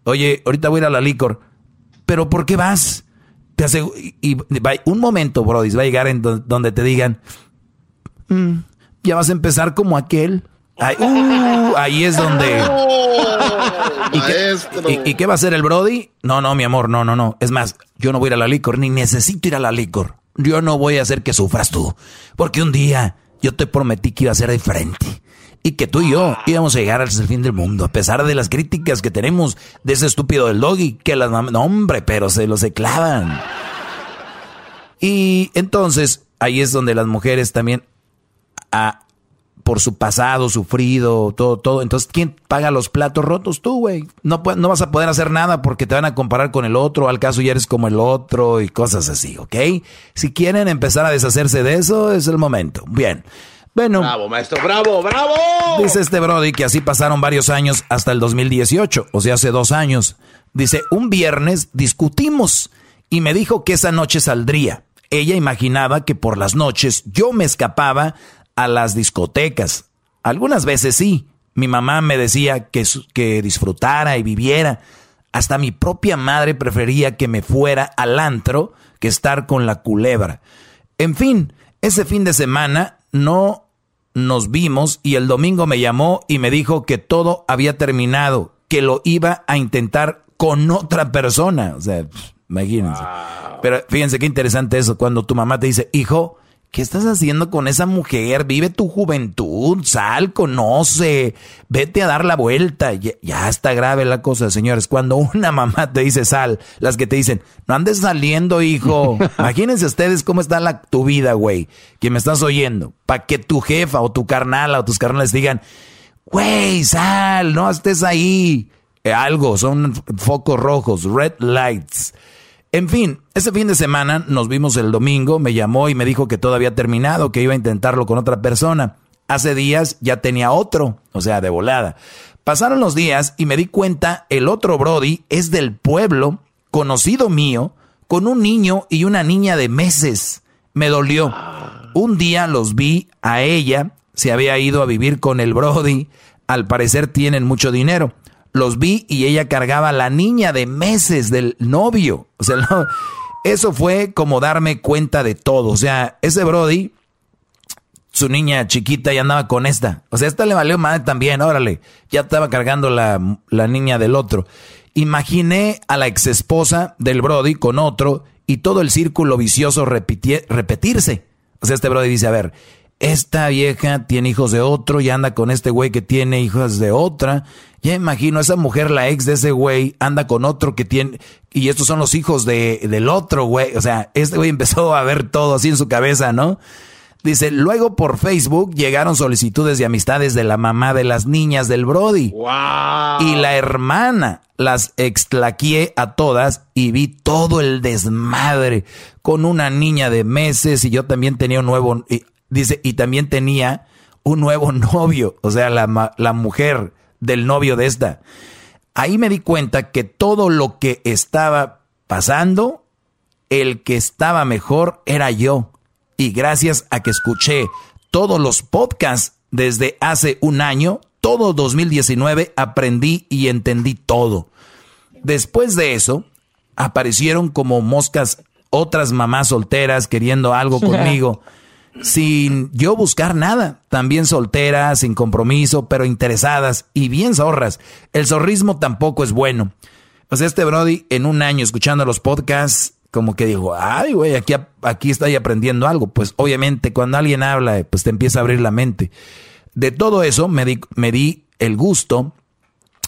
oye, ahorita voy a ir a la licor. ¿Pero por qué vas? Te hace, y, un momento, Brody, va a llegar en donde te digan, mm, ya vas a empezar como aquel. Uh, ahí es donde. ¿Y, qué, ¿Y, qué, va a hacer el Brody? No, no, mi amor, no, no, no. Es más, yo no voy a ir a la licor, ni necesito ir a la licor. Yo no voy a hacer que sufras tú. Porque un día yo te prometí que iba a ser diferente. Y que tú y yo íbamos a llegar al fin del mundo, a pesar de las críticas que tenemos de ese estúpido del doggy, que las No, hombre, pero se lo se clavan. Y entonces, ahí es donde las mujeres también a, por su pasado sufrido, todo, todo. Entonces, ¿quién paga los platos rotos? Tú, güey. No, no vas a poder hacer nada porque te van a comparar con el otro, al caso ya eres como el otro y cosas así, ¿ok? Si quieren empezar a deshacerse de eso, es el momento. Bien. Bueno. Bravo, maestro, bravo, bravo. Dice este Brody que así pasaron varios años hasta el 2018, o sea, hace dos años. Dice, un viernes discutimos y me dijo que esa noche saldría. Ella imaginaba que por las noches yo me escapaba a las discotecas. Algunas veces sí. Mi mamá me decía que, que disfrutara y viviera. Hasta mi propia madre prefería que me fuera al antro que estar con la culebra. En fin, ese fin de semana no nos vimos y el domingo me llamó y me dijo que todo había terminado, que lo iba a intentar con otra persona. O sea, imagínense. Pero fíjense qué interesante eso, cuando tu mamá te dice, hijo, ¿Qué estás haciendo con esa mujer? Vive tu juventud, sal, conoce, vete a dar la vuelta. Ya, está grave la cosa, señores. Cuando una mamá te dice sal, las que te dicen, no andes saliendo, hijo. Imagínense ustedes cómo está la, tu vida, güey, que me estás oyendo. Para que tu jefa o tu carnala o tus carnales digan, güey, sal, no estés ahí. Eh, algo, son focos rojos, red lights. En fin, ese fin de semana nos vimos el domingo, me llamó y me dijo que todo había terminado, que iba a intentarlo con otra persona. Hace días ya tenía otro, o sea, de volada. Pasaron los días y me di cuenta, el otro Brody es del pueblo, conocido mío, con un niño y una niña de meses. Me dolió. Un día los vi a ella, se había ido a vivir con el Brody, al parecer tienen mucho dinero los vi y ella cargaba a la niña de meses del novio. O sea, eso fue como darme cuenta de todo. O sea, ese Brody, su niña chiquita ya andaba con esta. O sea, esta le valió madre también, órale. Ya estaba cargando la, la niña del otro. Imaginé a la ex esposa del Brody con otro y todo el círculo vicioso repetirse. O sea, este Brody dice, a ver, esta vieja tiene hijos de otro y anda con este güey que tiene hijos de otra. Ya imagino, esa mujer, la ex de ese güey, anda con otro que tiene, y estos son los hijos de, del otro güey. O sea, este güey empezó a ver todo así en su cabeza, ¿no? Dice, luego por Facebook llegaron solicitudes de amistades de la mamá de las niñas del Brody. Wow. Y la hermana. Las extlaqué a todas y vi todo el desmadre con una niña de meses y yo también tenía un nuevo, Dice, y también tenía un nuevo novio, o sea, la, la mujer del novio de esta. Ahí me di cuenta que todo lo que estaba pasando, el que estaba mejor era yo. Y gracias a que escuché todos los podcasts desde hace un año, todo 2019, aprendí y entendí todo. Después de eso, aparecieron como moscas otras mamás solteras queriendo algo conmigo sin yo buscar nada. También solteras, sin compromiso, pero interesadas y bien zorras. El zorrismo tampoco es bueno. O sea, este Brody en un año escuchando los podcasts, como que dijo, ay, güey, aquí, aquí estoy aprendiendo algo. Pues obviamente cuando alguien habla, pues te empieza a abrir la mente. De todo eso me di, me di el gusto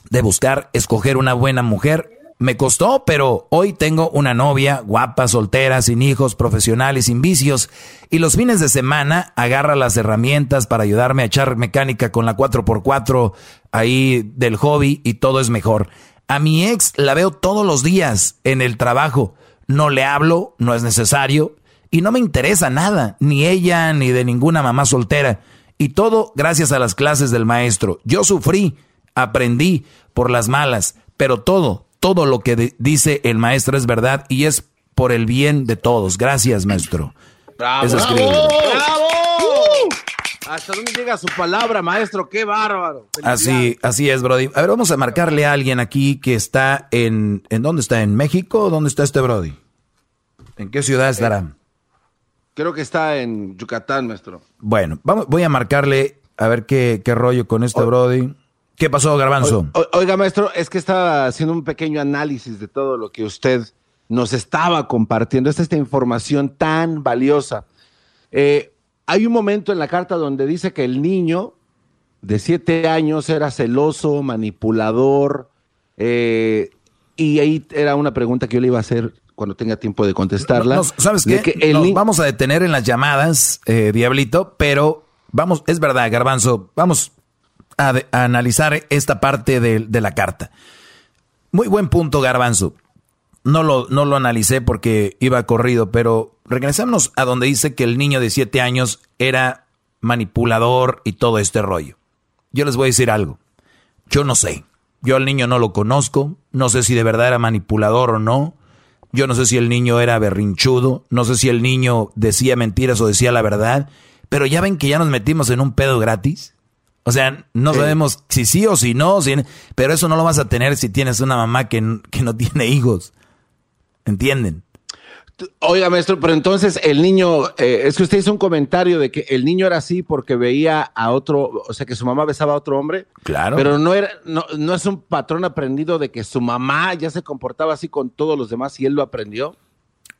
de buscar escoger una buena mujer me costó, pero hoy tengo una novia guapa, soltera, sin hijos, profesional y sin vicios. Y los fines de semana agarra las herramientas para ayudarme a echar mecánica con la 4x4 ahí del hobby y todo es mejor. A mi ex la veo todos los días en el trabajo. No le hablo, no es necesario y no me interesa nada, ni ella ni de ninguna mamá soltera. Y todo gracias a las clases del maestro. Yo sufrí, aprendí por las malas, pero todo, todo lo que dice el maestro es verdad y es por el bien de todos. Gracias, maestro. ¡Bravo! Eso es ¡Bravo! ¡Bravo! ¿Hasta dónde llega su palabra, maestro? ¡Qué bárbaro! Así, así es, Brody. A ver, vamos a marcarle a alguien aquí que está en... ¿En dónde está? ¿En México? ¿Dónde está este Brody? ¿En qué ciudad estará? Creo que está en Yucatán, maestro. Bueno, vamos, voy a marcarle a ver qué, qué rollo con este Brody. ¿Qué pasó, Garbanzo? O- oiga, maestro, es que estaba haciendo un pequeño análisis de todo lo que usted nos estaba compartiendo. Esta, esta información tan valiosa. Eh, hay un momento en la carta donde dice que el niño de siete años era celoso, manipulador, eh, y ahí era una pregunta que yo le iba a hacer cuando tenga tiempo de contestarla. Nos- ¿Sabes qué? que Nos vamos a detener en las llamadas, eh, Diablito, pero vamos, es verdad, Garbanzo, vamos a, de- analizar esta parte de, de la carta. Muy buen punto, Garbanzo. No lo, no lo analicé porque iba corrido, pero regresamos a donde dice que el niño de siete años era manipulador y todo este rollo. Yo les voy a decir algo. Yo no sé. Yo al niño no lo conozco. No sé si de verdad era manipulador o no. Yo no sé si el niño era berrinchudo. No sé si el niño decía mentiras o decía la verdad. Pero ya ven que ya nos metimos en un pedo gratis. O sea, no Sí. sabemos si sí o si no. si- pero eso no lo vas a tener si tienes una mamá que, que no tiene hijos. ¿Entienden? Oiga, maestro, pero entonces el niño, eh, es que usted hizo un comentario de que el niño era así porque veía a otro, o sea, que su mamá besaba a otro hombre. Claro. Pero no era, no, no es un patrón aprendido de que su mamá ya se comportaba así con todos los demás y él lo aprendió.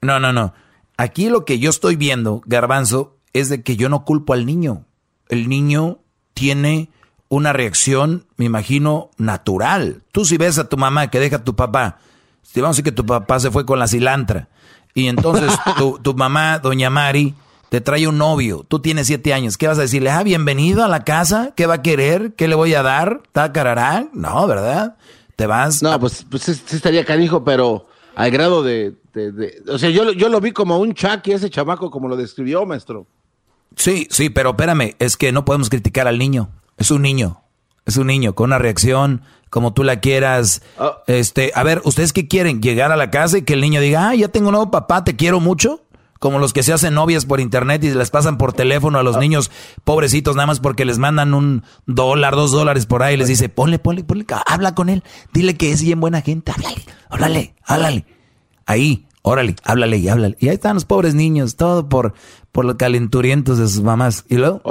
No, no, no. Aquí lo que yo estoy viendo, Garbanzo, es de que yo no culpo al niño. El niño tiene una reacción, me imagino, natural. Tú si ves a tu mamá que deja a tu papá, si vamos a decir que tu papá se fue con la cilantra, y entonces tu, tu mamá, doña Mari, te trae un novio, tú tienes siete años, ¿qué vas a decirle? Ah, bienvenido a la casa, ¿qué va a querer? ¿Qué le voy a dar? ¿Tacarará? No, ¿verdad? Te vas... No, pues, pues sí, sí estaría canijo, pero al grado de, de- de- o sea, yo, lo- yo lo vi como un Chucky, ese chamaco, como lo describió, maestro. Sí, sí, pero espérame, es que no podemos criticar al niño. Es un niño. Es un niño con una reacción como tú la quieras. Este, a ver, ¿ustedes qué quieren? Llegar a la casa y que el niño diga, "Ah, ya tengo un nuevo papá, te quiero mucho." Como los que se hacen novias por internet y les pasan por teléfono a los niños pobrecitos nada más porque les mandan un dólar, dos dólares por ahí y les dice, ponle, ponle, ponle, habla con él, dile que es bien buena gente, háblale, háblale, háblale. Ahí, órale, háblale y háblale. Y ahí están los pobres niños, todo por, por los calenturientos de sus mamás. ¿Y luego?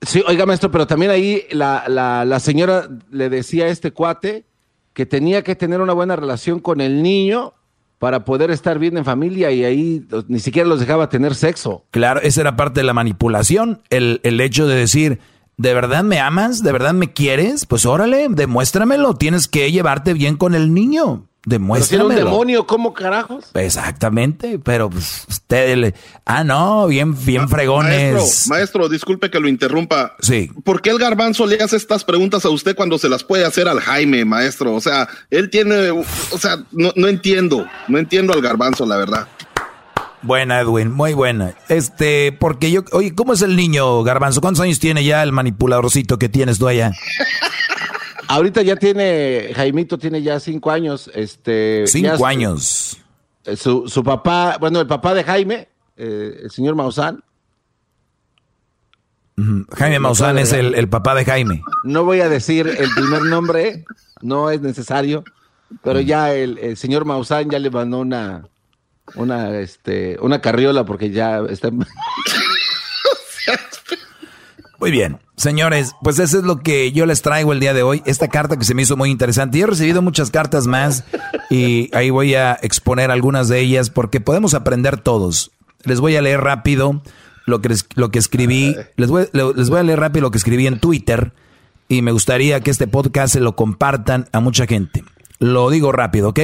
Sí, oiga, maestro, pero también ahí la, la, la señora le decía a este cuate que tenía que tener una buena relación con el niño para poder estar bien en familia y ahí los- ni siquiera los dejaba tener sexo. Claro, esa era parte de la manipulación, el, el hecho de decir, ¿de verdad me amas? ¿De verdad me quieres? Pues órale, demuéstramelo, tienes que llevarte bien con el niño, Pero si era un demuéstramelo. demonio, ¿cómo carajos? Exactamente, pero pues usted le... Ah, no, bien, bien fregones. Maestro, maestro, disculpe que lo interrumpa. Sí. ¿Por qué el garbanzo le hace estas preguntas a usted cuando se las puede hacer al Jaime, maestro? O sea, él tiene, o sea, no, no entiendo, no entiendo al garbanzo, la verdad. Buena, Edwin, muy buena. Este, porque yo, oye, ¿cómo es el niño, Garbanzo? ¿Cuántos años tiene ya el manipuladorcito que tienes tú allá? Ahorita ya tiene, Jaimito tiene ya cinco años. Este, Cinco ya- años. eh, Su, su papá, bueno, el papá de Jaime, eh, el señor Maussan. Jaime Maussan es el, el papá de Jaime. no voy a decir el primer nombre, no es necesario, pero ya el, el señor Maussan ya le mandó una, una, este, una carriola porque ya está. Muy bien, señores, pues eso es lo que yo les traigo el día de hoy. Esta carta que se me hizo muy interesante. Yo he recibido muchas cartas más y ahí voy a exponer algunas de ellas porque podemos aprender todos. Les voy a leer rápido lo que, lo que escribí. Les voy, les voy a leer rápido lo que escribí en Twitter y me gustaría que este podcast se lo compartan a mucha gente. Lo digo rápido, ¿ok?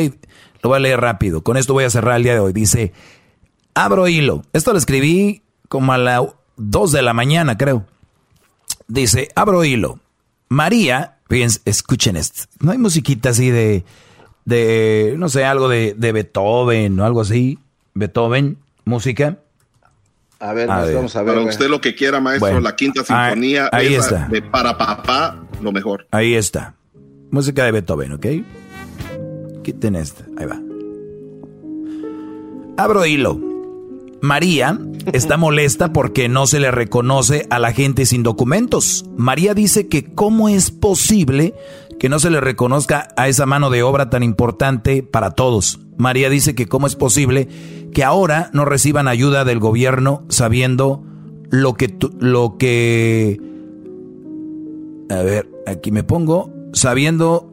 Lo voy a leer rápido. Con esto voy a cerrar el día de hoy. Dice, abro hilo. Esto lo escribí como a las 2 de la mañana, creo. Dice, abro hilo. María, fíjense, escuchen esto. No hay musiquita así de, de no sé, algo de, de Beethoven o algo así. Beethoven, música. A ver, A ver. vamos a ver. Para usted lo que quiera, maestro, Bueno, la quinta ahí- sinfonía ahí está. de para papá, lo mejor. Ahí está. Música de Beethoven, ¿ok? Quiten esta. Ahí va. Abro hilo. María está molesta porque no se le reconoce a la gente sin documentos. María dice que cómo es posible que no se le reconozca a esa mano de obra tan importante para todos. María dice que cómo es posible que ahora no reciban ayuda del gobierno sabiendo lo que lo que a ver, aquí me pongo sabiendo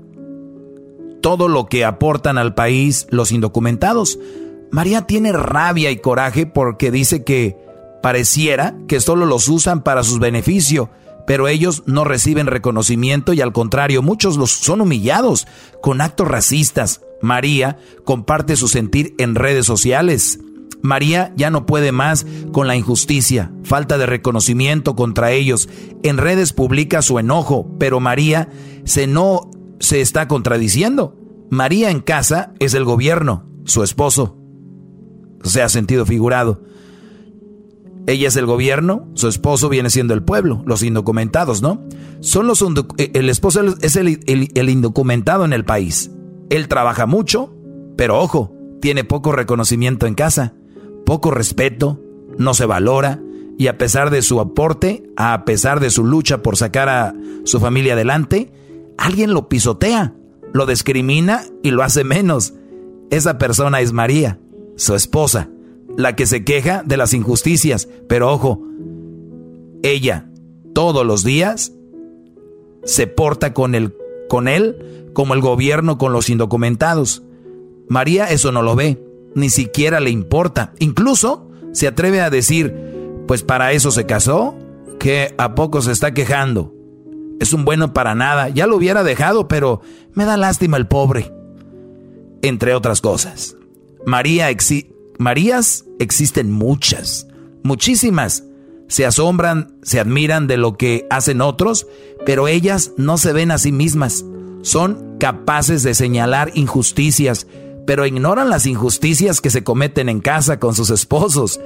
todo lo que aportan al país los indocumentados. María tiene rabia y coraje porque dice que pareciera que solo los usan para sus beneficios, pero ellos no reciben reconocimiento y al contrario, muchos los son humillados con actos racistas. María comparte su sentir en redes sociales. María ya no puede más con la injusticia, falta de reconocimiento contra ellos. En redes publica su enojo, pero María se no se está contradiciendo. María en casa es el gobierno, su esposo. O sea, sentido figurado. Ella es el gobierno, su esposo viene siendo el pueblo, los indocumentados, ¿no? Son los eh, el esposo es el, el indocumentado en el país. Él trabaja mucho, pero ojo, tiene poco reconocimiento en casa, poco respeto, no se valora y a pesar de su aporte, a pesar de su lucha por sacar a su familia adelante, alguien lo pisotea, lo discrimina y lo hace menos. Esa persona es María, su esposa la que se queja de las injusticias. Pero ojo, ella todos los días se porta con, con él como el gobierno con los indocumentados. María eso no lo ve, ni siquiera le importa. Incluso se atreve a decir, pues para eso se casó, que a poco se está quejando. Es un bueno para nada, ya lo hubiera dejado, pero me da lástima el pobre. Entre otras cosas. María Marías existen muchas, muchísimas. Se asombran, se admiran de lo que hacen otros, pero ellas no se ven a sí mismas. Son capaces de señalar injusticias, pero ignoran las injusticias que se cometen en casa con sus esposos.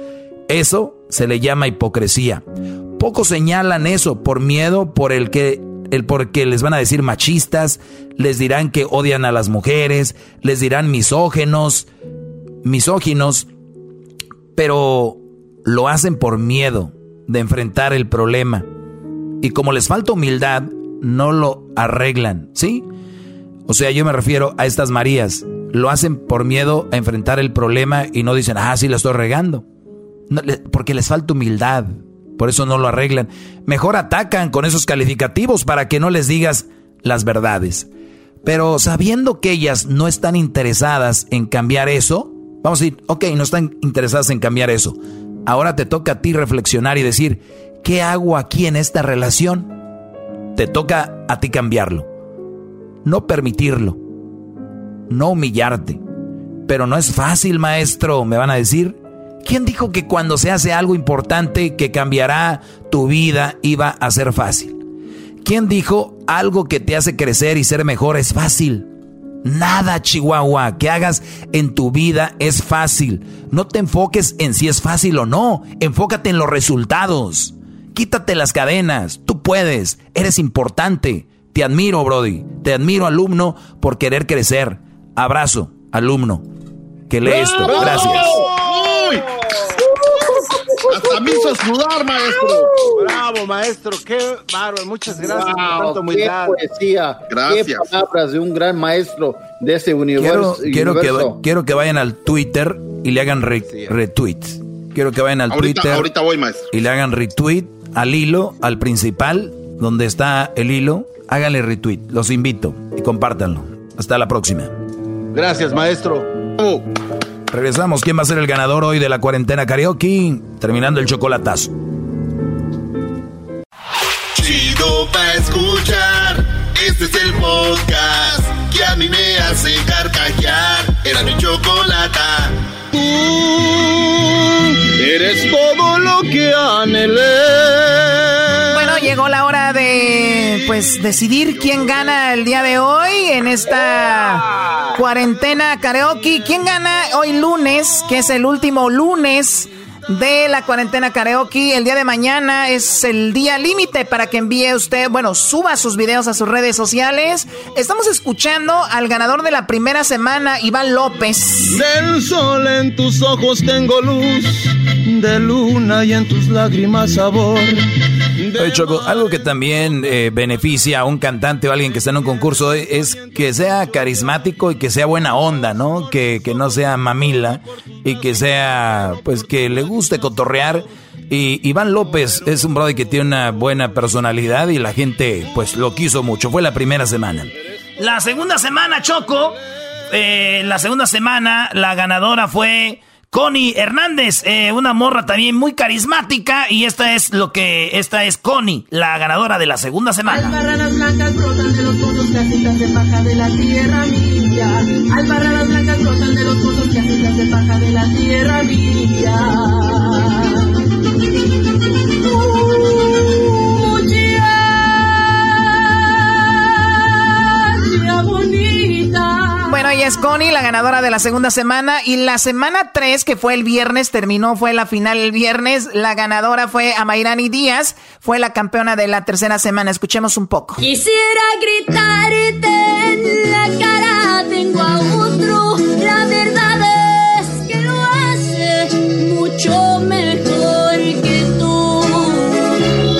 Eso se le llama hipocresía. Pocos señalan eso por miedo por el que el porque les van a decir machistas, les dirán que odian a las mujeres, les dirán misógenos, misóginos, pero lo hacen por miedo de enfrentar el problema. Y como les falta humildad, no lo arreglan, ¿sí? O sea, yo me refiero a estas Marías. Lo hacen por miedo a enfrentar el problema y no dicen, ah, sí, lo estoy regando. porque les falta humildad. Por eso no lo arreglan. Mejor atacan con esos calificativos para que no les digas las verdades. Pero sabiendo que ellas no están interesadas en cambiar eso, Vamos a decir, ok, no están interesadas en cambiar eso. Ahora te toca a ti reflexionar y decir, ¿qué hago aquí en esta relación? Te toca a ti cambiarlo. No permitirlo. No humillarte. Pero no es fácil, maestro, me van a decir. ¿Quién dijo que cuando se hace algo importante que cambiará tu vida iba a ser fácil? ¿Quién dijo algo que te hace crecer y ser mejor es fácil? Nada, Chihuahua, que hagas en tu vida es fácil. No te enfoques en si es fácil o no, enfócate en los resultados. Quítate las cadenas, tú puedes, eres importante. Te admiro, Brody, te admiro, alumno, por querer crecer. Abrazo, alumno, que lee esto. Gracias. Hasta me hizo sudar, maestro. Bravo, maestro. Qué bárbaro. Muchas gracias por tanto humildad. Qué poesía. Gracias. Qué palabras de un gran maestro de ese universo. Quiero, que, quiero que vayan al Twitter y le hagan retweet. Quiero que vayan al Twitter. Ahorita voy, maestro. Y le hagan retweet al hilo, al principal, donde está el hilo. Háganle retweet. Los invito y compártanlo. Hasta la próxima. Gracias, maestro. Regresamos. ¿Quién va a ser el ganador hoy de la cuarentena karaoke? Terminando el chocolatazo. Chido pa' escuchar. Este es el podcast que a mí me hace carcajear. Era mi chocolata. eres todo lo que anhelé. Llegó la hora de pues decidir quién gana el día de hoy en esta cuarentena karaoke. ¿Quién gana hoy lunes, que es el último lunes de la cuarentena karaoke. El día de mañana es el día límite para que envíe usted, bueno, suba sus videos a sus redes sociales. Estamos escuchando al ganador de la primera semana, Iván López. Del sol en tus ojos tengo luz, de luna y en tus lágrimas sabor. Oye, Choco, algo que también eh, beneficia a un cantante o alguien que está en un concurso es que sea carismático y que sea buena onda, ¿no? Que, que no sea mamila y que sea, pues, que le guste cotorrear. Y Iván López es un brother que tiene una buena personalidad y la gente, pues, lo quiso mucho. Fue la primera semana. La segunda semana, Choco. Eh, la segunda semana, la ganadora fue Connie Hernández, eh, una morra también muy carismática y esta es lo que esta es Connie, la ganadora de la segunda semana. Albarradas blancas brotan de paja de la tierra mía. Albarradas blancas brotan de los pozos, casitas de paja de la tierra mía. Bueno, ella es Connie, la ganadora de la segunda semana. Y la semana 3, que fue el viernes, terminó, fue la final el viernes. La ganadora fue Amairani Díaz, fue la campeona de la tercera semana. Escuchemos un poco. Quisiera gritarte en la cara, tengo a otro. La verdad es que lo hace mucho mejor que tú.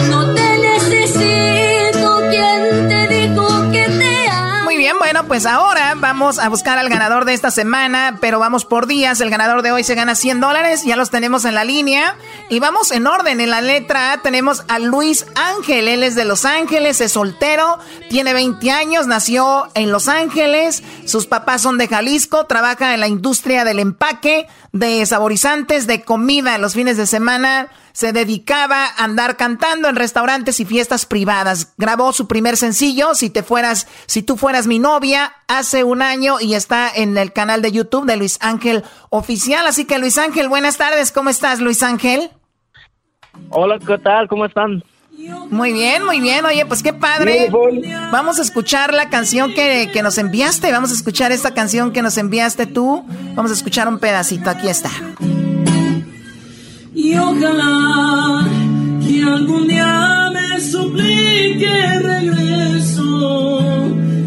No te necesito, quien te dijo que te amo. Muy bien, bueno, pues ahora vamos a buscar al ganador de esta semana, pero vamos por días. El ganador de hoy se gana 100 dólares, ya los tenemos en la línea. Y vamos en orden. En la letra A tenemos a Luis Ángel. Él es de Los Ángeles, es soltero, tiene 20 años, nació en Los Ángeles. Sus papás son de Jalisco, trabaja en la industria del empaque de saborizantes, de comida los fines de semana. Se dedicaba a andar cantando en restaurantes y fiestas privadas. Grabó su primer sencillo, Si te fueras, si tú fueras mi novia, hace un año y está en el canal de YouTube de Luis Ángel Oficial. Así que Luis Ángel, buenas tardes. ¿Cómo estás, Luis Ángel? Hola, ¿qué tal? ¿Cómo están? Muy bien, muy bien. Oye, pues qué padre. Vamos a escuchar la canción que, que nos enviaste. Vamos a escuchar esta canción que nos enviaste tú. Vamos a escuchar un pedacito. Aquí está. Y ojalá que algún día me suplique regreso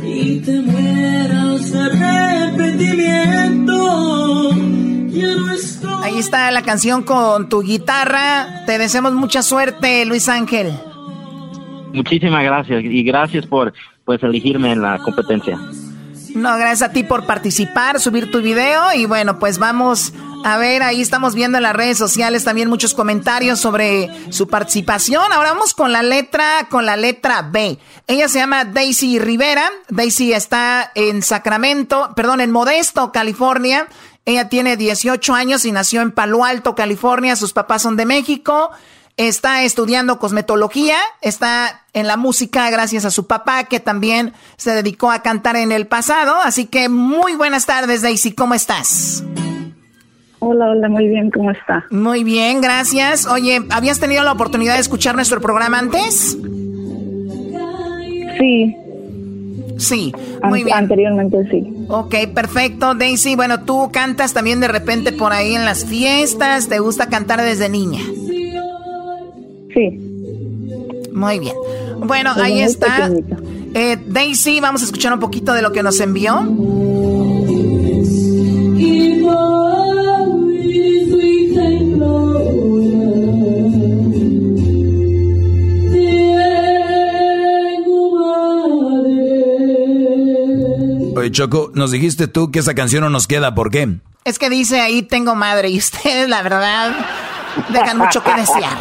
y te mueras de arrepentimiento. Ya no estoy. Ahí está la canción con tu guitarra. Te deseamos mucha suerte, Luis Ángel. Muchísimas gracias y gracias por pues elegirme en la competencia. No, gracias a ti por participar, subir tu video y bueno, pues vamos a ver, ahí estamos viendo en las redes sociales también muchos comentarios sobre su participación. Ahora vamos con la letra, con la letra B. Ella se llama Daisy Rivera. Daisy está en Sacramento, perdón, en Modesto, California. Ella tiene 18 años y nació en Palo Alto, California. Sus papás son de México. Está estudiando cosmetología, está en la música gracias a su papá que también se dedicó a cantar en el pasado. Así que muy buenas tardes, Daisy, ¿cómo estás? Hola, hola, muy bien, ¿cómo está? Muy bien, gracias. Oye, ¿habías tenido la oportunidad de escuchar nuestro programa antes? Sí. Sí, An- muy bien. Anteriormente sí. Ok, perfecto, Daisy. Bueno, tú cantas también de repente por ahí en las fiestas, te gusta cantar desde niña. Sí. Muy bien. Bueno, ahí está. Eh, Daisy, vamos a escuchar un poquito de lo que nos envió. Oye, Choco, nos dijiste tú que esa canción no nos queda, ¿por qué? Es que dice ahí tengo madre y ustedes, la verdad, dejan mucho que desear.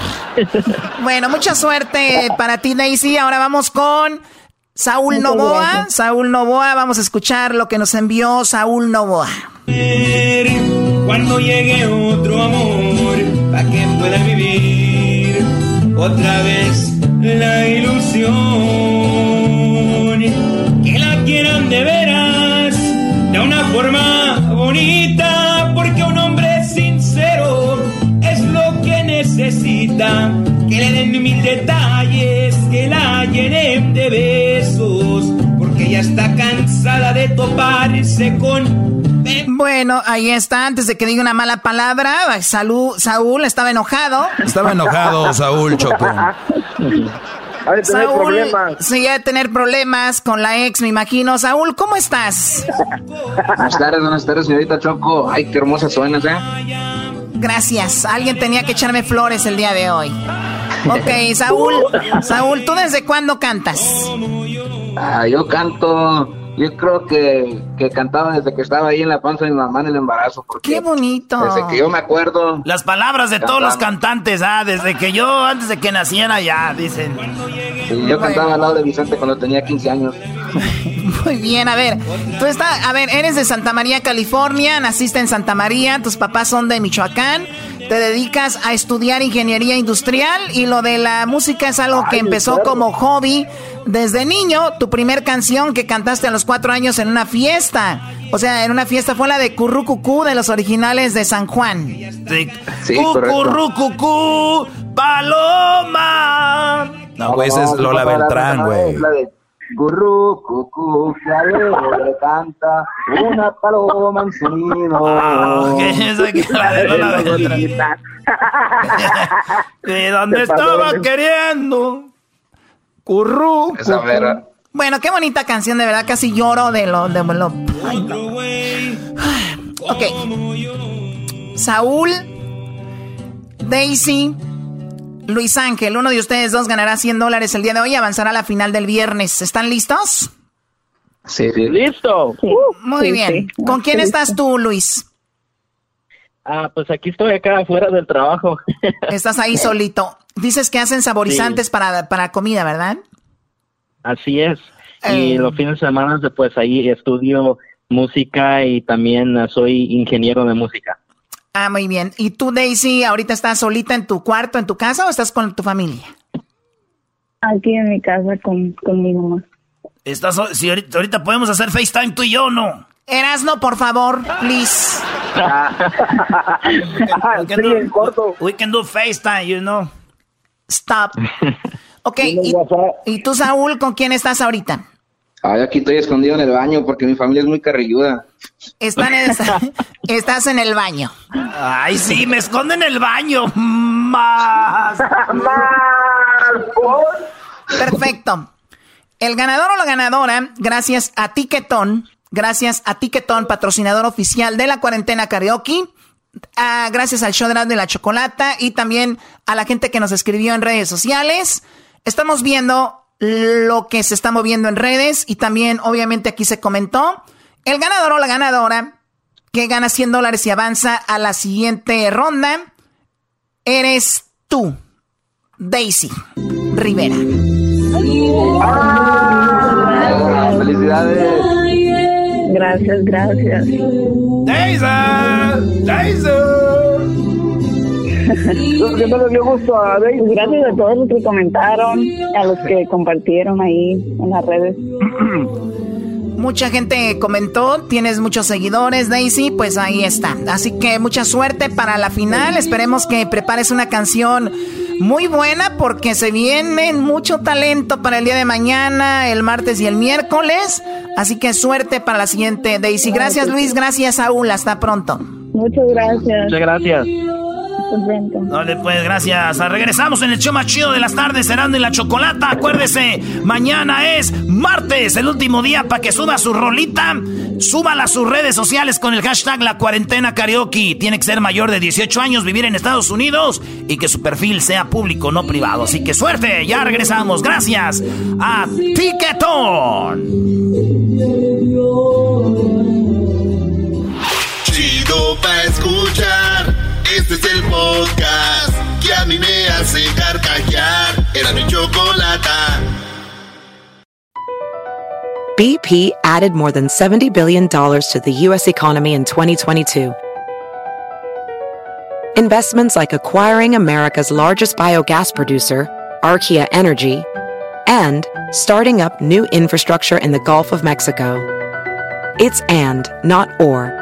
Bueno, mucha suerte para ti, Daisy. Ahora vamos con Saúl Muchas Novoa. gracias. Saúl Novoa, vamos a escuchar lo que nos envió Saúl Novoa. Cuando llegue otro amor, para que pueda vivir otra vez la ilusión. Quieran de veras, de una forma bonita, porque un hombre sincero es lo que necesita. Que le den mil detalles, que la llenen de besos, porque ella está cansada de toparse con bueno, ahí está, antes de que diga una mala palabra, Salud, Saúl estaba enojado. Estaba enojado Saúl Choco. Saúl, problemas. sí, a tener problemas con la ex, me imagino. Saúl, ¿cómo estás? buenas tardes, buenas tardes, señorita Choco. Ay, qué hermosa suenas, ¿eh? Gracias. Alguien tenía que echarme flores el día de hoy. Ok, Saúl, Saúl, ¿tú desde cuándo cantas? Ah, yo canto yo creo que, que, cantaba desde que estaba ahí en la panza de mi mamá en el embarazo. ¡Qué bonito! Desde que yo me acuerdo. Las palabras de todos los cantantes, ah, desde que yo, antes de que naciera ya, dicen. Sí, yo cantaba al lado de Vicente cuando tenía 15 años. Muy bien, a ver, tú estás, a ver, eres de Santa María, California, naciste en Santa María, tus papás son de Michoacán, te dedicas a estudiar ingeniería industrial y lo de la música es algo que empezó como hobby desde niño. Tu primer canción que cantaste a los cuatro años en una fiesta. O sea, en una fiesta fue la de Currucucú de los originales de San Juan. Sí, sí Currucucú, paloma. No, pues es Lola Beltrán, güey. Gurru, cucú, que canta una paloma en su nido. Ah, ¿De dónde estaba queriendo? Curru. Bueno, qué bonita canción, de verdad, casi lloro de lo... De lo Ok. Saúl, Daisy, Luis Ángel, uno de ustedes dos ganará 100 dólares el día de hoy y avanzará a la final del viernes. ¿Están listos? Sí, listo. Muy bien. ¿Con quién estás tú, Luis? Ah, pues aquí estoy acá afuera del trabajo. Estás ahí solito. Dices que hacen saborizantes para, para comida, ¿verdad? Así es. Y eh. los fines de semana, pues ahí estudio música y también soy ingeniero de música. Ah, muy bien. ¿Y tú, Daisy, ahorita estás solita en tu cuarto, en tu casa o estás con tu familia? Aquí en mi casa con, mi mamá. ¿Estás, si ahorita, podemos hacer FaceTime tú y yo, ¿no? Erasno, por favor, please. we, can do, we can do FaceTime, you know. Stop. Ok, y, ¿y tú, Saúl, con quién estás ahorita? Ay, aquí estoy escondido en el baño porque mi familia es muy carrilluda. Están en estás en el baño. Ay, sí, me escondo en el baño. Más. Más. Perfecto. El ganador o la ganadora, gracias a Tiquetón, gracias a Tiquetón, patrocinador oficial de la cuarentena karaoke, ah, gracias al show de la chocolata y también a la gente que nos escribió en redes sociales. Estamos viendo lo que se está moviendo en redes y también obviamente aquí se comentó. El ganador o la ganadora que gana 100 dólares y avanza a la siguiente ronda eres tú, Daisy Rivera. ¡Felicidades! Gracias, gracias. Daisy, Daisy. Que no dio gusto a Gracias a todos los que comentaron, a los que compartieron ahí en las redes. Mucha gente comentó, tienes muchos seguidores, Daisy, pues ahí está. Así que mucha suerte para la final. Esperemos que prepares una canción muy buena porque se viene mucho talento para el día de mañana, el martes y el miércoles. Así que suerte para la siguiente, Daisy. Gracias, Luis. Gracias, Saúl. Hasta pronto. Muchas gracias. Muchas gracias. Vale, pues gracias. Regresamos en el show más chido de las tardes, Cerrando en la Chocolata. Acuérdese, mañana es martes, el último día para que suba su rolita. Súbala a sus redes sociales con el hashtag La Cuarentena Karaoke. Tiene que ser mayor de 18 años, vivir en Estados Unidos y que su perfil sea público, no privado. Así que suerte, ya regresamos. Gracias a Tiquetón. Chido pa' escuchar. Este es el podcast que a mí me hace carcajear. Era mi chocolata. BP added more than $70 billion to the U.S. economy in 2022. Investments like acquiring America's largest biogas producer, Archaea Energy, and starting up new infrastructure in the Gulf of Mexico. It's and, not or.